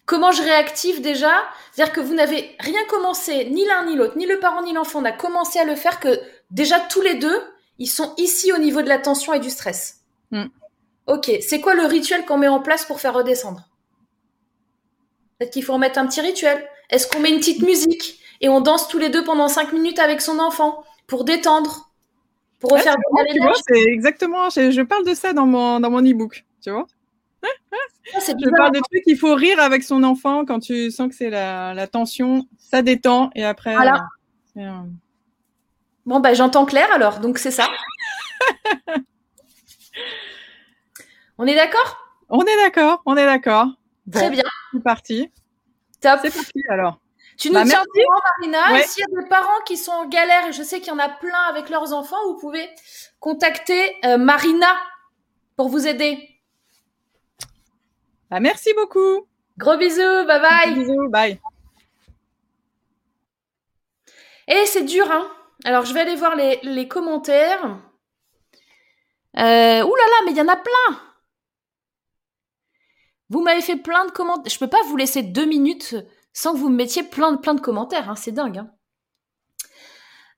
Comment je réactive déjà? C'est-à-dire que vous n'avez rien commencé, ni l'un ni l'autre, ni le parent ni l'enfant n'a commencé à le faire, que déjà tous les deux, ils sont ici au niveau de la tension et du stress. Hmm. Ok, c'est quoi le rituel qu'on met en place pour faire redescendre? Peut-être qu'il faut remettre un petit rituel. Est-ce qu'on met une petite musique et on danse tous les deux pendant cinq minutes avec son enfant pour détendre, pour refaire Tu vois, c'est exactement. Je, parle de ça dans mon dans mon ebook. Tu vois. Ah, je parle de trucs qu'il faut rire avec son enfant quand tu sens que c'est la, la, tension, ça détend et après. Voilà. Euh, bon bah j'entends clair alors, donc c'est ça. on est d'accord? On est d'accord, on est d'accord. Très bien. C'est parti. Top. C'est parti alors. Tu nous bah, tiens au Marina. s'il y a des parents qui sont en galère, et je sais qu'il y en a plein avec leurs enfants, vous pouvez contacter euh, Marina pour vous aider. Bah, merci beaucoup. Gros bisous, bye bye. bisous, bye. Et eh, c'est dur, hein. Alors, je vais aller voir les, commentaires. Euh, ouh là là, mais il y en a plein. Vous m'avez fait plein de commentaires. Je peux pas vous laisser deux minutes sans que vous me mettiez plein de, plein de commentaires. Hein. C'est dingue. Hein.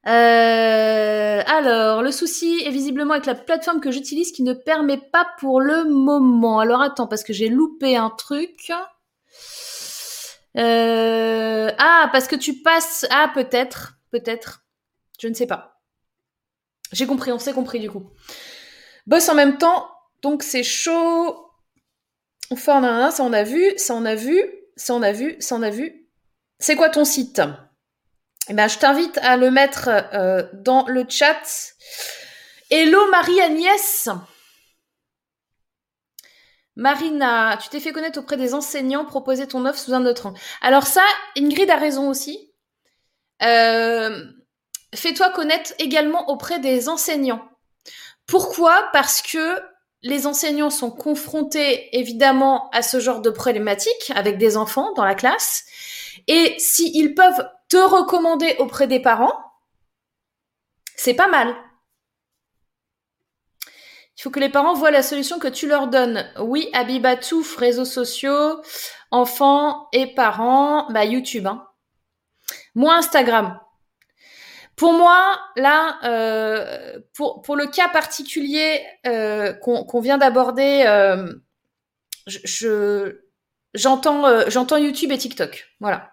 Euh, alors, le souci est visiblement avec la plateforme que j'utilise qui ne permet pas pour le moment. Alors attends, parce que j'ai loupé un truc. Euh, ah, parce que tu passes. Ah, peut-être, peut-être. Je ne sais pas. J'ai compris, on s'est compris du coup. Boss en même temps, donc c'est chaud. Enfin, ça on a vu, ça on a vu ça on a vu, ça on a vu. C'est quoi ton site? Eh ben, Je t'invite à le mettre euh, dans le chat. Hello Marie-Agnès Marina, tu t'es fait connaître auprès des enseignants, proposer ton offre sous un autre angle. Alors ça, Ingrid a raison aussi. Euh, fais-toi connaître également auprès des enseignants. Pourquoi? Parce que les enseignants sont confrontés évidemment à ce genre de problématiques avec des enfants dans la classe. Et s'ils peuvent te recommander auprès des parents, c'est pas mal. Il faut que les parents voient la solution que tu leur donnes. Oui, Abibatouf, réseaux sociaux, enfants et parents, bah YouTube. Hein. Moi, Instagram. Pour moi, là, euh, pour, pour le cas particulier euh, qu'on vient d'aborder, euh, je j'entends j'entends YouTube et TikTok. Voilà.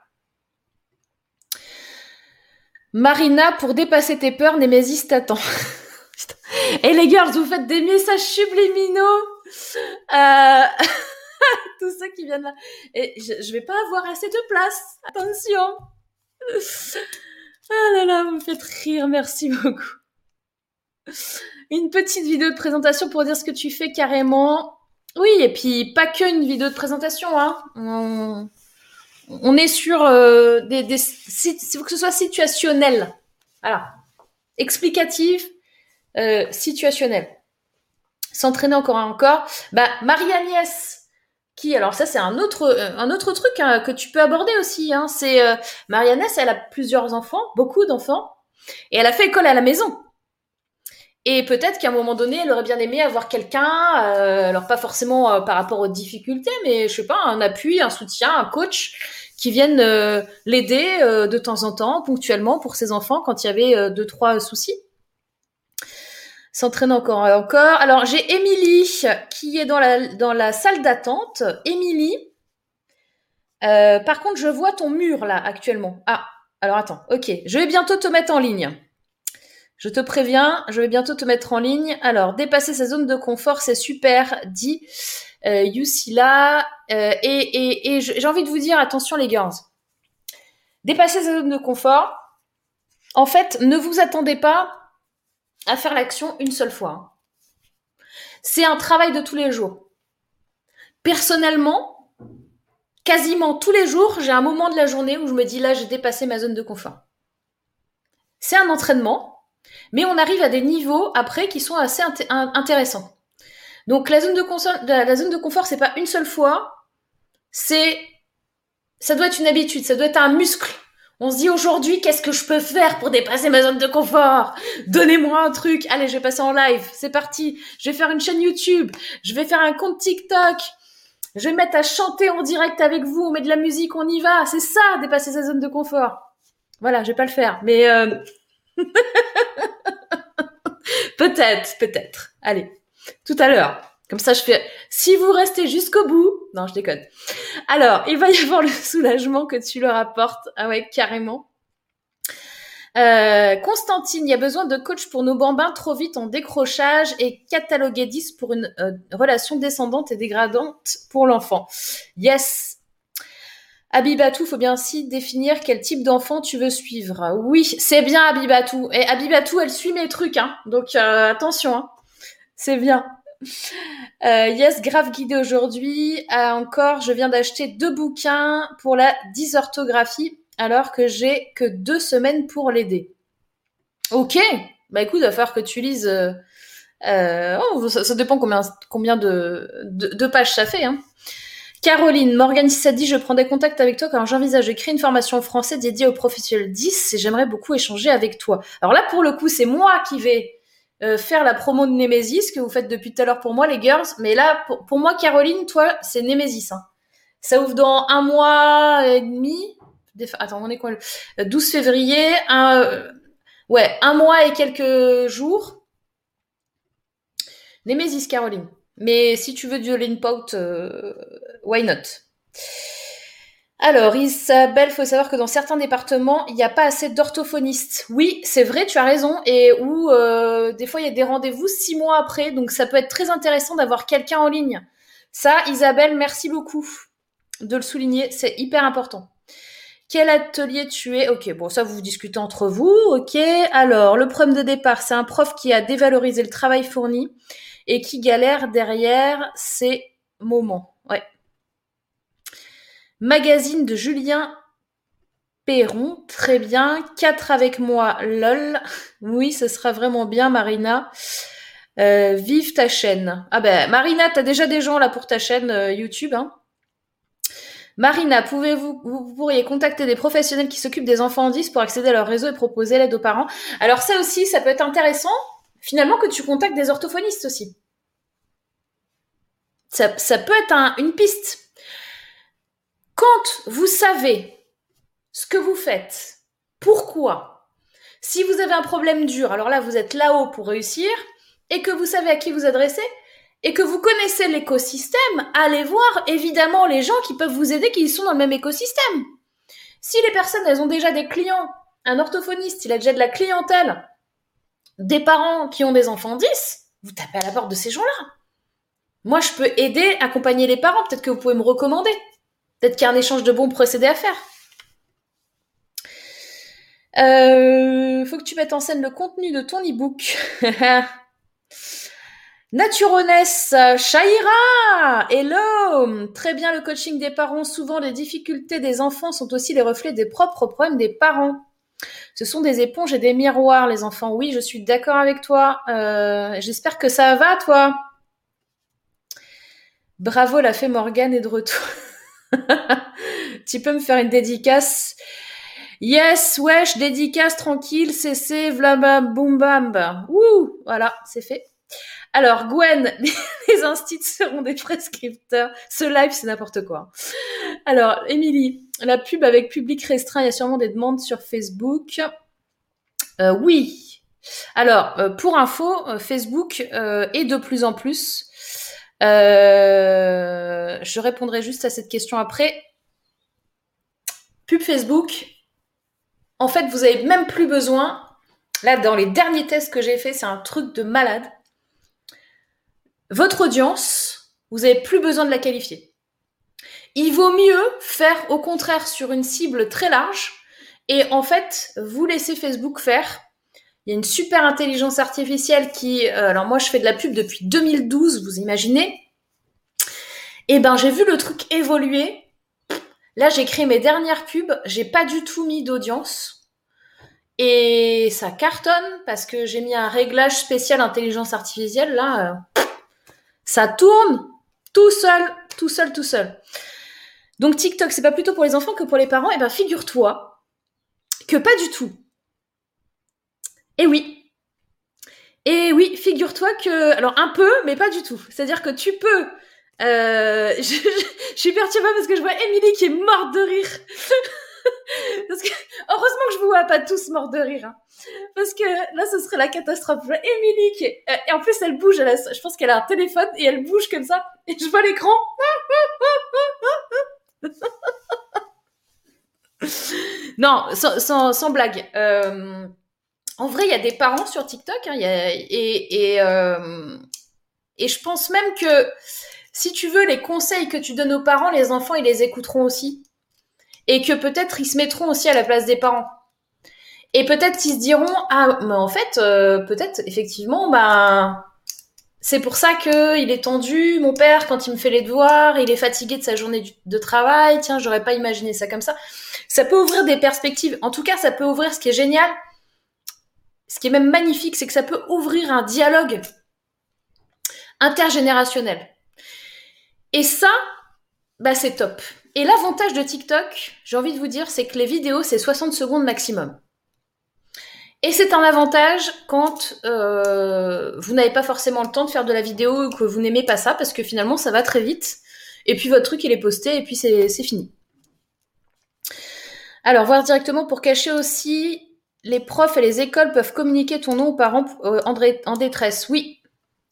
Marina, pour dépasser tes peurs, Némésis t'attend. et les girls, vous faites des messages subliminaux. Tout ça qui viennent là. Et je, vais pas avoir assez de place. Attention. Ah là là, vous me faites rire, merci beaucoup. Une petite vidéo de présentation pour dire ce que tu fais carrément. Oui, et puis pas que une vidéo de présentation, hein. Est sur euh, des, des faut que ce soit situationnel. Voilà. Explicatif, euh, situationnel. S'entraîner encore et encore. Bah, Marie-Agnès, qui alors ça c'est un autre euh, un autre truc hein, que tu peux aborder aussi hein. c'est euh, Marianne elle a plusieurs enfants beaucoup d'enfants et elle a fait école à la maison et peut-être qu'à un moment donné elle aurait bien aimé avoir quelqu'un euh, alors pas forcément euh, par rapport aux difficultés mais je sais pas un appui un soutien un coach qui vienne l'aider de temps en temps ponctuellement pour ses enfants quand il y avait deux trois soucis S'entraîne encore et encore. Alors, j'ai Émilie qui est dans la, dans la salle d'attente. Émilie, euh, par contre, je vois ton mur là actuellement. Ah, alors attends, ok. Je vais bientôt te mettre en ligne. Je te préviens, je vais bientôt te mettre en ligne. Alors, dépasser sa zone de confort, c'est super, dit euh. Euh, et et, j'ai envie de vous dire, attention les girls. Dépasser sa zone de confort, en fait, ne vous attendez pas à faire l'action une seule fois. C'est un travail de tous les jours. Personnellement, quasiment tous les jours, j'ai un moment de la journée où je me dis là, j'ai dépassé ma zone de confort. C'est un entraînement, mais on arrive à des niveaux après qui sont assez intéressants. Donc la zone de confort, la zone confort, c'est pas une seule fois, c'est ça doit être une habitude, ça doit être un muscle on se dit aujourd'hui, qu'est-ce que je peux faire pour dépasser ma zone de confort? Donnez-moi un truc. Allez, je vais passer en live. C'est parti. Je vais faire une chaîne YouTube. Je vais faire un compte TikTok. Je vais mettre à chanter en direct avec vous. On met de la musique, on y va. C'est ça, dépasser sa zone de confort. Voilà, je vais pas le faire, mais euh... peut-être, peut-être. Allez, tout à l'heure. Comme ça, je fais. Si vous restez jusqu'au bout, non, je déconne. Alors, il va y avoir le soulagement que tu leur apportes. Ah ouais, carrément. Euh, Constantine, il y a besoin de coach pour nos bambins trop vite en décrochage et cataloguer 10 pour une euh, relation descendante et dégradante pour l'enfant. Yes. Abibatou, faut bien aussi définir quel type d'enfant tu veux suivre. Oui, c'est bien Abibatou. Et Abibatou, elle suit mes trucs, hein. Donc euh, attention, hein. C'est bien. Euh, yes, grave guidé aujourd'hui. Euh, encore, je viens d'acheter deux bouquins pour la dysorthographie alors que j'ai que deux semaines pour l'aider. Ok, bah écoute, il va falloir que tu lises. Oh, ça, dépend combien, de, pages ça fait. Hein. Caroline, Morgan dit, je prendrai contact avec toi car j'envisage de créer une formation en français dédiée aux professionnels 10 et j'aimerais beaucoup échanger avec toi. Alors là, pour le coup, c'est moi qui vais euh, faire la promo de Nemesis que vous faites depuis tout à l'heure pour moi, les girls. Mais là, pour, moi, Caroline, toi, c'est Nemesis. Hein. Ça ouvre dans un mois et demi. Attends, on est quoi 12 euh, février. Un, euh, ouais, un mois et quelques jours. Nemesis, Caroline. Mais si tu veux du euh, why not? Alors, Isabelle, faut savoir que dans certains départements, il n'y a pas assez d'orthophonistes. Oui, c'est vrai, tu as raison. Et où euh, des fois, il y a des rendez-vous six mois après. Donc, ça peut être très intéressant d'avoir quelqu'un en ligne. Ça, Isabelle, merci beaucoup de le souligner. C'est hyper important. Quel atelier tu es? Ok, bon, ça, vous discutez entre vous. Ok, alors, le problème de départ, c'est un prof qui a dévalorisé le travail fourni et qui galère derrière ces moments. Ouais, Magazine de Julien Perron, très bien. 4 avec moi, lol. Oui, ce sera vraiment bien, Marina. Euh, vive ta chaîne. Ah ben, Marina, t'as déjà des gens là pour ta chaîne euh, YouTube. Hein? Marina, pouvez-vous, vous pourriez contacter des professionnels qui s'occupent des enfants en 10 pour accéder à leur réseau et proposer l'aide aux parents? Alors ça aussi, ça peut être intéressant, finalement, que tu contactes des orthophonistes aussi. Ça, ça peut être une piste. Quand vous savez ce que vous faites, pourquoi, si vous avez un problème dur, alors là, vous êtes là-haut pour réussir, et que vous savez à qui vous adresser, et que vous connaissez l'écosystème, allez voir évidemment les gens qui peuvent vous aider, qui sont dans le même écosystème. Si les personnes, elles ont déjà des clients, un orthophoniste, il a déjà de la clientèle, des parents qui ont des enfants 10, vous tapez à la porte de ces gens-là. Moi, je peux aider, accompagner les parents, peut-être que vous pouvez me recommander. Peut-être qu'il y a un échange de bons procédés à faire. Euh, faut que tu mettes en scène le contenu de ton e-book. Naturoness, Shaira, hello Très bien le coaching des parents. Souvent, les difficultés des enfants sont aussi les reflets des propres problèmes des parents. Ce sont des éponges et des miroirs, les enfants. Oui, je suis d'accord avec toi. Euh, j'espère que ça va, toi. Bravo, la fée Morgane est de retour. tu peux me faire une dédicace? Yes, wesh, dédicace tranquille, cc, vlaba, boum bam. Ouh, voilà, c'est fait. Alors, Gwen, les instits seront des prescripteurs. Ce live, c'est n'importe quoi. Alors, Émilie, la pub avec public restreint, il y a sûrement des demandes sur Facebook. Euh, oui. Alors, euh, pour info, euh, Facebook est de plus en plus. Je répondrai juste à cette question après. Pub Facebook. En fait, vous avez même plus besoin. Là, dans les derniers tests que j'ai fait, c'est un truc de malade. Votre audience, vous avez plus besoin de la qualifier. Il vaut mieux faire au contraire sur une cible très large et en fait, vous laissez Facebook faire il y a une super intelligence artificielle qui, euh, alors moi je fais de la pub depuis 2012, vous imaginez. Et eh ben j'ai vu le truc évoluer. Là j'ai créé mes dernières pubs, j'ai pas du tout mis d'audience. Et ça cartonne parce que j'ai mis un réglage spécial intelligence artificielle. Là, euh, ça tourne tout seul, tout seul, tout seul. Donc TikTok, c'est pas plutôt pour les enfants que pour les parents. Et eh ben figure-toi que pas du tout. Et oui. Et oui, figure-toi que, alors un peu, mais pas du tout. C'est-à-dire que tu peux. Euh, je, suis perturbée parce que je vois Émilie qui est morte de rire. parce que heureusement que je vous vois pas tous morts de rire, hein. parce que là ce serait la catastrophe. Je vois Émilie qui est... et en plus elle bouge, je pense qu'elle a un téléphone et elle bouge comme ça et je vois l'écran. non, sans, sans, sans blague. Euh, en vrai, il y a des parents sur TikTok, hein, et, et, euh, et je pense même que si tu veux, les conseils que tu donnes aux parents, les enfants, ils les écouteront aussi. Et que peut-être ils se mettront aussi à la place des parents. Et peut-être qu'ils se diront, ah, mais en fait, euh, peut-être, effectivement, bah, c'est pour ça que il est tendu, mon père, quand il me fait les devoirs, il est fatigué de sa journée de travail. Tiens, j'aurais pas imaginé ça comme ça. Ça peut ouvrir des perspectives. En tout cas, ça peut ouvrir ce qui est génial, ce qui est même magnifique, c'est que ça peut ouvrir un dialogue intergénérationnel. Et ça, bah c'est top. Et l'avantage de TikTok, j'ai envie de vous dire, c'est que les vidéos, c'est 60 secondes maximum. Et c'est un avantage quand euh, vous n'avez pas forcément le temps de faire de la vidéo ou que vous n'aimez pas ça, parce que finalement, ça va très vite. Et puis votre truc, il est posté, et puis c'est fini. Alors, voir directement pour cacher aussi les profs et les écoles peuvent communiquer ton nom aux parents euh, en détresse. Oui,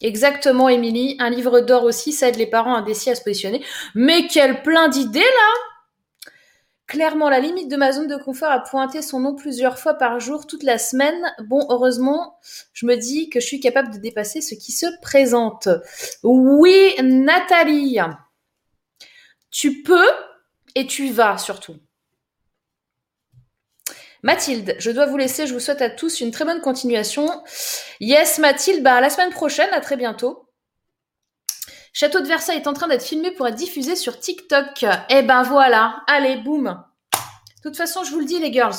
exactement, Émilie. Un livre d'or aussi, ça aide les parents indécis à se positionner. Mais quel plein d'idées là Clairement, la limite de ma zone de confort a pointé son nom plusieurs fois par jour, toute la semaine. Bon, heureusement, je me dis que je suis capable de dépasser ce qui se présente. Oui, Nathalie, tu peux et tu vas surtout. Mathilde, je dois vous laisser. Je vous souhaite à tous une très bonne continuation. Yes, Mathilde, bah, à la semaine prochaine. À très bientôt. Château de Versailles est en train d'être filmé pour être diffusé sur TikTok. Eh ben voilà. Allez, boum. De toute façon, je vous le dis, les girls.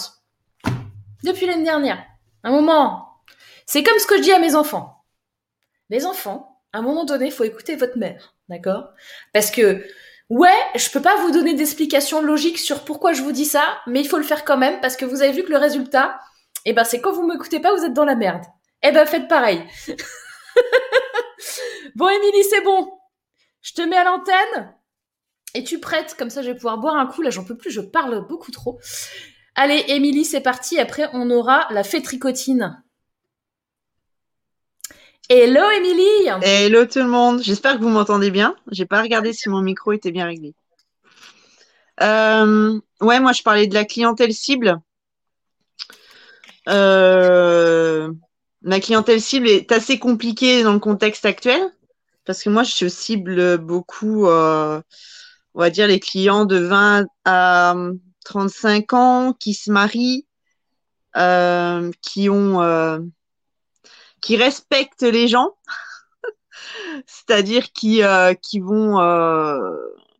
Depuis l'année dernière. Un moment. C'est comme ce que je dis à mes enfants. Les enfants, à un moment donné, il faut écouter votre mère. D'accord? Parce que Ouais, je peux pas vous donner d'explications logiques sur pourquoi je vous dis ça, mais il faut le faire quand même parce que vous avez vu que le résultat, eh ben c'est quand vous m'écoutez pas, vous êtes dans la merde. Eh ben faites pareil. bon Émilie, c'est bon. Je te mets à l'antenne et tu prêtes comme ça je vais pouvoir boire un coup là, j'en peux plus, je parle beaucoup trop. Allez Émilie, c'est parti, après on aura la fée tricotine. Hello Émilie Hello tout le monde, j'espère que vous m'entendez bien. J'ai pas regardé si mon micro était bien réglé. Euh, ouais, moi je parlais de la clientèle cible. Euh, ma clientèle cible est assez compliquée dans le contexte actuel parce que moi je cible beaucoup, euh, on va dire, les clients de 20 à 35 ans qui se marient, qui ont qui respectent les gens, c'est-à-dire qui, euh, qui vont. Euh,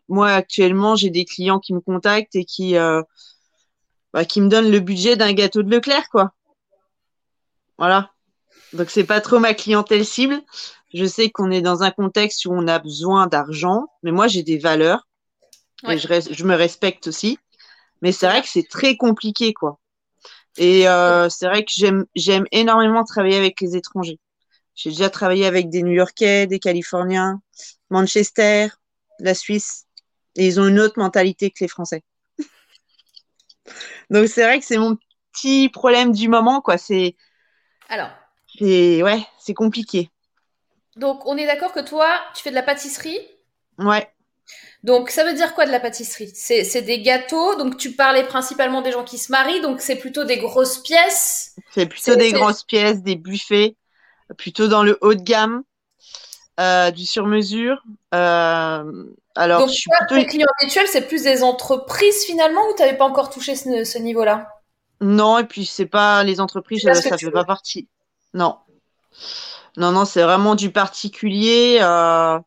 moi, actuellement, j'ai des clients qui me contactent et qui, euh, bah, qui me donnent le budget d'un gâteau de Leclerc, quoi. Voilà. Donc, c'est pas trop ma clientèle cible. Je sais qu'on est dans un contexte où on a besoin d'argent, mais moi, j'ai des valeurs et je, je me respecte aussi. Mais c'est vrai que c'est très compliqué, quoi. Et euh, c'est vrai que j'aime, j'aime énormément travailler avec les étrangers. J'ai déjà travaillé avec des New-Yorkais, des Californiens, Manchester, la Suisse. Et ils ont une autre mentalité que les Français. Donc c'est vrai que c'est mon petit problème du moment, quoi. C'est alors c'est ouais, c'est compliqué. Donc, on est d'accord que toi, tu fais de la pâtisserie? Ouais. Donc, ça veut dire quoi de la pâtisserie? C'est des gâteaux. Donc, tu parlais principalement des gens qui se marient. Donc, c'est plutôt des grosses pièces? C'est plutôt des grosses pièces, des buffets, plutôt dans le haut de gamme, euh, du sur-mesure. Euh, alors, Donc, je suis toi, plutôt... tes clients habituels, c'est plus des entreprises finalement ou tu n'avais pas encore touché ce, ce niveau-là? Non, et puis c'est pas les entreprises, pas ça, tu fait veux. pas partie. Non. Non, non, c'est vraiment du particulier. euh,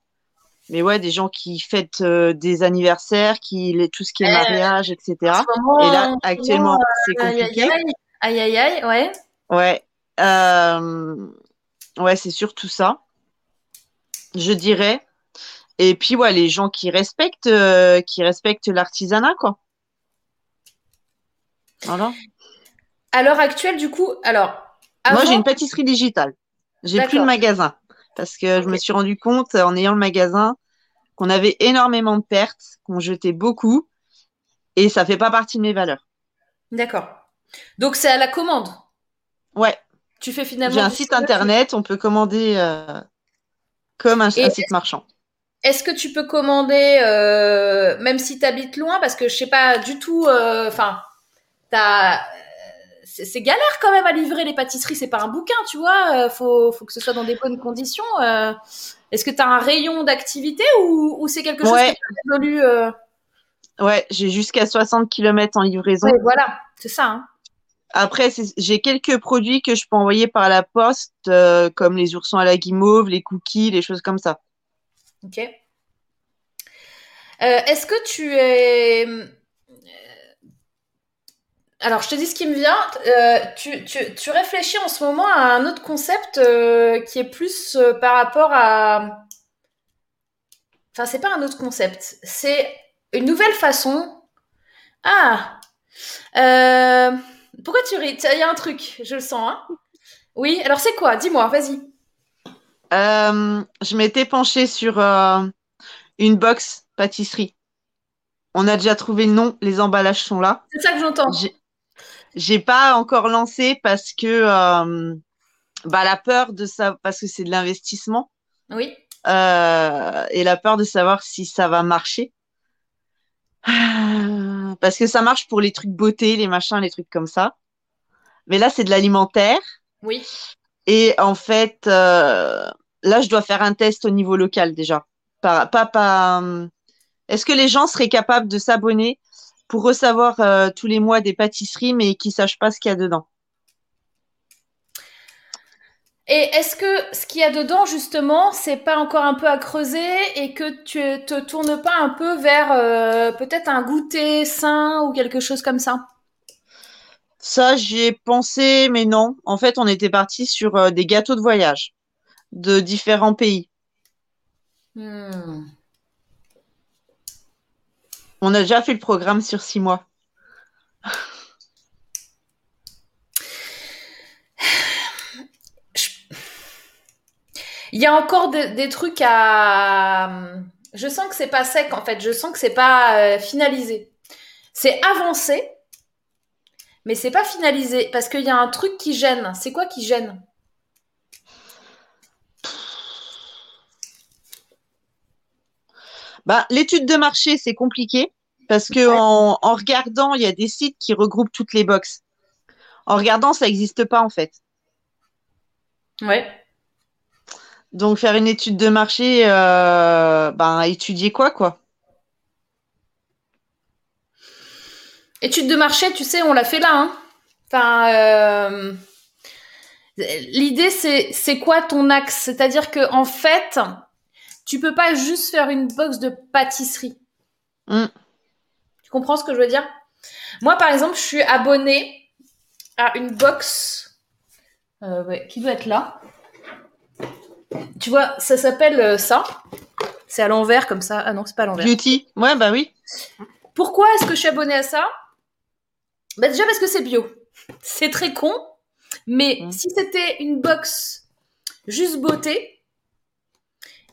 Mais ouais, des gens qui fêtent euh, des anniversaires, qui les- tout ce qui est Euh, mariage, etc. Moment, Et là, actuellement, moment, c'est compliqué. aïe, aïe, aïe, aïe, ouais. Ouais. Euh, Ouais, c'est surtout ça, je dirais. Et puis, ouais, les gens qui respectent, euh, qui respectent l'artisanat, quoi. Voilà. À l'heure actuelle, du coup, alors, Moi, j'ai une pâtisserie digitale. J'ai plus de magasin parce que je me suis rendu compte en ayant le magasin qu'on avait énormément de pertes, qu'on jetait beaucoup et ça fait pas partie de mes valeurs. D'accord. Donc, c'est à la commande. Ouais, Tu fais finalement. j'ai un site internet, on peut commander euh, comme un, site marchand. Est-ce que tu peux commander, euh, même si tu habites loin, parce que je sais pas du tout, euh, enfin, t'as, c'est galère quand même à livrer les pâtisseries, c'est pas un bouquin, tu vois, euh, faut, faut que ce soit dans des bonnes conditions. euh. Est-ce que tu as un rayon d'activité ou, ou c'est quelque chose Ouais. qui évolue euh... Ouais, j'ai jusqu'à 60 km en livraison. ouais, voilà, c'est ça. Hein. Après, j'ai quelques produits que je peux envoyer par la poste, euh, comme les oursons à la guimauve, les cookies, les choses comme ça. Ok. Est-ce que tu es. Alors, je te dis ce qui me vient. Euh, tu, tu, tu réfléchis en ce moment à un autre concept euh, qui est plus euh, par rapport à. Enfin, c'est pas un autre concept. C'est une nouvelle façon. Ah Pourquoi tu ris? Il y a un truc, je le sens. Hein oui, alors c'est quoi? Dis-moi, vas-y. Je m'étais penchée sur une box pâtisserie. On a déjà trouvé le nom, les emballages sont là. C'est ça que j'entends. J'ai- J'ai pas encore lancé parce que euh, bah, la peur de ça, parce que c'est de l'investissement Oui. euh, et la peur de savoir si ça va marcher. Ah, Parce que ça marche pour les trucs beauté, les machins, les trucs comme ça. Mais là, c'est de l'alimentaire. Oui. Et en fait, euh, là, je dois faire un test au niveau local déjà. Pas, pas, pas, euh, Est-ce que les gens seraient capables de s'abonner pour recevoir euh, tous les mois des pâtisseries, mais qui sachent pas ce qu'il y a dedans? Et est-ce que ce qu'il y a dedans, justement, c'est pas encore un peu à creuser et que tu te tournes pas un peu vers euh, peut-être un goûter sain ou quelque chose comme ça? Ça, j'y ai pensé, mais non. En fait, on était parti sur euh, des gâteaux de voyage de différents pays. Hmm. On a déjà fait le programme sur six mois. Il y a encore de- des trucs à. Je sens que c'est pas sec en fait. Je sens que c'est pas euh, finalisé. C'est avancé, mais c'est pas finalisé parce qu'il y a un truc qui gêne. C'est quoi qui gêne? Bah, l'étude de marché, c'est compliqué parce que Ouais. en, en regardant, il y a des sites qui regroupent toutes les boxes. En regardant, ça n'existe pas en fait. Ouais. Donc, faire une étude de marché, euh, ben, étudier quoi, quoi? Étude de marché, tu sais, on l'a fait là. Hein. Enfin, euh, l'idée, c'est c'est quoi ton axe? C'est-à-dire que en fait, tu peux pas juste faire une box de pâtisserie. Mm. Tu comprends ce que je veux dire? Moi, par exemple, je suis abonnée à une box euh, ouais, qui doit être là. Tu vois, ça s'appelle euh, ça. C'est à l'envers comme ça. Ah non, c'est pas à l'envers. Beauty, ouais, bah oui. Pourquoi est-ce que je suis abonnée à ça? Bah Déjà parce que c'est bio. C'est très con, mais Mm. si c'était une box juste beauté,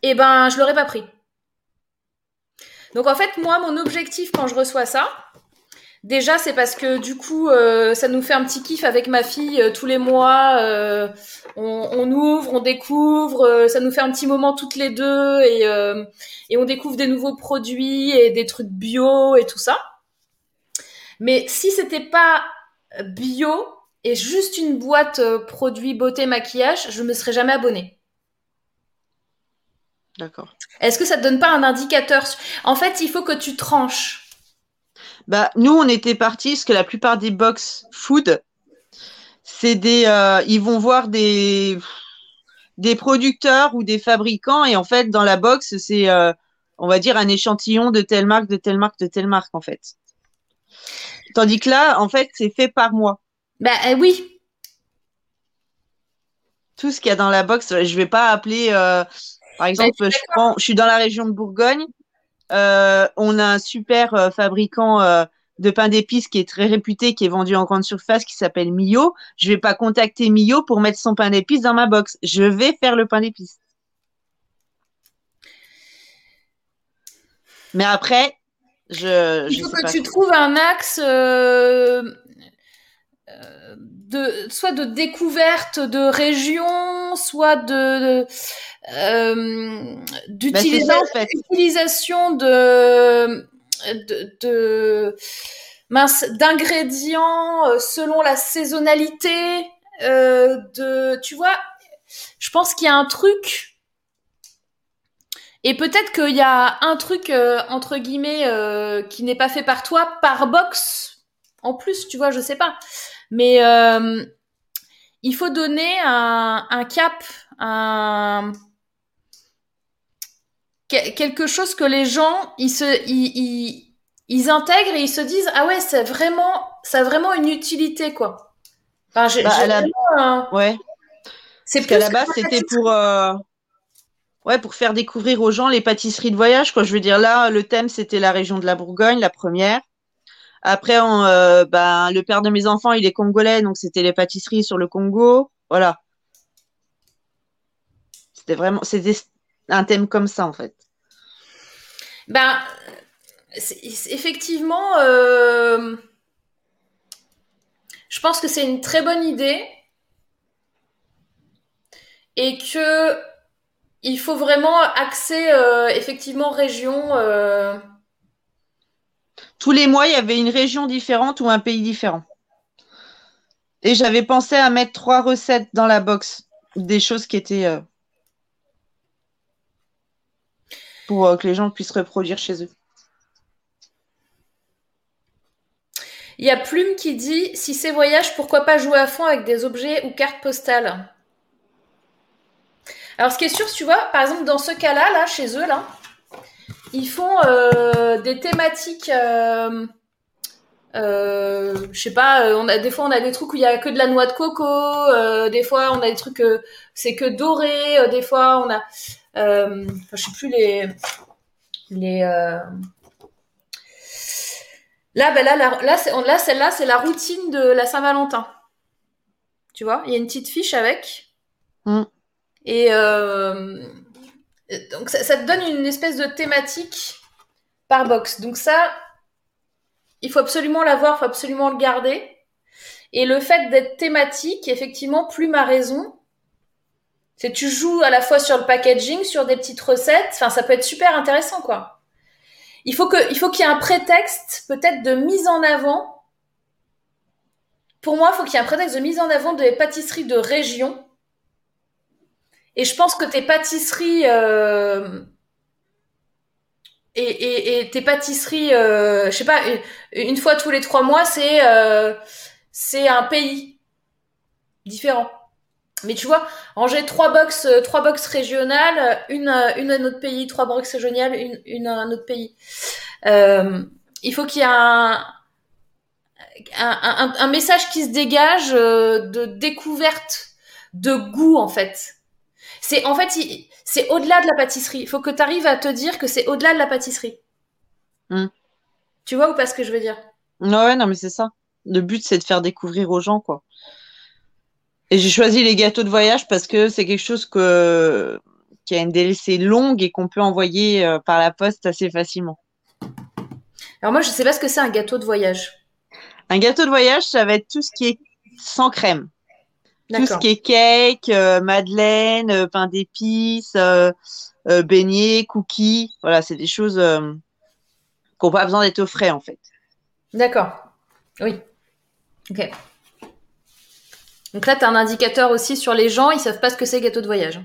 eh ben je l'aurais pas pris. Donc en fait, moi, mon objectif quand je reçois ça, Déjà, c'est parce que du coup, euh, ça nous fait un petit kiff avec ma fille euh, tous les mois. euh, on, ouvre, on découvre, ça nous fait un petit moment toutes les deux et, et on découvre des nouveaux produits et des trucs bio et tout ça. Mais si c'était pas bio et juste une boîte produits beauté maquillage, je me serais jamais abonnée. D'accord. Est-ce que ça te donne pas un indicateur En fait, il faut que tu tranches. Bah, nous, on était partis, parce que la plupart des box food, c'est des, euh, ils vont voir des, des producteurs ou des fabricants, et en fait, dans la box, c'est, euh, on va dire, un échantillon de telle marque, de telle marque, de telle marque, en fait. Tandis que là, en fait, c'est fait par mois. Bah euh, oui, Tout ce qu'il y a dans la box, je vais pas appeler, euh, par exemple, je suis je prends, je suis dans la région de Bourgogne, euh, on a un super euh, fabricant euh, de pain d'épices qui est très réputé, qui est vendu en grande surface, qui s'appelle Mio. Je vais pas contacter Mio pour mettre son pain d'épices dans ma box. Je vais faire le pain d'épices. Mais après, je, il je faut sais que pas tu trouves un axe euh, euh, de soit de découverte de région, soit de, de, euh, Bah, en fait. d'utilisation de, de, de mince d'ingrédients euh, selon la saisonnalité. euh, de, tu vois, je pense qu'il y a un truc. Et peut-être qu'il y a un truc euh, entre guillemets qui n'est pas fait par toi par box en plus, tu vois, je sais pas. Mais euh, il faut donner un, un cap, un que- quelque chose que les gens ils se ils, ils, ils intègrent et ils se disent ah ouais c'est vraiment ça a vraiment une utilité quoi. Enfin, Bah, à la- un- Ouais. c'est Parce qu'à la base, c'était pour, euh, ouais, pour faire découvrir aux gens les pâtisseries de voyage, quoi. Je veux dire, là, le thème, c'était la région de la Bourgogne, la première. Après, euh, ben, le père de mes enfants, il est congolais, donc c'était les pâtisseries sur le Congo. Voilà. C'était vraiment, un thème comme ça, en fait. Ben, effectivement, euh, je pense que c'est une très bonne idée et que il faut vraiment axer euh, effectivement région. Tous les mois, il y avait une région différente ou un pays différent. Et j'avais pensé à mettre trois recettes dans la box, des choses qui étaient euh, pour euh, que les gens puissent reproduire chez eux. Il y a Plume qui dit si c'est voyage, pourquoi pas jouer à fond avec des objets ou cartes postales? Alors ce qui est sûr, tu vois, par exemple dans ce cas-là, là, chez eux, là, ils font euh, des thématiques. Euh, euh, je sais pas, euh, on a des fois on a des trucs où il y a que de la noix de coco, euh, des fois on a des trucs euh, c'est que doré, euh, des fois on a, euh, enfin, je sais plus les les euh, Là, ben là, là, on- là, celle-là, c'est la routine de la Saint-Valentin. Tu vois, il y a une petite fiche avec. Mm. Et euh, donc, ça, te donne une espèce de thématique par box. Donc ça, il faut absolument l'avoir, il faut absolument le garder. Et le fait d'être thématique, effectivement, Plume a raison. C'est tu joues à la fois sur le packaging, sur des petites recettes. Enfin, ça peut être super intéressant, quoi. Il faut que, il faut qu'il y ait un prétexte, peut-être de mise en avant. Pour moi, il faut qu'il y ait un prétexte de mise en avant des pâtisseries de région. Et je pense que tes pâtisseries euh, et, et, et tes pâtisseries, euh, je sais pas, une, fois tous les trois mois, c'est euh, c'est un pays différent. Mais tu vois, ranger trois box, euh, trois box régionales, une, euh, une à un autre pays, trois box régionales, une, une à un autre pays. Euh, il faut qu'il y ait un, un, un, un message qui se dégage de découverte, de goût en fait. C'est en fait, c'est au-delà de la pâtisserie. Il faut que tu arrives à te dire que c'est au-delà de la pâtisserie. Mm. Tu vois ou pas ce que je veux dire? Ouais, non, mais c'est ça. Le but, c'est de faire découvrir aux gens, quoi. Et j'ai choisi les gâteaux de voyage parce que c'est quelque chose que... qui a une DLC longue et qu'on peut envoyer euh, par la poste assez facilement. Alors moi, je sais pas ce que c'est un gâteau de voyage. Un gâteau de voyage, ça va être tout ce qui est sans crème. Tout ce qui est cake, euh, madeleine, euh, pain d'épices, euh, beignets, cookies. Voilà, c'est des choses qui n'ont pas besoin d'être au frais, en fait. D'accord. Oui. Ok. Donc là, tu as un indicateur aussi sur les gens, ils savent pas ce que c'est gâteau de voyage.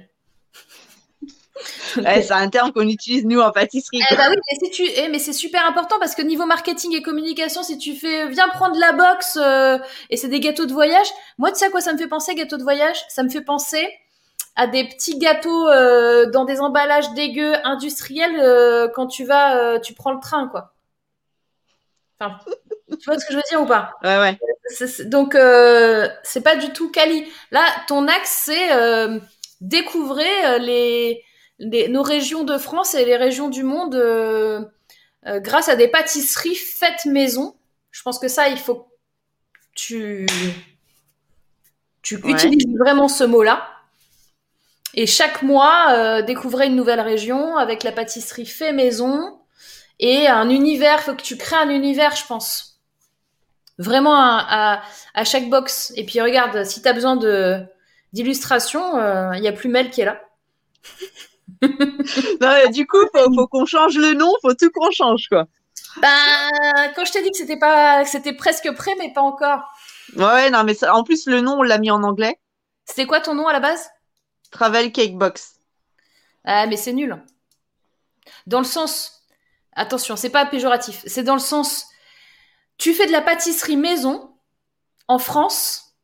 C'est un terme qu'on utilise nous en pâtisserie. Eh bah oui, mais, tu... Eh, mais c'est super important parce que niveau marketing et communication, si tu fais viens prendre la box euh, et c'est des gâteaux de voyage, moi tu sais à quoi ça me fait penser gâteau de voyage? Ça me fait penser à des petits gâteaux euh, dans des emballages dégueux industriels euh, quand tu vas, tu prends le train quoi. Enfin, tu vois ce que je veux dire ou pas? Ouais ouais. donc c'est pas du tout quali. Là, ton axe c'est découvrir les nos régions de France et les régions du monde euh, euh, grâce à des pâtisseries faites maison. Je pense que ça, il faut que tu, tu utilises vraiment ce mot-là. Et chaque mois, euh, découvrir une nouvelle région avec la pâtisserie fait maison et un univers. Faut que tu crées un univers, je pense. Vraiment à, à, chaque box. Et puis regarde, si tu as besoin de d'illustration, il y a Plumel qui est là. du coup, faut, faut qu'on change le nom, faut tout qu'on change, quoi. Ben, quand je t'ai dit que c'était pas, c'était presque prêt, mais pas encore. Ouais, non, mais en plus, le nom, on l'a mis en anglais. C'était quoi ton nom à la base? Travel Cake Box. Ah, mais c'est nul. Dans le sens, attention, c'est pas péjoratif, c'est dans le sens, tu fais de la pâtisserie maison en France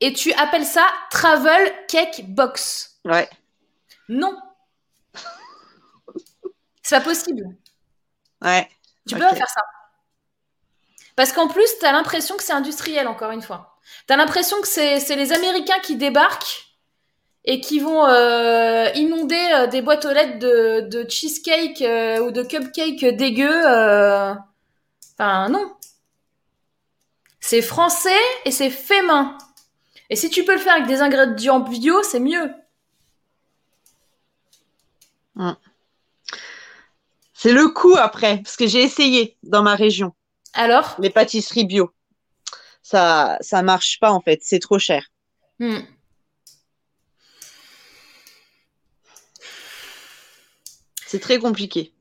et tu appelles ça Travel Cake Box. Ouais. Non, c'est pas possible. Ouais. Tu peux pas faire ça. Parce qu'en plus, tu as l'impression que c'est industriel, encore une fois. Tu as l'impression que c'est les Américains qui débarquent et qui vont euh, inonder euh, des boîtes aux lettres de, cheesecake euh, ou de cupcake dégueu. Enfin, non. C'est français et c'est fait main. Et si tu peux le faire avec des ingrédients bio, c'est mieux. Hum. C'est le coup après, parce que j'ai essayé dans ma région. Alors? Les pâtisseries bio. Ça, ça marche pas en fait, c'est trop cher. Hmm. C'est très compliqué.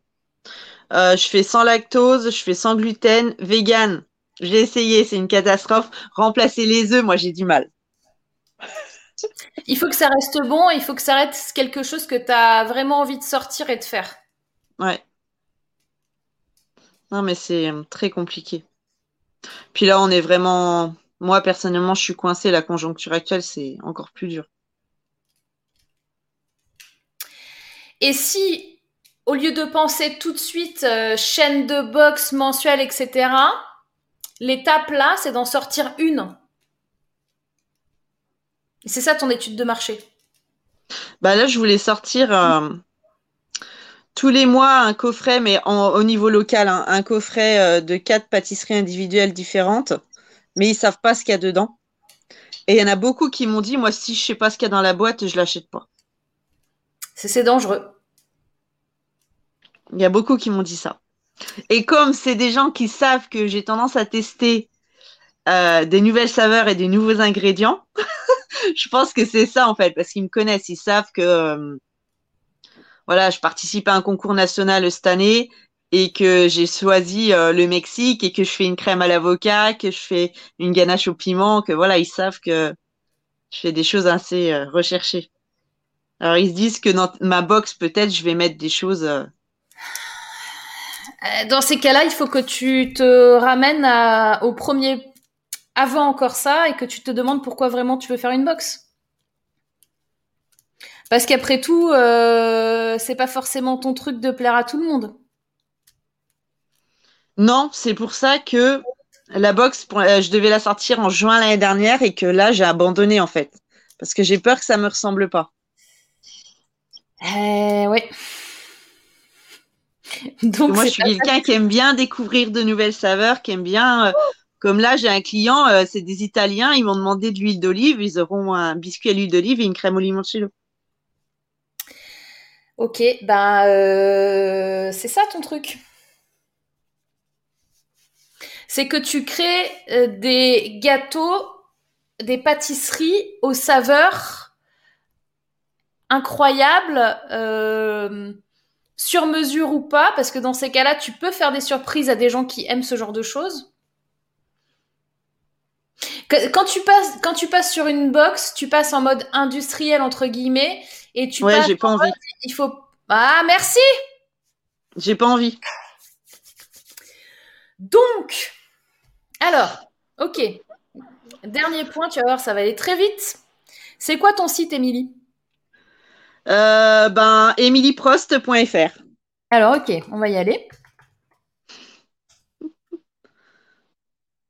Euh, je fais sans lactose, je fais sans gluten, vegan. J'ai essayé, c'est une catastrophe. Remplacer les œufs, moi j'ai du mal. il faut que ça reste bon, il faut que ça reste quelque chose que tu as vraiment envie de sortir et de faire. Ouais. Non, mais c'est euh, très compliqué. Puis là, on est vraiment. Moi, personnellement, je suis coincée. La conjoncture actuelle, c'est encore plus dur. Et si, au lieu de penser tout de suite euh, chaîne de boxe mensuelle, etc., l'étape là, c'est d'en sortir une. C'est ça ton étude de marché? Bah là, je voulais sortir euh, tous les mois un coffret, mais au niveau local, hein, un coffret euh, de quatre pâtisseries individuelles différentes, mais ils savent pas ce qu'il y a dedans. Et il y en a beaucoup qui m'ont dit, moi, si je sais pas ce qu'il y a dans la boîte, je l'achète pas. C'est dangereux. Il y a beaucoup qui m'ont dit ça. Et comme c'est des gens qui savent que j'ai tendance à tester euh, des nouvelles saveurs et des nouveaux ingrédients, je pense que c'est ça en fait, parce qu'ils me connaissent, ils savent que euh, voilà, je participe à un concours national cette année et que j'ai choisi euh, le Mexique et que je fais une crème à l'avocat, que je fais une ganache au piment, que voilà, ils savent que je fais des choses assez euh, recherchées. Alors ils se disent que dans ma box, peut-être, je vais mettre des choses. Euh, dans ces cas-là, il faut que tu te ramènes au premier, avant encore ça, et que tu te demandes pourquoi vraiment tu veux faire une box. Parce qu'après tout, euh, c'est pas forcément ton truc de plaire à tout le monde. Non, c'est pour ça que la box, euh, je devais la sortir en juin l'année dernière et que là, j'ai abandonné en fait. Parce que j'ai peur que ça me ressemble pas. Euh, oui. Donc, moi, je suis quelqu'un qui aime bien découvrir de nouvelles saveurs, qui aime bien. Euh, comme là, j'ai un client, c'est des Italiens, ils m'ont demandé de l'huile d'olive, ils auront un biscuit à l'huile d'olive et une crème au limoncello. Ok, ben euh, c'est ça ton truc. c'est que tu crées euh, des gâteaux, des pâtisseries aux saveurs incroyables, euh, sur mesure ou pas, parce que dans ces cas-là, tu peux faire des surprises à des gens qui aiment ce genre de choses. Quand tu passes, quand tu passes sur une box, tu passes en mode industriel entre guillemets et tu Ouais, j'ai pas en envie. il faut ah merci. J'ai pas envie. Donc, alors, ok. Dernier point, tu vas voir, ça va aller très vite. C'est quoi ton site, Émilie? Euh, ben, emilyprost.fr. Alors, ok, on va y aller.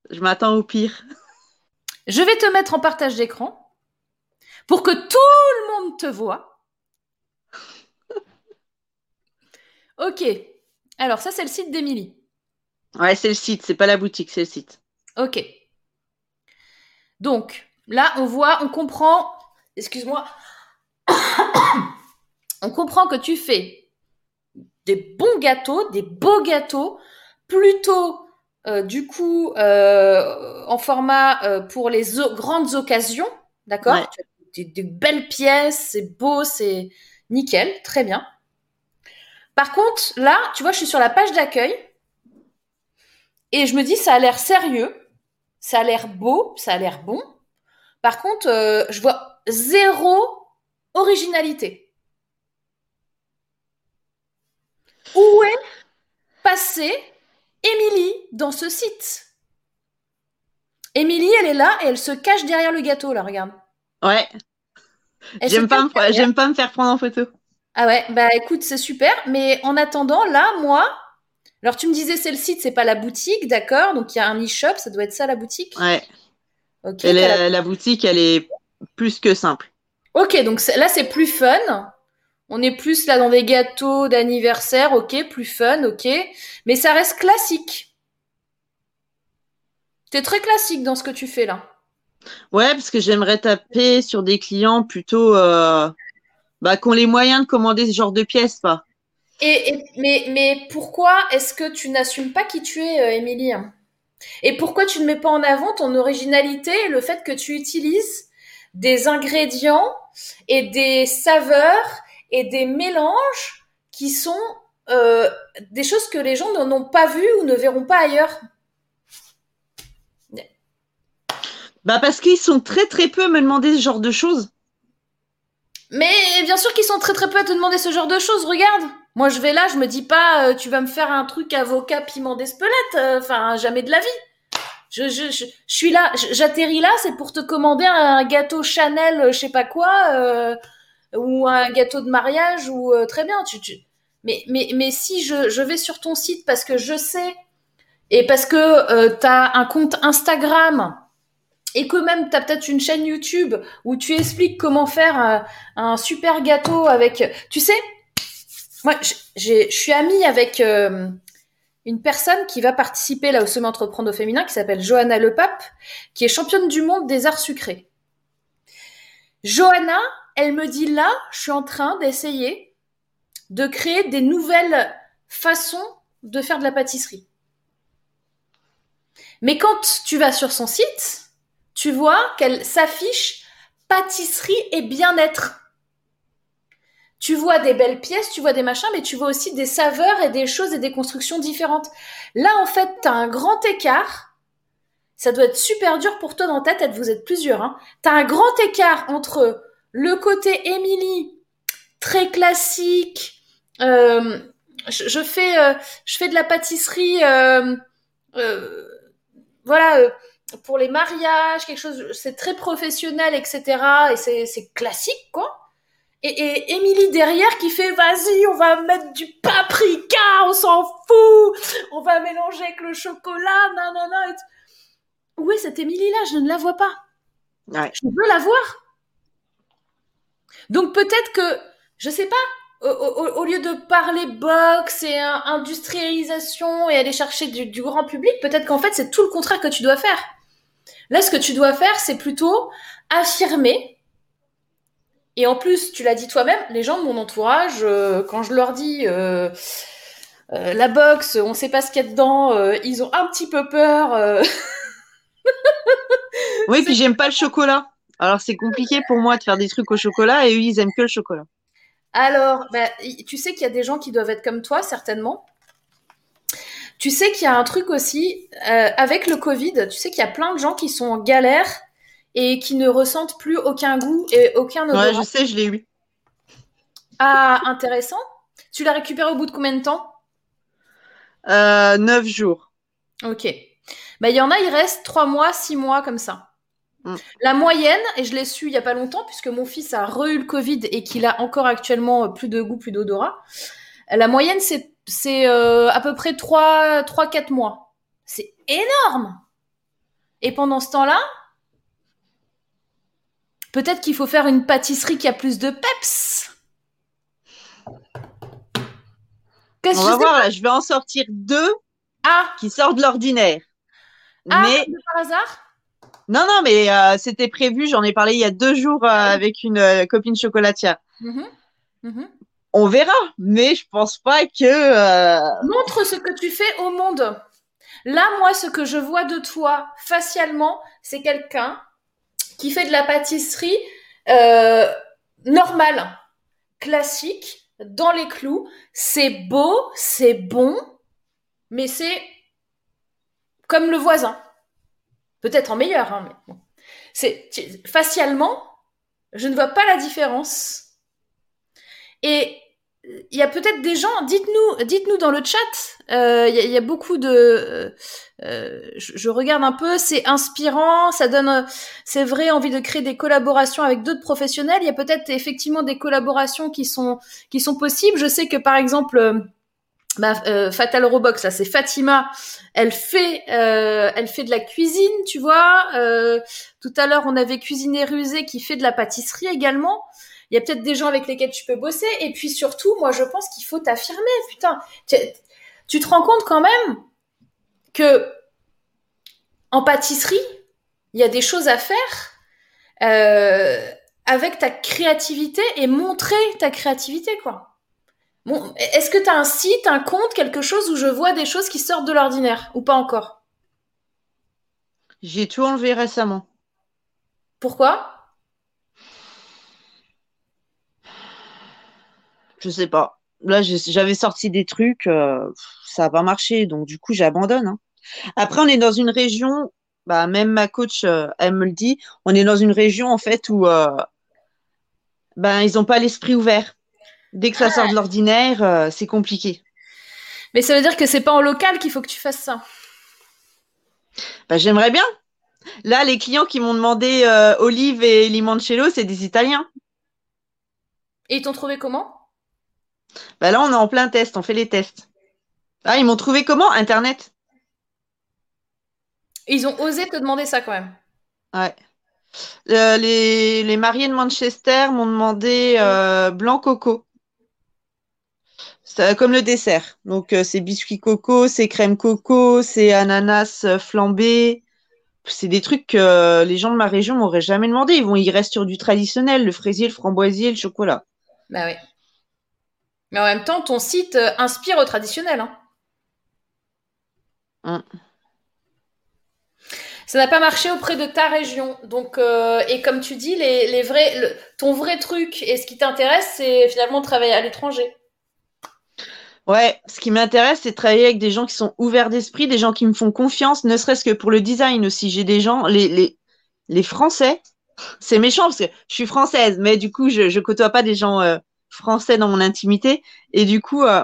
Je m'attends au pire. Je vais te mettre en partage d'écran pour que tout le monde te voit. Ok. Alors, ça, c'est le site d'Émilie. Ouais, c'est le site, c'est pas la boutique, c'est le site. Ok. Donc, là, on voit, on comprend, excuse-moi, on comprend que tu fais des bons gâteaux, des beaux gâteaux, plutôt, euh, du coup, euh, en format euh, pour les grandes occasions, d'accord? Ouais. Des belles pièces, c'est beau, c'est nickel, très bien. Par contre, là, tu vois, je suis sur la page d'accueil et je me dis, ça a l'air sérieux, ça a l'air beau, ça a l'air bon. Par contre, euh, je vois zéro originalité. Où est passée Émilie dans ce site? Émilie, elle est là et elle se cache derrière le gâteau, là, regarde. Ouais, pas, derrière. j'aime pas me faire prendre en photo. Ah ouais, bah écoute, c'est super. Mais en attendant, là, moi, alors tu me disais c'est le site, c'est pas la boutique, d'accord Donc il y a un e-shop, ça doit être ça la boutique? Ouais, Ok. et t'as la- la, la boutique, elle est plus que simple. Ok, donc là c'est plus fun. On est plus là dans des gâteaux d'anniversaire, ok, plus fun, ok. Mais ça reste classique. T'es très classique dans ce que tu fais là. Ouais, parce que j'aimerais taper sur des clients plutôt euh, bah, qui ont les moyens de commander ce genre de pièces, pas. Et, et- mais, mais pourquoi est-ce que tu n'assumes pas qui tu es, euh, Émilie? Et pourquoi tu ne mets pas en avant ton originalité et le fait que tu utilises des ingrédients et des saveurs et des mélanges qui sont euh, des choses que les gens n'en ont pas vues ou ne verront pas ailleurs? Bah parce qu'ils sont très très peu à me demander ce genre de choses. Mais bien sûr qu'ils sont très très peu à te demander ce genre de choses, regarde Moi je vais là, je me dis pas, euh, tu vas me faire un truc avocat piment d'Espelette, euh, enfin jamais de la vie je, je, je, je suis là, j'atterris là, c'est pour te commander un gâteau Chanel, euh, je sais pas quoi, euh, ou un gâteau de mariage, ou euh, très bien. Tu, tu... Mais, mais, mais si je, je vais sur ton site parce que je sais, et parce que tu as un compte Instagram, et que même tu as peut-être une chaîne YouTube où tu expliques comment faire un, un super gâteau avec... Tu sais, moi, je suis amie avec euh, une personne qui va participer là au Sommet Entreprendre au féminin, qui s'appelle Johanna Lepape, qui est championne du monde des arts sucrés. Johanna, elle me dit là, je suis en train d'essayer de créer des nouvelles façons de faire de la pâtisserie. Mais quand tu vas sur son site, tu vois qu'elle s'affiche pâtisserie et bien-être. Tu vois des belles pièces, tu vois des machins, mais tu vois aussi des saveurs et des choses et des constructions différentes. Là, en fait, tu as un grand écart. Ça doit être super dur pour toi dans ta tête, vous êtes plusieurs. Hein. Tu un grand écart entre le côté Émilie, très classique. euh, je, fais, euh, je fais de la pâtisserie, euh, voilà, pour les mariages, quelque chose, c'est très professionnel, etc. Et c'est classique, quoi. Et, Émilie derrière qui fait vas-y, on va mettre du paprika, on s'en fout, on va mélanger avec le chocolat, nanana. Et tout. Où est cette Émilie là Je ne la vois pas. Ouais. Je veux la voir. Donc peut-être que, je sais pas, au, au- au lieu de parler box et industrialisation et aller chercher du, du grand public, peut-être qu'en fait c'est tout le contraire que tu dois faire. Là, ce que tu dois faire, c'est plutôt affirmer. Et en plus, tu l'as dit toi-même, les gens de mon entourage, euh, quand je leur dis, euh, euh, la box, on sait pas ce qu'il y a dedans, ils ont un petit peu peur. Oui, puis j'aime pas le chocolat. Alors c'est compliqué pour moi de faire des trucs au chocolat et eux, ils aiment que le chocolat. Alors, bah, tu sais qu'il y a des gens qui doivent être comme toi, certainement. Tu sais qu'il y a un truc aussi, euh, avec le Covid, tu sais qu'il y a plein de gens qui sont en galère et qui ne ressentent plus aucun goût et aucun odorat. Ouais, je sais, je l'ai eu. Ah, intéressant. Tu l'as récupéré au bout de combien de temps? Euh, neuf jours. Ok. Bah, il y en a, il reste trois mois, six mois comme ça. Mm. La moyenne, et je l'ai su il y a pas longtemps, puisque mon fils a re-eu le Covid et qu'il a encore actuellement euh, plus de goût, plus d'odorat. La moyenne, c'est, c'est euh, à peu près 3, 3-4 mois. C'est énorme Et pendant ce temps-là, peut-être qu'il faut faire une pâtisserie qui a plus de peps On que va voir là, je vais en sortir deux Ah, qui sortent de l'ordinaire. ah Mais par hasard? Non, non, mais euh, c'était prévu. J'en ai parlé il y a deux jours euh, avec une euh, copine chocolatière. Mhm. Mhm. On verra, mais je pense pas que. euh, Montre ce que tu fais au monde. Là, moi, ce que je vois de toi facialement, c'est quelqu'un qui fait de la pâtisserie euh, normale, classique, dans les clous. C'est beau, c'est bon, mais c'est comme le voisin. Peut-être en meilleur, hein, mais bon. C'est facialement, je ne vois pas la différence. Et il y a peut-être des gens, dites-nous, dites-nous dans le chat. euh, Il y, a- il y a beaucoup de, euh, euh, je, je regarde un peu, c'est inspirant, ça donne, euh, c'est vrai, envie de créer des collaborations avec d'autres professionnels. Il y a peut-être effectivement des collaborations qui sont qui sont possibles. Je sais que par exemple. euh, bah, euh, Fatal Robox, là, c'est Fatima. Elle fait, euh, elle fait de la cuisine, tu vois. Euh, tout à l'heure, on avait Cuisiné Rusé qui fait de la pâtisserie également. Il y a peut-être des gens avec lesquels tu peux bosser. Et puis surtout, moi, je pense qu'il faut t'affirmer. Putain, tu, tu te rends compte quand même que en pâtisserie, il y a des choses à faire euh, avec ta créativité et montrer ta créativité, quoi. Bon, est-ce que tu as un site, un compte, quelque chose où je vois des choses qui sortent de l'ordinaire ou pas encore? J'ai tout enlevé récemment. Pourquoi? Je sais pas. Là, j'avais sorti des trucs, euh, ça a pas marché, donc du coup, j'abandonne. hein. Après, on est dans une région, bah, même ma coach, euh, elle me le dit, on est dans une région en fait où euh, ben, ils n'ont pas l'esprit ouvert. Dès que ça sort de l'ordinaire, c'est compliqué. Mais ça veut dire que c'est pas en local qu'il faut que tu fasses ça. Bah, j'aimerais bien. Là, les clients qui m'ont demandé olive et limoncello, c'est des Italiens. Et ils t'ont trouvé comment? Bah, là, on est en plein test, on fait les tests. Ah, ils m'ont trouvé comment? Internet? Et ils ont osé te demander ça quand même. Ouais. Euh, les, les mariés de Manchester m'ont demandé euh, blanc coco. C'est comme le dessert. Donc, euh, c'est biscuit coco, c'est crème coco, c'est ananas flambé. C'est des trucs que les gens de ma région m'auraient jamais demandé. Ils vont, ils restent sur du traditionnel, le fraisier, le framboisier, le chocolat. Bah oui. Mais en même temps, ton site euh, inspire au traditionnel. Hein. Hum. Ça n'a pas marché auprès de ta région. Donc, euh, et comme tu dis, les, les vrais, le- ton vrai truc et ce qui t'intéresse, c'est finalement de travailler à l'étranger. Ouais, ce qui m'intéresse, c'est de travailler avec des gens qui sont ouverts d'esprit, des gens qui me font confiance, ne serait-ce que pour le design aussi. J'ai des gens, les, les, les Français, c'est méchant parce que je suis française, mais du coup, je, je côtoie pas des gens euh, français dans mon intimité. Et du coup, euh,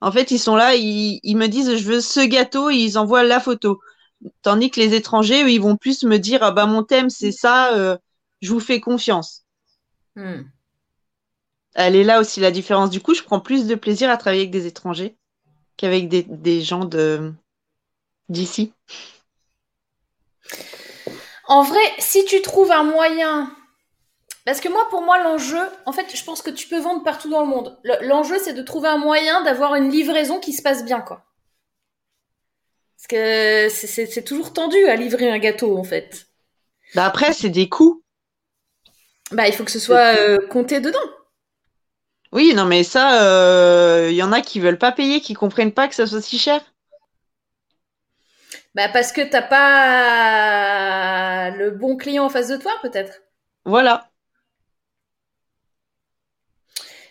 en fait, ils sont là, ils, ils me disent, je veux ce gâteau, et ils envoient la photo. Tandis que les étrangers, eux, ils vont plus me dire, ah bah mon thème, c'est ça, euh, je vous fais confiance. Hmm. Elle est là aussi la différence. Du coup, je prends plus de plaisir à travailler avec des étrangers qu'avec des, des gens de d'ici. En vrai, si tu trouves un moyen. Parce que moi, pour moi, l'enjeu, en fait, je pense que tu peux vendre partout dans le monde. Le- L'enjeu, c'est de trouver un moyen d'avoir une livraison qui se passe bien, quoi. Parce que c'est- toujours tendu à livrer un gâteau, en fait. Bah après, c'est des coûts. Bah, il faut que ce soit euh, compté dedans. Oui, non, mais ça, euh, il y en a qui veulent pas payer, qui comprennent pas que ça soit si cher. Bah parce que t'as pas le bon client en face de toi, peut-être. Voilà.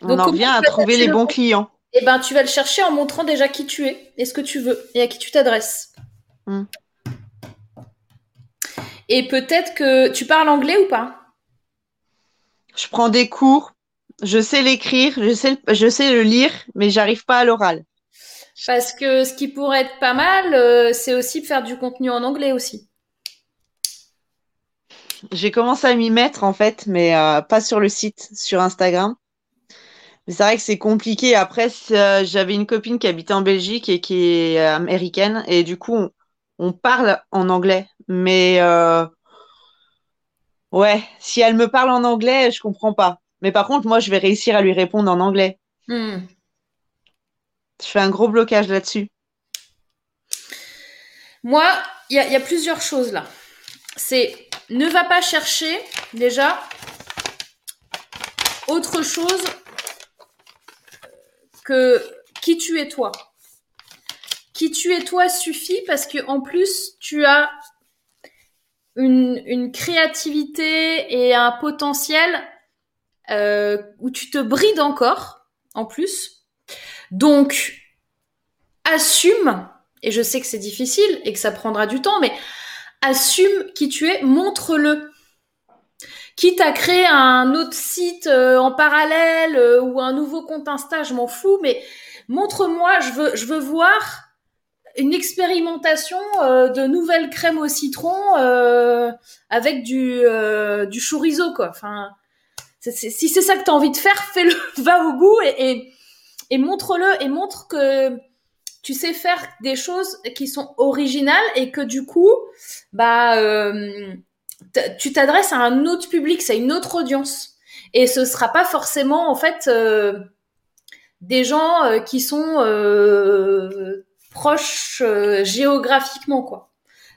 On en revient à trouver les le bons bon- clients. Eh ben, tu vas le chercher en montrant déjà qui tu es et ce que tu veux et à qui tu t'adresses. Hmm. Et peut-être que tu parles anglais ou pas? Je prends des cours, je sais l'écrire, je sais, le- je sais le lire, mais j'arrive pas à l'oral. Parce que ce qui pourrait être pas mal, euh, c'est aussi de faire du contenu en anglais aussi. J'ai commencé à m'y mettre en fait, mais euh, pas sur le site, sur Instagram. Mais c'est vrai que c'est compliqué. Après, euh, j'avais une copine qui habitait en Belgique et qui est euh, américaine, et du coup, on, on parle en anglais. Mais euh, ouais, si elle me parle en anglais, je comprends pas. Mais par contre, moi, je vais réussir à lui répondre en anglais. Hmm. Je fais un gros blocage là-dessus. Moi, il y, a- il y a plusieurs choses là. C'est ne va pas chercher déjà autre chose que qui tu es toi. Qui tu es toi suffit parce que en plus tu as une, une créativité et un potentiel euh, où tu te brides encore en plus. Donc assume et je sais que c'est difficile et que ça prendra du temps, mais assume qui tu es, montre-le. Quitte à créer un autre site euh, en parallèle euh, ou un nouveau compte Insta, je m'en fous, mais montre-moi, je veux, je veux voir une expérimentation euh, de nouvelles crèmes au citron euh, avec du, euh, du chorizo, quoi. Enfin, si c'est ça que tu as envie de faire, fais-le, va au bout et, et, et montre-le et montre que tu sais faire des choses qui sont originales et que du coup, bah, euh, tu t'adresses à un autre public, c'est une autre audience. Et ce sera pas forcément en fait euh, des gens euh, qui sont euh, proches euh, géographiquement quoi.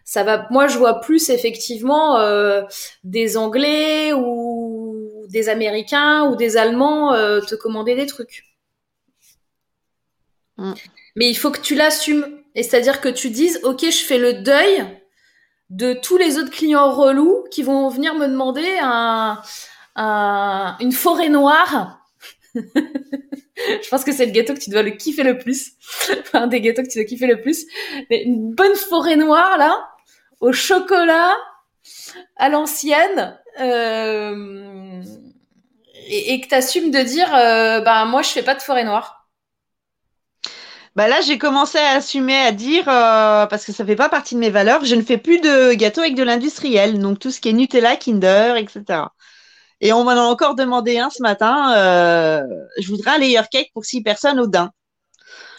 Ça va, moi je vois plus effectivement euh, des Anglais ou des Américains ou des Allemands euh, te commander des trucs. Mm. Mais il faut que tu l'assumes. Et c'est-à-dire que tu dises, OK, je fais le deuil de tous les autres clients relous qui vont venir me demander un, un- une forêt noire. je pense que c'est le gâteau que tu dois le kiffer le plus. Enfin, des gâteaux que tu dois kiffer le plus. Une bonne forêt noire, là, au chocolat, à l'ancienne. euh, et, et que tu assumes de dire, euh, bah, moi, je fais pas de forêt noire. Bah là, j'ai commencé à assumer, à dire, euh, parce que ça fait pas partie de mes valeurs, je ne fais plus de gâteaux avec de l'industriel, donc tout ce qui est Nutella, Kinder, etc. Et on m'en a encore demandé un ce matin. euh, je voudrais un layer cake pour six personnes au daim.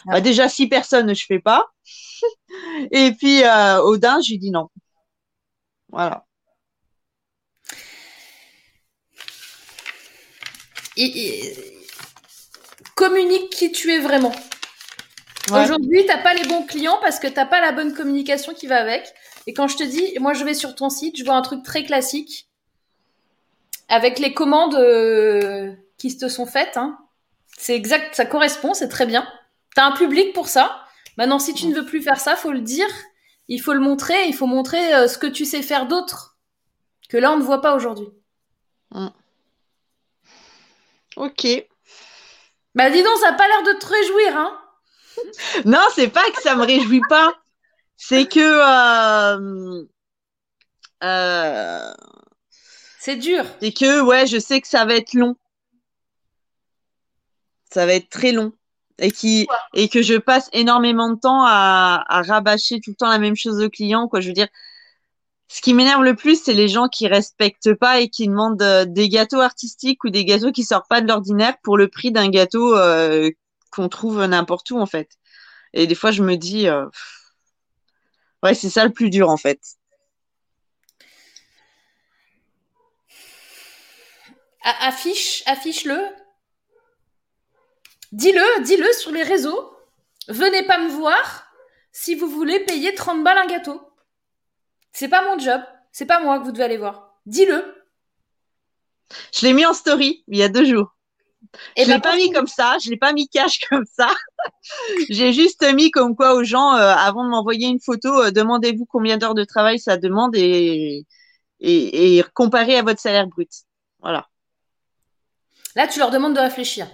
Ah. Bah, déjà six personnes, je fais pas. Et puis euh, au daim, je lui dis non. Voilà. Et- et- communique qui tu es vraiment. Ouais. Aujourd'hui, t'as pas les bons clients parce que t'as pas la bonne communication qui va avec. Et quand je te dis, moi je vais sur ton site, je vois un truc très classique avec les commandes euh, qui te sont faites. hein. C'est exact, ça correspond, c'est très bien. T'as un public pour ça. Maintenant, si tu ne veux plus faire ça, faut le dire, il faut le montrer, il faut montrer euh, ce que tu sais faire d'autre que là on ne voit pas aujourd'hui. Ok. Bah dis donc, ça a pas l'air de te réjouir, hein Non, c'est pas que ça me réjouit pas. C'est que euh, euh, C'est dur. c'est que ouais, je sais que ça va être long. Ça va être très long. Et, qui, et que je passe énormément de temps à, à rabâcher tout le temps la même chose aux clients. Quoi. Je veux dire, ce qui m'énerve le plus, c'est les gens qui respectent pas et qui demandent euh, des gâteaux artistiques ou des gâteaux qui sortent pas de l'ordinaire pour le prix d'un gâteau euh, qu'on trouve n'importe où, en fait. Et des fois, je me dis, euh, ouais, c'est ça le plus dur, en fait. A- affiche, affiche-le. Dis-le, dis-le sur les réseaux. Venez pas me voir si vous voulez payer 30 balles un gâteau. C'est pas mon job. C'est pas moi que vous devez aller voir. Dis-le. Je l'ai mis en story il y a deux jours. Et je l'ai ben, pas mis comme ça, je l'ai pas mis cash comme ça. J'ai juste mis comme quoi aux gens, euh, avant de m'envoyer une photo, euh, demandez-vous combien d'heures de travail ça demande et, et, et comparez à votre salaire brut. Voilà. Là, tu leur demandes de réfléchir.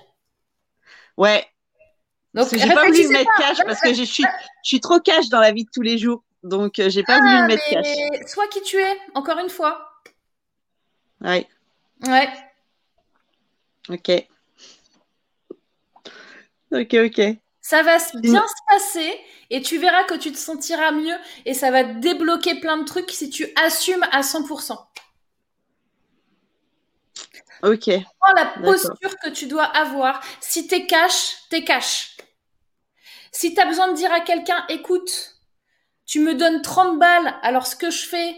Ouais. Donc, j'ai pas voulu le mettre pas. cash parce que je suis, je suis trop cash dans la vie de tous les jours. Donc, euh, j'ai pas voulu Ah, le mettre cash. sois qui tu es, encore une fois. Ouais. Ouais. Ok. Ok, ok. Ça va s- bien se passer et tu verras que tu te sentiras mieux et ça va te débloquer plein de trucs si tu assumes à 100%. Ok. Prends la posture que tu dois avoir. Si t'es cash, t'es cash. Si t'as besoin de dire à quelqu'un, écoute, tu me donnes 30 balles, alors ce que je fais,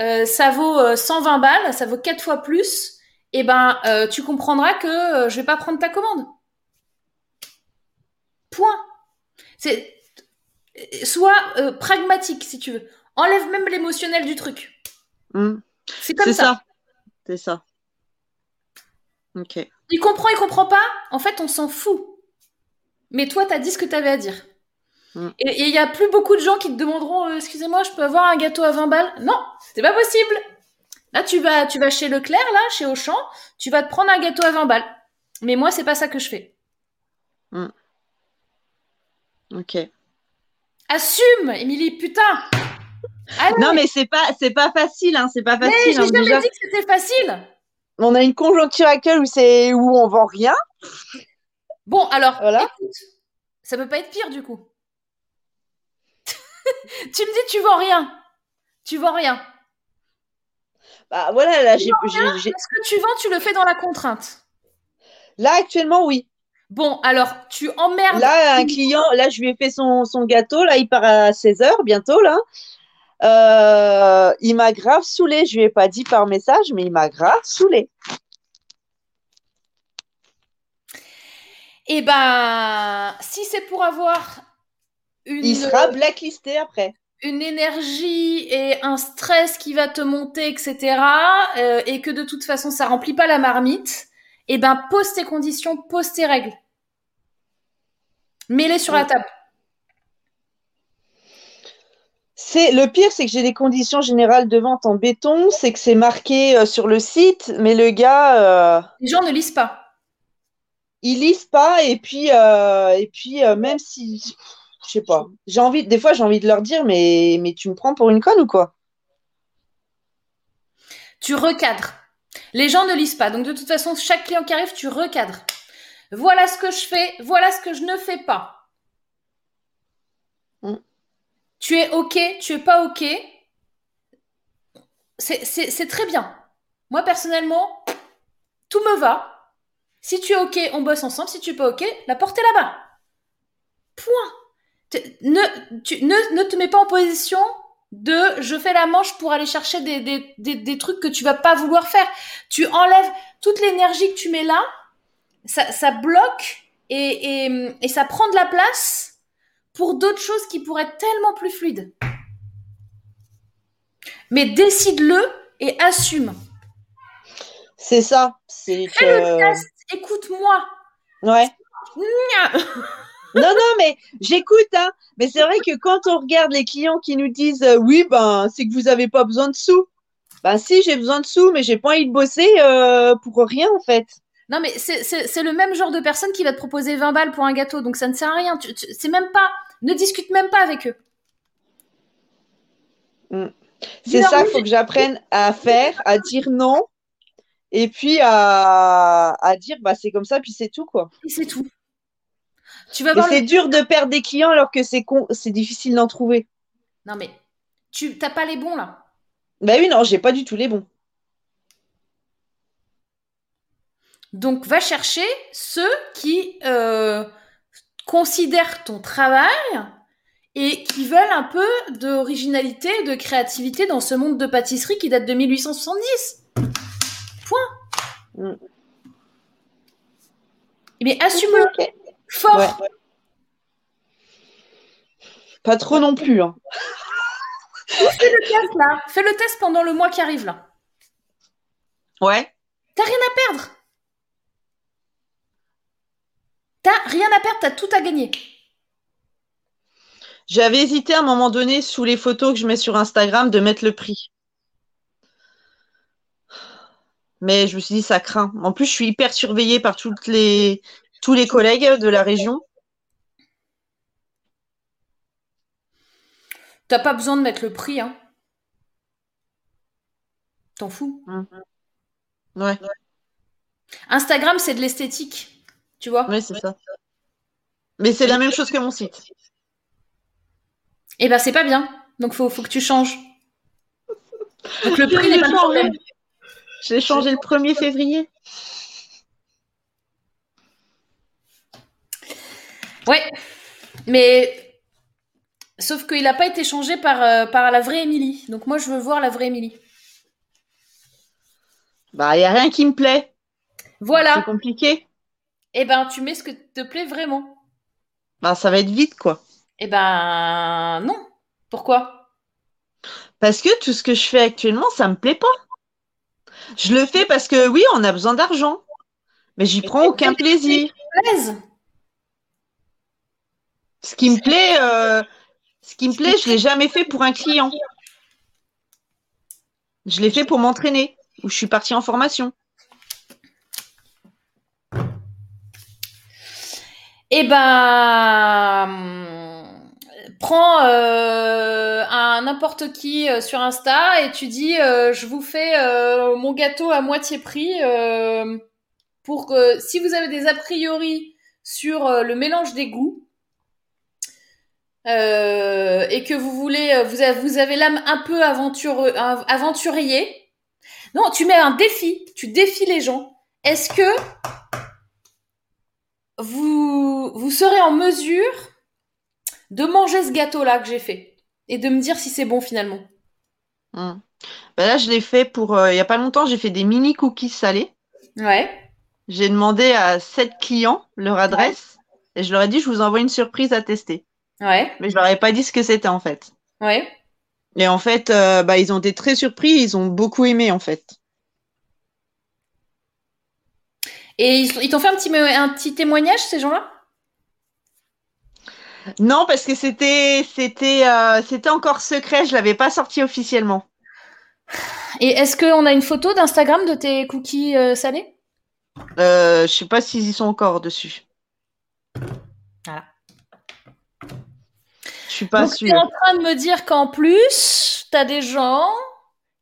euh, ça vaut euh, 120 balles, ça vaut 4 fois plus, et ben, euh, tu comprendras que euh, je vais pas prendre ta commande. Point. C'est, sois euh, pragmatique si tu veux. Enlève même l'émotionnel du truc. Hmm. C'est comme ça. ça. C'est ça. Ok. Il comprend, il comprend pas. En fait, on s'en fout. Mais toi, t'as dit ce que t'avais à dire. Mm. Et il y a plus beaucoup de gens qui te demanderont, euh, excusez-moi, je peux avoir un gâteau à 20 balles? Non, c'est pas possible. Là, tu vas, tu vas chez Leclerc, là, chez Auchan, tu vas te prendre un gâteau à 20 balles. Mais moi, c'est pas ça que je fais. Ok. Assume, Émilie, putain. Allez, Non, mais c'est pas, c'est pas facile, hein. C'est pas mais facile. j'ai hein, jamais déjà. dit que c'était facile. On a une conjoncture actuelle où c'est où on vend rien. Bon, alors, Voilà. écoute, ça peut pas être pire du coup. tu me dis, tu vends rien. Tu vends rien. Bah voilà, là, j'ai, j'ai- j'ai- Ce que tu vends, tu le fais dans la contrainte. là actuellement, oui. Bon, alors, tu emmerdes. Là, un client, là, je lui ai fait son, son gâteau. Là, il part à 16h bientôt, là. Euh, il m'a grave saoulé. Je lui ai pas dit par message, mais il m'a grave saoulé. Eh ben, si c'est pour avoir une, Il sera blacklisté après. une énergie et un stress qui va te monter, etc., euh, et que de toute façon, ça remplit pas la marmite, eh ben, pose tes conditions, pose tes règles. Mets-les sur la table. C'est le pire, c'est que j'ai des conditions générales de vente en béton. C'est que c'est marqué euh, sur le site, mais le gars, euh, Les gens ne lisent pas. il lise pas. Et puis, euh, et puis euh, même si, je sais pas. J'ai envie, des fois, j'ai envie de leur dire, mais, mais tu me prends pour une conne ou quoi? Tu recadres. Les gens ne lisent pas. Donc, de toute façon, chaque client qui arrive, tu recadres. Voilà ce que je fais, voilà ce que je ne fais pas. Mm. Tu es OK, tu es pas OK. C'est- très bien. Moi, personnellement, tout me va. Si tu es OK, on bosse ensemble. Si tu es pas OK, la porte est là-bas. Point. Te- Ne, tu, ne, ne te mets pas en position de je fais la manche pour aller chercher des, des, des, des trucs que tu vas pas vouloir faire. Tu enlèves toute l'énergie que tu mets là, ça, ça bloque et, et, et ça prend de la place pour d'autres choses qui pourraient être tellement plus fluides. Mais décide-le et assume. C'est ça. C'est Fais le test, écoute-moi. ouais. Non, non, mais j'écoute, hein. Mais c'est vrai que quand on regarde les clients qui nous disent euh, oui, ben, c'est que vous n'avez pas besoin de sous. Ben si, j'ai besoin de sous, mais j'ai pas envie de bosser euh, pour rien, en fait. Non, mais c'est- c'est c'est le même genre de personne qui va te proposer 20 balles pour un gâteau, donc ça ne sert à rien. C'est même pas. Ne discute même pas avec eux. C'est Dis-leur ça qu'il faut que j'apprenne à faire, à dire non, et puis à, à dire bah c'est comme ça, puis c'est tout, quoi. Et c'est tout. Tu vas voir c'est dur de perdre des clients alors que c'est con, c'est difficile d'en trouver. Non, mais tu t'as pas les bons là. Bah oui, non, j'ai pas du tout les bons. Donc, va chercher ceux qui euh, considèrent ton travail et qui veulent un peu d'originalité, de créativité dans ce monde de pâtisserie qui date de 1870. Point. Mm. Mais assume-le. Fort. Ouais. Pas trop non plus, hein. Fais le test là? Fais le test pendant le mois qui arrive là. Ouais. T'as rien à perdre. T'as rien à perdre, t'as tout à gagner. J'avais hésité à un moment donné, sous les photos que je mets sur Instagram, de mettre le prix. Mais je me suis dit, ça craint. En plus, je suis hyper surveillée par toutes les, tous les collègues de la région. T'as pas besoin de mettre le prix, hein. T'en fous. Ouais, Instagram, c'est de l'esthétique. Tu vois ouais, c'est ça. Mais c'est la même chose que mon site. Eh ben, c'est pas bien. Donc, faut, faut que tu changes. Donc, le prix J'ai n'est pas le changé. problème. J'ai changé le 1er février. Ouais. Mais. Sauf qu'il n'a pas été changé par, euh, par la vraie Émilie. Donc, moi, je veux voir la vraie Émilie. Bah, il n'y a rien qui me plaît. C'est Voilà. compliqué. Eh ben, tu mets ce que te plaît vraiment. Bah, ça va être vite, quoi. Eh ben, non. Pourquoi? Parce que tout ce que je fais actuellement, ça me plaît pas. Je le fais parce que oui, on a besoin d'argent. Mais j'y prends aucun plaisir. Plaise. Ce qui me plaît, euh, ce qui me plaît, je l'ai jamais fait pour un client. Je l'ai fait pour m'entraîner, où je suis partie en formation. Eh ben, prends euh, un n'importe qui euh, sur Insta et tu dis je vous fais mon gâteau à moitié prix pour que si vous avez des a priori sur le mélange des goûts euh, et que vous voulez, euh, vous avez, vous avez l'âme un peu aventurier. Non, tu mets un défi, tu défies les gens. Est-ce que vous, vous serez en mesure de manger ce gâteau-là que j'ai fait et de me dire si c'est bon finalement? Hmm. Ben là, je l'ai fait pour, euh, il y a pas longtemps, j'ai fait des mini cookies salés. Ouais. J'ai demandé à sept clients leur adresse et je leur ai dit, je vous envoie une surprise à tester. Ouais. Mais je leur ai pas dit ce que c'était en fait. Ouais. Et en fait, euh, bah, ils ont été très surpris, ils ont beaucoup aimé en fait. Et ils t'ont fait un petit, un petit témoignage, ces gens-là? Non, parce que c'était c'était euh, c'était encore secret, je l'avais pas sorti officiellement. Et est-ce qu'on a une photo d'Instagram de tes cookies euh, salés? Euh, je sais pas s'ils y sont encore dessus. Voilà. Suis pas Donc, tu es sûre. en train de me dire qu'en plus, t'as des gens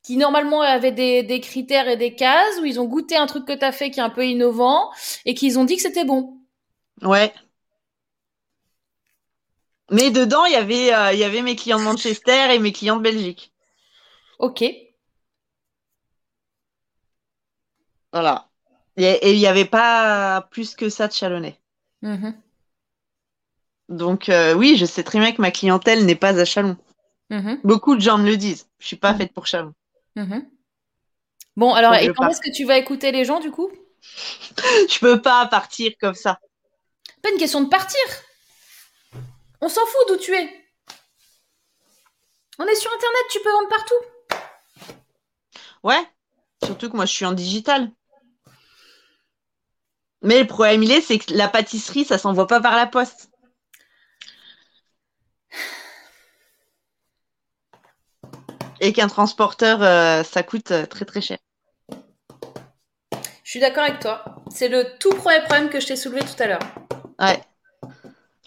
qui normalement avaient des, des critères et des cases où ils ont goûté un truc que t'as fait qui est un peu innovant et qu'ils ont dit que c'était bon. Ouais. Mais dedans, il y avait euh, il y avait mes clients de Manchester et mes clients de Belgique. Ok. Voilà. Et il y avait pas plus que ça de Chalonnais. Mhm. Donc euh, oui, je sais très bien que ma clientèle n'est pas à Chalon. Mhm. Beaucoup de gens me le disent. Je suis pas faite pour Chalon. Mhm. Bon, alors, et quand est-ce que tu vas écouter les gens du coup? Je peux pas partir comme ça. Pas une question de partir. On s'en fout d'où tu es. On est sur Internet, tu peux vendre partout. Ouais. Surtout que moi, je suis en digital. Mais le problème, il est, c'est que la pâtisserie, ça s'envoie pas par la poste. Et qu'un transporteur, euh, ça coûte euh, très très cher. Je suis d'accord avec toi. C'est le tout premier problème que je t'ai soulevé tout à l'heure. Ouais.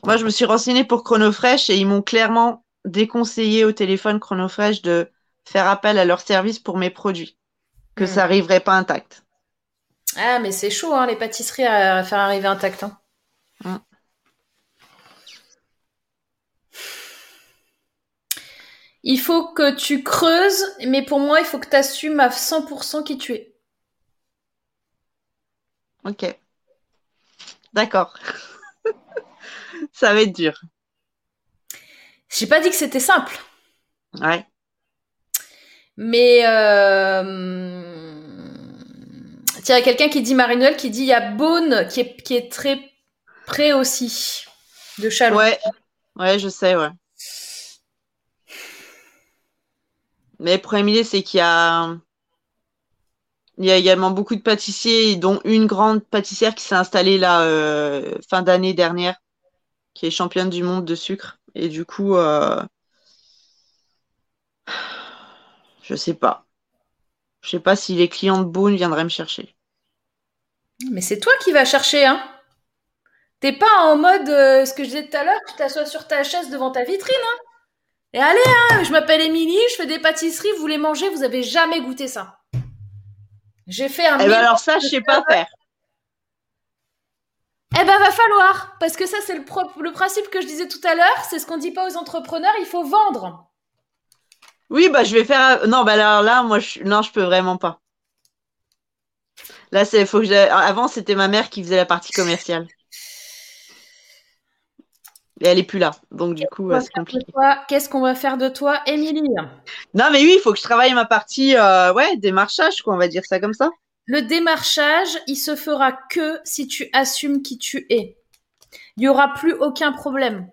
Moi, je me suis renseignée pour Chronofresh et ils m'ont clairement déconseillé au téléphone Chronofresh de faire appel à leur service pour mes produits. Que Hmm. ça arriverait pas intact. Ah, mais c'est chaud, hein, les pâtisseries à faire arriver intact. Hein. Mm. Il faut que tu creuses, mais pour moi, il faut que tu assumes à 100% qui tu es. Ok. D'accord. ça va être dur. J'ai pas dit que c'était simple, Ouais. mais euh... tiens, il y a quelqu'un qui dit Marie-Noël qui dit il y a Beaune qui est, qui est très près aussi de Chalon. Ouais. Ouais, je sais, ouais. Mais le problème, il est, c'est qu'il y a. Il y a également beaucoup de pâtissiers, dont une grande pâtissière qui s'est installée là euh, fin d'année dernière, qui est championne du monde de sucre. Et du coup, euh, je sais pas. Je sais pas si les clients de Boone viendraient me chercher. Mais c'est toi qui vas chercher, hein T'es pas en mode, euh, ce que je disais tout à l'heure, tu t'assois sur ta chaise devant ta vitrine, hein Et allez, hein, je m'appelle Émilie, je fais des pâtisseries, vous voulez manger, vous avez jamais goûté ça. J'ai fait un... Eh ben alors ça, je sais pas faire. Eh ben va falloir, parce que ça c'est le, pro- le principe que je disais tout à l'heure, c'est ce qu'on dit pas aux entrepreneurs, il faut vendre. Oui, bah je vais faire. Non, bah alors là, moi, je... non, je peux vraiment pas. Là, c'est faut que je... Avant, c'était ma mère qui faisait la partie commerciale. Et elle est plus là, donc du coup, euh, c'est compliqué. Qu'est-ce qu'on va faire de toi, Émilie? Non, mais oui, il faut que je travaille ma partie, euh, ouais, démarchage, quoi, on va dire ça comme ça. Le démarchage, il se fera que si tu assumes qui tu es. Il y aura plus aucun problème.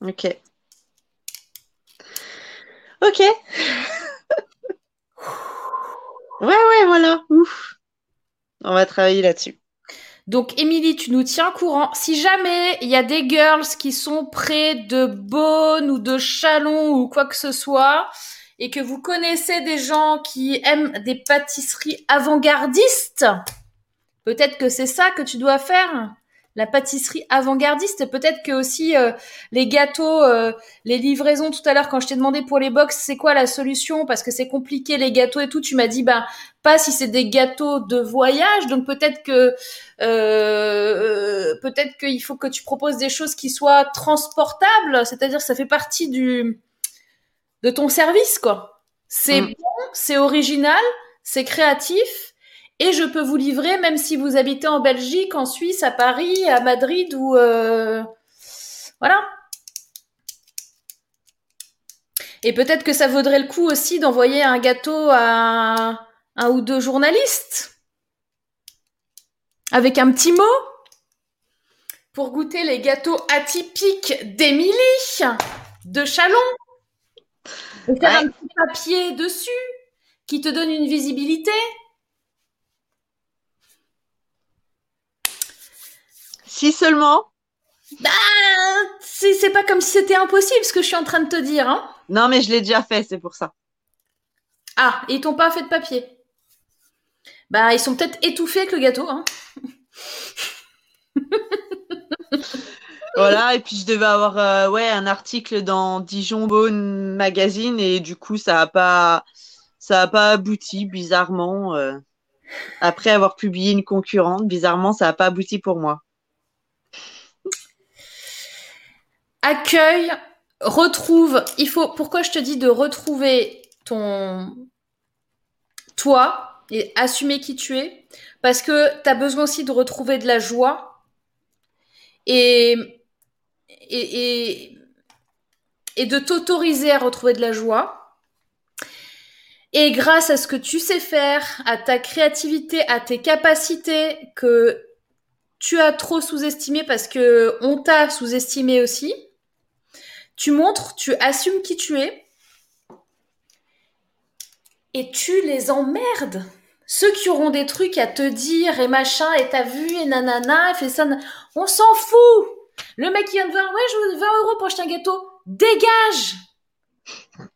Ok. Ok. ouais, ouais, voilà. Ouf. On va travailler là-dessus. Donc, Émilie, tu nous tiens courant. Si jamais il y a des girls qui sont près de Beaune ou de Chalon ou quoi que ce soit, et que vous connaissez des gens qui aiment des pâtisseries avant-gardistes, peut-être que c'est ça que tu dois faire. La pâtisserie avant-gardiste, peut-être que aussi euh, les gâteaux, euh, les livraisons tout à l'heure quand je t'ai demandé pour les box, c'est quoi la solution? Parce que c'est compliqué les gâteaux et tout. Tu m'as dit bah pas si c'est des gâteaux de voyage, donc peut-être que euh, peut-être qu'il faut que tu proposes des choses qui soient transportables, c'est-à-dire que ça fait partie du de ton service quoi. C'est Mm. bon, c'est original, c'est créatif et je peux vous livrer même si vous habitez en Belgique, en Suisse, à Paris, à Madrid ou euh, voilà. Et peut-être que ça vaudrait le coup aussi d'envoyer un gâteau à un ou deux journalistes avec un petit mot pour goûter les gâteaux atypiques d'Émilie de Chalon et faire Ouais. un petit papier dessus qui te donne une visibilité. Si seulement. Bah, c'est pas comme si c'était impossible ce que je suis en train de te dire. Hein Non, mais je l'ai déjà fait, c'est pour ça. ah, ils t'ont pas fait de papier. Bah, ils sont peut-être étouffés avec le gâteau. Hein Voilà, et puis je devais avoir euh, ouais, un article dans Dijon Bone Magazine et du coup ça a pas ça a pas abouti bizarrement euh. après avoir publié une concurrente, bizarrement ça a pas abouti pour moi. Accueille, retrouve. Il faut. Pourquoi je te dis de retrouver ton toi et assumer qui tu es? Parce que tu as besoin aussi de retrouver de la joie et et, et, et de t'autoriser à retrouver de la joie. Et grâce à ce que tu sais faire, à ta créativité, à tes capacités que tu as trop sous-estimé parce que on t'a sous-estimé aussi. Tu montres, tu assumes qui tu es et tu les emmerdes. Ceux qui auront des trucs à te dire et machin et t'as vu et nanana, et ça, on s'en fout. Le mec qui vient de voir, ouais, je veux 20 euros pour acheter un gâteau. Dégage.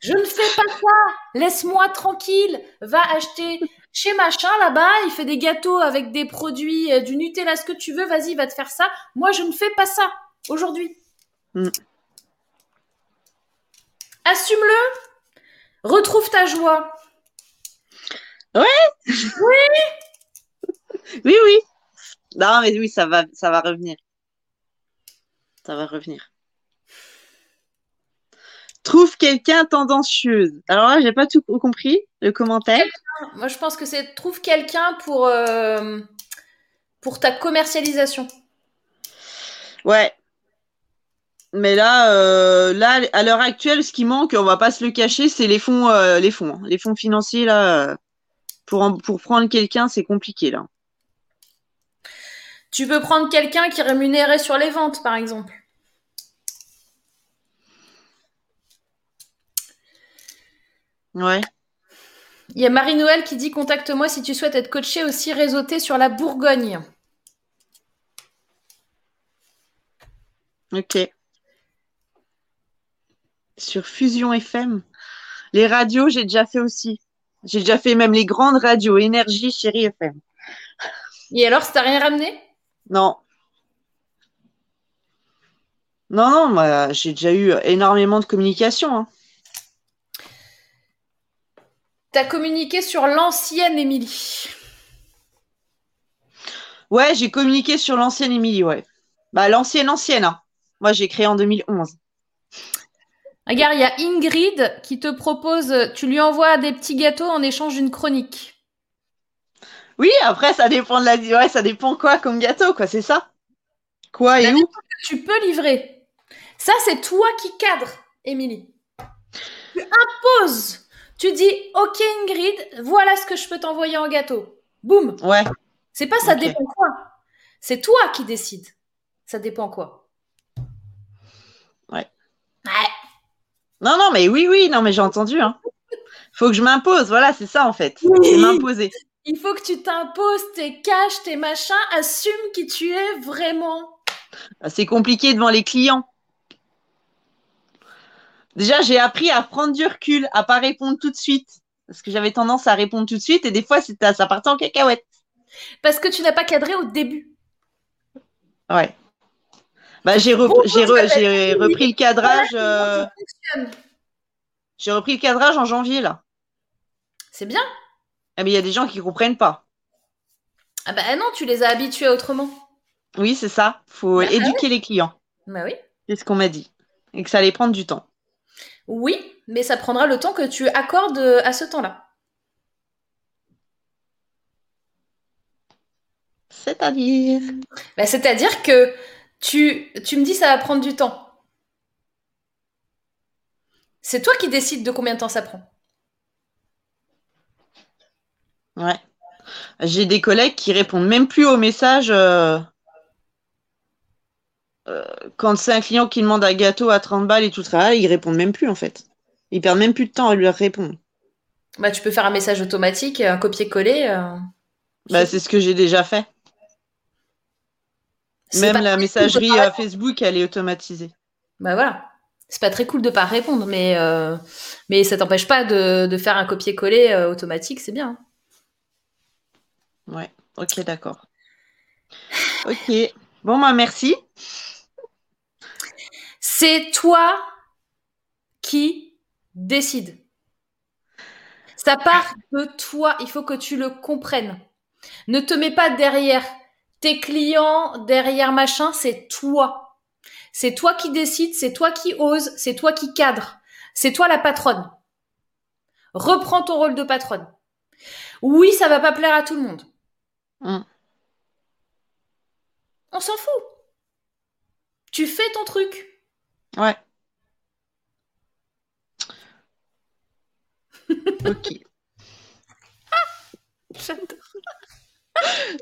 Je ne fais pas ça. Laisse-moi tranquille. Va acheter chez machin là-bas. Il fait des gâteaux avec des produits, euh, du Nutella, ce que tu veux. Vas-y, va te faire ça. Moi, je ne fais pas ça aujourd'hui. Mm. Assume-le. Retrouve ta joie. Oui oui. Non mais oui, ça va ça va revenir. Ça va revenir. Trouve quelqu'un tendancieuse. Alors là, j'ai pas tout compris le commentaire. Moi, je pense que c'est trouve quelqu'un pour euh, pour ta commercialisation. Ouais. Mais là, euh, là, à l'heure actuelle, ce qui manque, on va pas se le cacher, c'est les fonds, euh, les fonds, hein. les fonds financiers là. euh, pour en- pour prendre quelqu'un, c'est compliqué là. Tu peux prendre quelqu'un qui est rémunéré sur les ventes, par exemple. Ouais. Il y a Marie-Noël qui dit Contacte-moi si tu souhaites être coachée aussi réseauté sur la Bourgogne. Ok. Sur Fusion FM. Les radios, j'ai déjà fait aussi. J'ai déjà fait même les grandes radios, Énergie, Chérie FM. Et alors, ça t'a rien ramené? Non. Non, non, moi, j'ai déjà eu énormément de communication. hein. T'as communiqué sur l'ancienne Émilie? Ouais, j'ai communiqué sur l'ancienne Émilie, ouais. Bah, l'ancienne, ancienne. hein. Moi, j'ai créé en 2011. Regarde, il y a Ingrid qui te propose, tu lui envoies des petits gâteaux en échange d'une chronique. Oui, après, ça dépend de la... Ouais, ça dépend quoi comme gâteau, quoi, c'est ça? Quoi et où? Tu peux livrer. Ça, c'est toi qui cadre, Émilie. Tu imposes. Tu dis, OK Ingrid, voilà ce que je peux t'envoyer en gâteau. Boum. Ouais. C'est pas ça dépend quoi. C'est toi qui décides. Ça dépend quoi. Ouais. Ouais. Non, non, mais oui, oui, non, mais j'ai entendu, hein. Faut que je m'impose, voilà, c'est ça, en fait. Oui. C'est m'imposer. Il faut que tu t'imposes tes caches, tes machins, assume qui tu es vraiment. Bah, C'est compliqué devant les clients. Déjà, j'ai appris à prendre du recul, à pas répondre tout de suite. Parce que j'avais tendance à répondre tout de suite et des fois, ça partait en cacahuète. Parce que tu n'as pas cadré au début. Ouais. Bah, j'ai Bonjour, j'ai re- j'ai repris le cadrage. Euh. J'ai repris le cadrage en janvier, là. C'est bien. Ah, mais il y a des gens qui comprennent pas. Ah bah non, tu les as habitués autrement. Oui, c'est ça. Faut Bah, ah éduquer les clients. Bah oui. C'est ce qu'on m'a dit. Et que ça allait prendre du temps. Oui, mais ça prendra le temps que tu accordes euh, à ce temps-là. C'est-à-dire. Bah, C'est-à-dire que tu, tu me dis ça va prendre du temps. C'est toi qui décides de combien de temps ça prend. Ouais. J'ai des collègues qui répondent même plus aux messages euh, euh, quand c'est un client qui demande un gâteau à 30 balles et tout ça, ils répondent même plus en fait. Ils perdent même plus de temps à lui répondre. Bah, tu peux faire un message automatique, un copier-coller. euh. Bah, c'est ce que j'ai déjà fait. Même la messagerie cool euh, Facebook, elle est automatisée. Bah voilà. C'est pas très cool de pas répondre, mais, euh, mais ça t'empêche pas de, de faire un copier-coller euh, automatique, c'est bien. Ouais, ok, d'accord. Ok. Bon, bah, merci. C'est toi qui décides. Ça part de toi, il faut que tu le comprennes. Ne te mets pas derrière tes clients, derrière machin, c'est toi. C'est toi qui décides, c'est toi qui oses, c'est toi qui cadre. C'est toi la patronne. Reprends ton rôle de patronne. Oui, ça va pas plaire à tout le monde. Mm. On s'en fout. Tu fais ton truc. Ouais. Ok.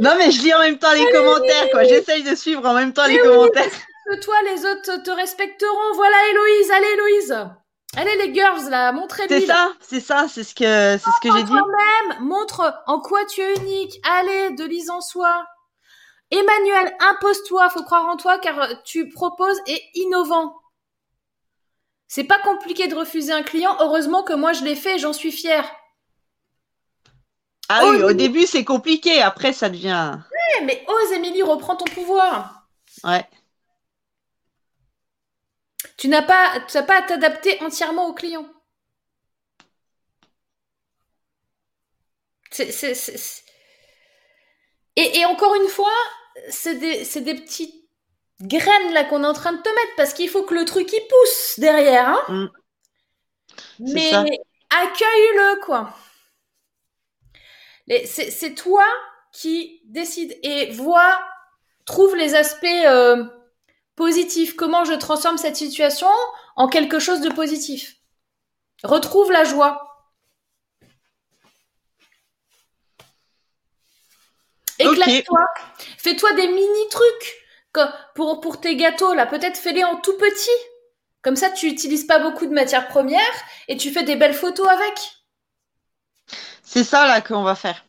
Non, mais je lis en même temps les commentaires, quoi. J'essaye de suivre en même temps les oui. commentaires. que toi, les autres te respecteront. Voilà, Héloïse. Allez, Héloïse. Allez, les girls, là, montrez-lui. C'est ça, c'est ça, c'est ce que, c'est ce que j'ai dit. Même, montre en quoi tu es unique. Allez, de lise en soi. Emmanuel, impose-toi. Faut croire en toi car tu proposes et innovant. C'est pas compliqué de refuser un client. Heureusement que moi, je l'ai fait et j'en suis fière. Ah Oh, oui, au début c'est compliqué, après ça devient. Eh, mais ose, Émilie, reprends ton pouvoir. Ouais. Tu n'as pas, tu pas à t'adapter entièrement au client. Et, et encore une fois, c'est des, des petites graines là qu'on est en train de te mettre parce qu'il faut que le truc il pousse derrière. Hein Mm. Mais accueille-le quoi. C'est, toi qui décide et vois, trouve les aspects euh, positifs. Comment je transforme cette situation en quelque chose de positif? Retrouve la joie. Éclate-toi. Fais-toi des mini trucs que- pour, pour tes gâteaux là. Peut-être fais-les en tout petit. Comme ça, tu utilises pas beaucoup de matières premières et tu fais des belles photos avec. C'est ça là qu'on va faire.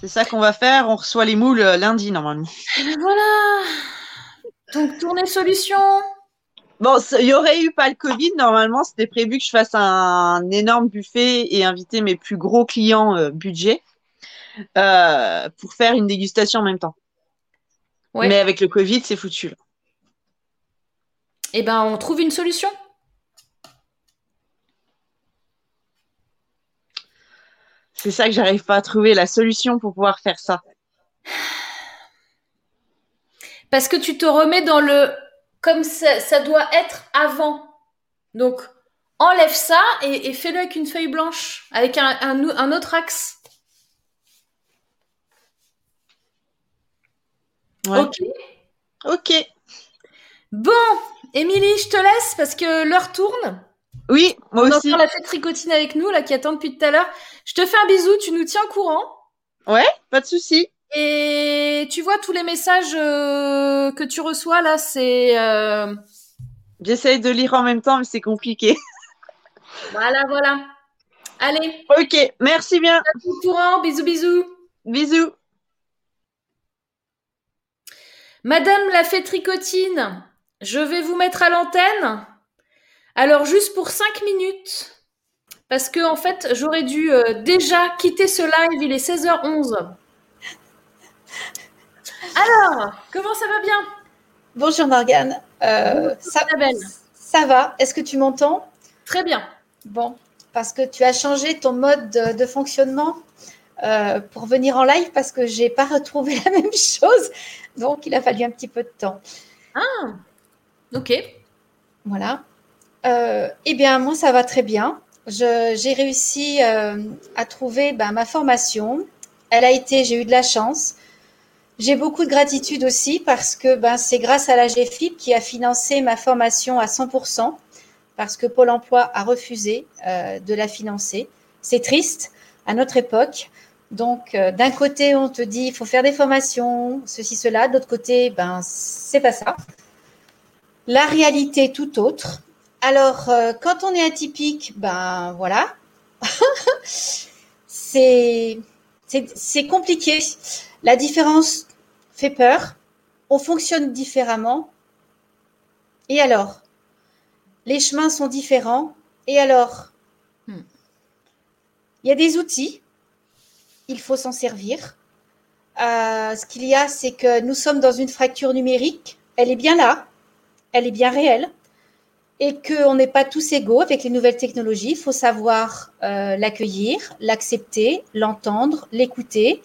C'est ça qu'on va faire. On reçoit les moules euh, lundi normalement. Et ben voilà. Donc tournée solution. Bon, il y aurait eu pas le Covid. Normalement, c'était prévu que je fasse un, énorme buffet et inviter mes plus gros clients euh, budget euh, pour faire une dégustation en même temps. Ouais. Mais avec le Covid, c'est foutu. là. Et ben on trouve une solution. C'est ça que j'arrive pas à trouver la solution pour pouvoir faire ça. Parce que tu te remets dans le comme ça, ça doit être avant. Donc enlève ça et, et fais-le avec une feuille blanche, avec un, un, autre axe. Ouais. Ok. Ok. Bon, Émilie, je te laisse parce que l'heure tourne. Oui, moi On aussi. entend la fête tricotine avec nous, là, qui attend depuis tout à l'heure. Je te fais un bisou, tu nous tiens au courant. Pas de souci. Et tu vois tous les messages euh, que tu reçois là, c'est euh, J'essaye de lire en même temps, mais c'est compliqué. voilà, voilà. Allez, Ok, merci bien. au courant, bisous, bisous. Bisous. Madame la fée tricotine, je vais vous mettre à l'antenne. Alors juste pour 5 minutes, parce que en fait j'aurais dû euh, déjà quitter ce live, il est 16h11. Alors, comment ça va bien? Bonjour Morgane. Euh, ça, ça va? Est-ce que tu m'entends? Très bien. Bon, parce que tu as changé ton mode de, de fonctionnement euh, pour venir en live parce que j'ai pas retrouvé la même chose. Donc, il a fallu un petit peu de temps. Ok. Voilà. Euh, eh bien, moi, ça va très bien. J'ai réussi euh, à trouver ben, ma formation. Elle a été, j'ai eu de la chance. J'ai beaucoup de gratitude aussi parce que ben, c'est grâce à la GFIP qui a financé ma formation à 100% parce que Pôle emploi a refusé euh, de la financer. C'est triste à notre époque. Donc, d'un côté, on te dit il faut faire des formations, ceci, cela. De l'autre côté, ben, c'est pas ça. La réalité est tout autre. Alors, euh, quand on est atypique, ben voilà, c'est compliqué. La différence fait peur. On fonctionne différemment. Et alors? Les chemins sont différents. Et alors? Hmm. Il y a des outils. Il faut s'en servir. Euh, ce qu'il y a, c'est que nous sommes dans une fracture numérique. Elle est bien là. Elle est bien réelle. Et qu'on n'est pas tous égaux avec les nouvelles technologies. Il faut savoir euh, l'accueillir, l'accepter, l'entendre, l'écouter,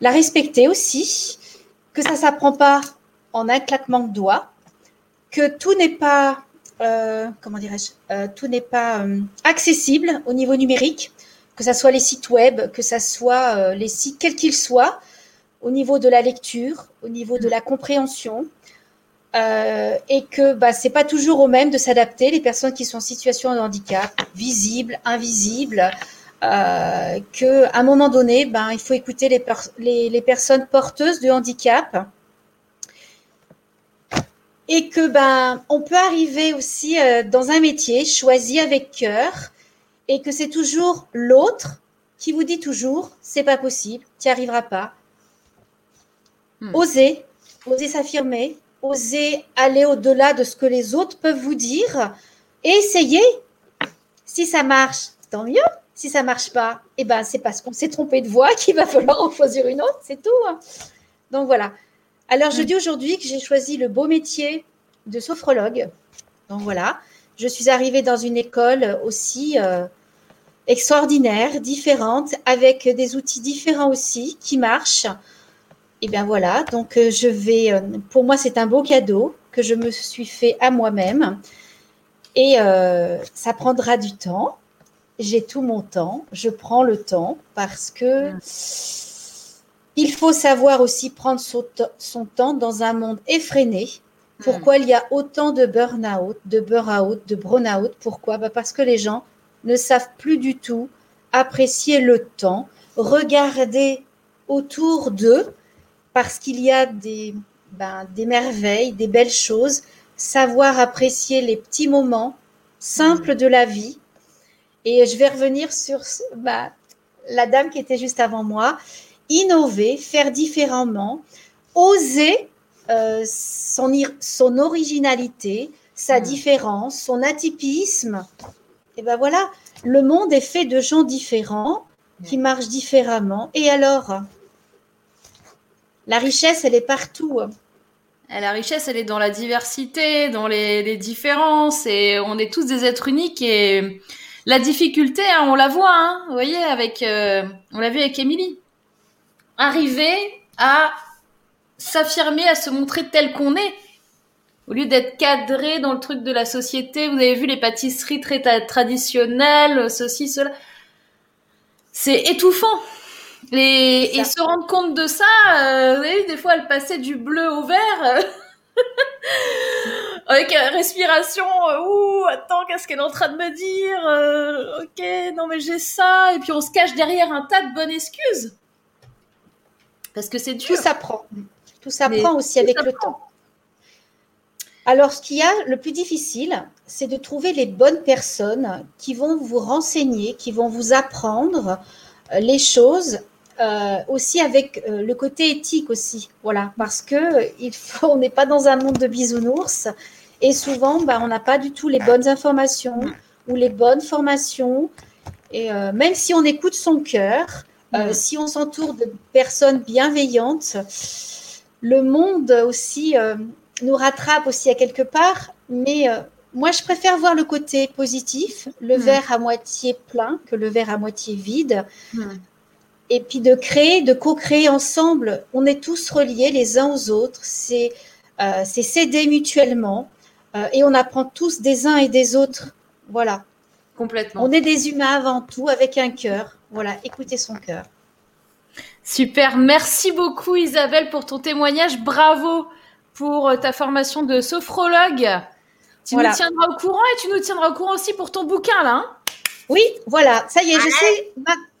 la respecter aussi. Que ça ne s'apprend pas en un claquement de doigts. Que tout n'est pas, euh, comment dirais-je, euh, tout n'est pas accessible au niveau numérique. Que ce soit les sites web, que ce soit les sites quels qu'ils soient, au niveau de la lecture, au niveau de la compréhension. Euh, et que bah, c'est pas toujours au même de s'adapter les personnes qui sont en situation de handicap, visibles, invisibles, euh, que à un moment donné, ben, il faut écouter les, per- les, les personnes porteuses de handicap et que ben on peut arriver aussi euh, dans un métier choisi avec cœur et que c'est toujours l'autre qui vous dit toujours c'est pas possible, tu n'y arriveras pas. Hmm. Osez, osez s'affirmer, osez aller au-delà de ce que les autres peuvent vous dire et essayez. Si ça marche, tant mieux. Si ça marche pas, eh ben c'est parce qu'on s'est trompé de voie qu'il va falloir en choisir une autre, c'est tout. hein. Donc voilà. Alors je Mm. dis aujourd'hui que j'ai choisi le beau métier de sophrologue. Donc voilà, je suis arrivée dans une école aussi euh, extraordinaire, différente, avec des outils différents aussi qui marchent. Et bien voilà, donc euh, je vais, euh, pour moi c'est un beau cadeau que je me suis fait à moi-même. Et euh, ça prendra du temps. J'ai tout mon temps. Je prends le temps parce que il faut savoir aussi prendre son, temps dans un monde effréné. Pourquoi il y a autant de burn-out, de burn-out, de burn-out? Pourquoi? Bah Parce que les gens ne savent plus du tout apprécier le temps, regarder autour d'eux, parce qu'il y a des, ben, des merveilles, des belles choses, savoir apprécier les petits moments simples de la vie. Et je vais revenir sur bah, la dame qui était juste avant moi. Innover, faire différemment, oser euh, son, son originalité, sa hmm. différence, son atypisme. Et ben voilà, le monde est fait de gens différents qui hmm. marchent différemment. Et alors? La richesse, elle est partout. La richesse, elle est dans la diversité, dans les, différences, et on est tous des êtres uniques. Et la difficulté, hein, on la voit, hein, vous voyez, avec, euh, on l'a vu avec Émilie. Arriver à s'affirmer, à se montrer tel qu'on est. Au lieu d'être cadré dans le truc de la société, vous avez vu les pâtisseries très traditionnelles, ceci, cela. C'est étouffant. Et, se rendre compte de ça, euh, vous avez vu, des fois, elle passait du bleu au vert. Avec respiration, euh, ouh, attends, qu'est-ce qu'elle est en train de me dire euh, Ok, non mais j'ai ça. Et puis on se cache derrière un tas de bonnes excuses. Parce que c'est dur. Tout s'apprend. Tout s'apprend aussi avec le temps. Alors, ce qu'il y a le plus difficile, c'est de trouver les bonnes personnes qui vont vous renseigner, qui vont vous apprendre euh, les choses, euh, aussi avec euh, le côté éthique aussi. Voilà, parce que il faut, on n'est pas dans un monde de bisounours et souvent, bah, on n'a pas du tout les bonnes informations ou les bonnes formations. Et même si on écoute son cœur, si on s'entoure de personnes bienveillantes, le monde aussi euh, nous rattrape aussi à quelque part, mais euh, moi je préfère voir le côté positif, le hmm. verre à moitié plein que le verre à moitié vide. Hmm. Et puis de créer, de co-créer ensemble. On est tous reliés les uns aux autres. C'est euh, s'aider mutuellement et on apprend tous des uns et des autres. Voilà. Complètement. On est des humains avant tout avec un cœur. Voilà, écoutez son cœur. Super, merci beaucoup Isabelle pour ton témoignage. Bravo pour euh, ta formation de sophrologue. Tu nous tiendras au courant et tu nous tiendras au courant aussi pour ton bouquin là. Hein? Oui, voilà, ça y est, je sais,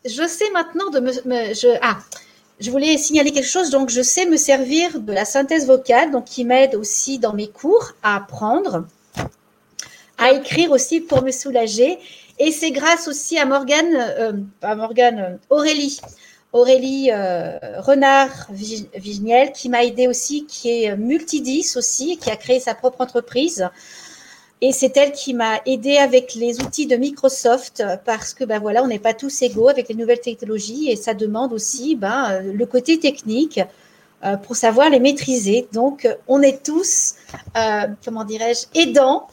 je sais maintenant de me, je, ah, je voulais signaler quelque chose, donc je sais me servir de la synthèse vocale, donc qui m'aide aussi dans mes cours à apprendre, à écrire aussi pour me soulager. Et c'est grâce aussi à Morgane, euh, à Morgane, euh, Aurélie, Aurélie euh, Renard-Vignel, qui m'a aidé aussi, qui est multidis aussi, qui a créé sa propre entreprise. Et c'est elle qui m'a aidé avec les outils de Microsoft parce que ben voilà, on n'est pas tous égaux avec les nouvelles technologies et ça demande aussi ben, le côté technique euh, pour savoir les maîtriser. Donc, on est tous, euh, comment dirais-je, aidants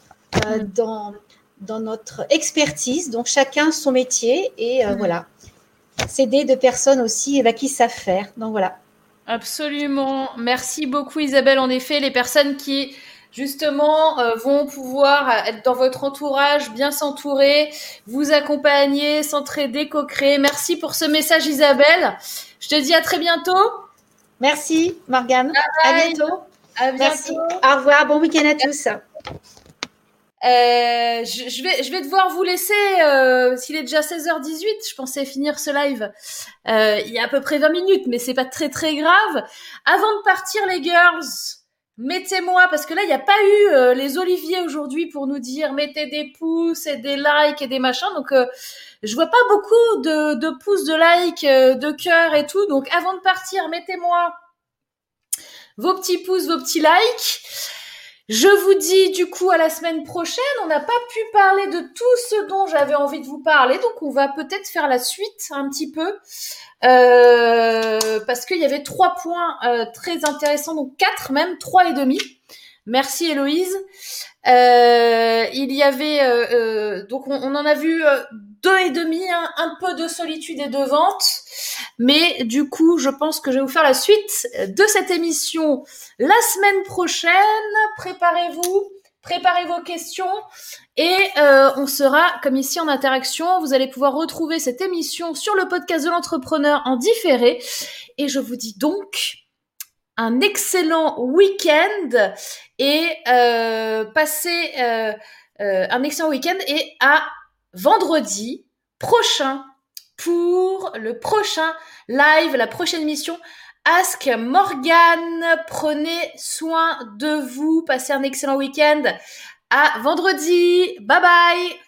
euh, dans, dans notre expertise. Donc, chacun son métier et mm. voilà s'aider de personnes aussi bah, qui savent faire. Donc voilà. Absolument. Merci beaucoup Isabelle. En effet, les personnes qui justement euh, vont pouvoir être dans votre entourage, bien s'entourer, vous accompagner, s'entraider, co-créer. Merci pour ce message Isabelle. Je te dis à très bientôt. Merci Morgane. À bientôt. À bientôt. Merci. Au revoir. Bon week-end à tous. Euh, je, vais, je vais devoir vous laisser. Euh, S'il est déjà 16h18, je pensais finir ce live euh, il y a à peu près 20 minutes, mais c'est pas très très grave. Avant de partir, les girls, mettez-moi parce que là il n'y a pas eu euh, les oliviers aujourd'hui pour nous dire mettez des pouces et des likes et des machins. Donc euh, je vois pas beaucoup de, de pouces, de likes, de cœurs et tout. Donc avant de partir, mettez-moi vos petits pouces, vos petits likes. Je vous dis du coup à la semaine prochaine. On n'a pas pu parler de tout ce dont j'avais envie de vous parler, donc on va peut-être faire la suite un petit peu euh, parce qu'il y avait trois points euh, très intéressants, donc quatre même, trois et demi. Merci Héloïse. Euh, il y avait euh, donc on, en a vu deux et demi, hein, un peu de solitude et de vente. Mais du coup, je pense que je vais vous faire la suite de cette émission la semaine prochaine. Préparez-vous, préparez vos questions et euh, on sera comme ici en interaction. Vous allez pouvoir retrouver cette émission sur le podcast de l'entrepreneur en différé. Et je vous dis donc un excellent week-end et euh, passez euh, un excellent week-end et à vendredi prochain pour le prochain live, la prochaine mission. Ask Morgan, prenez soin de vous, passez un excellent week-end. À vendredi, bye bye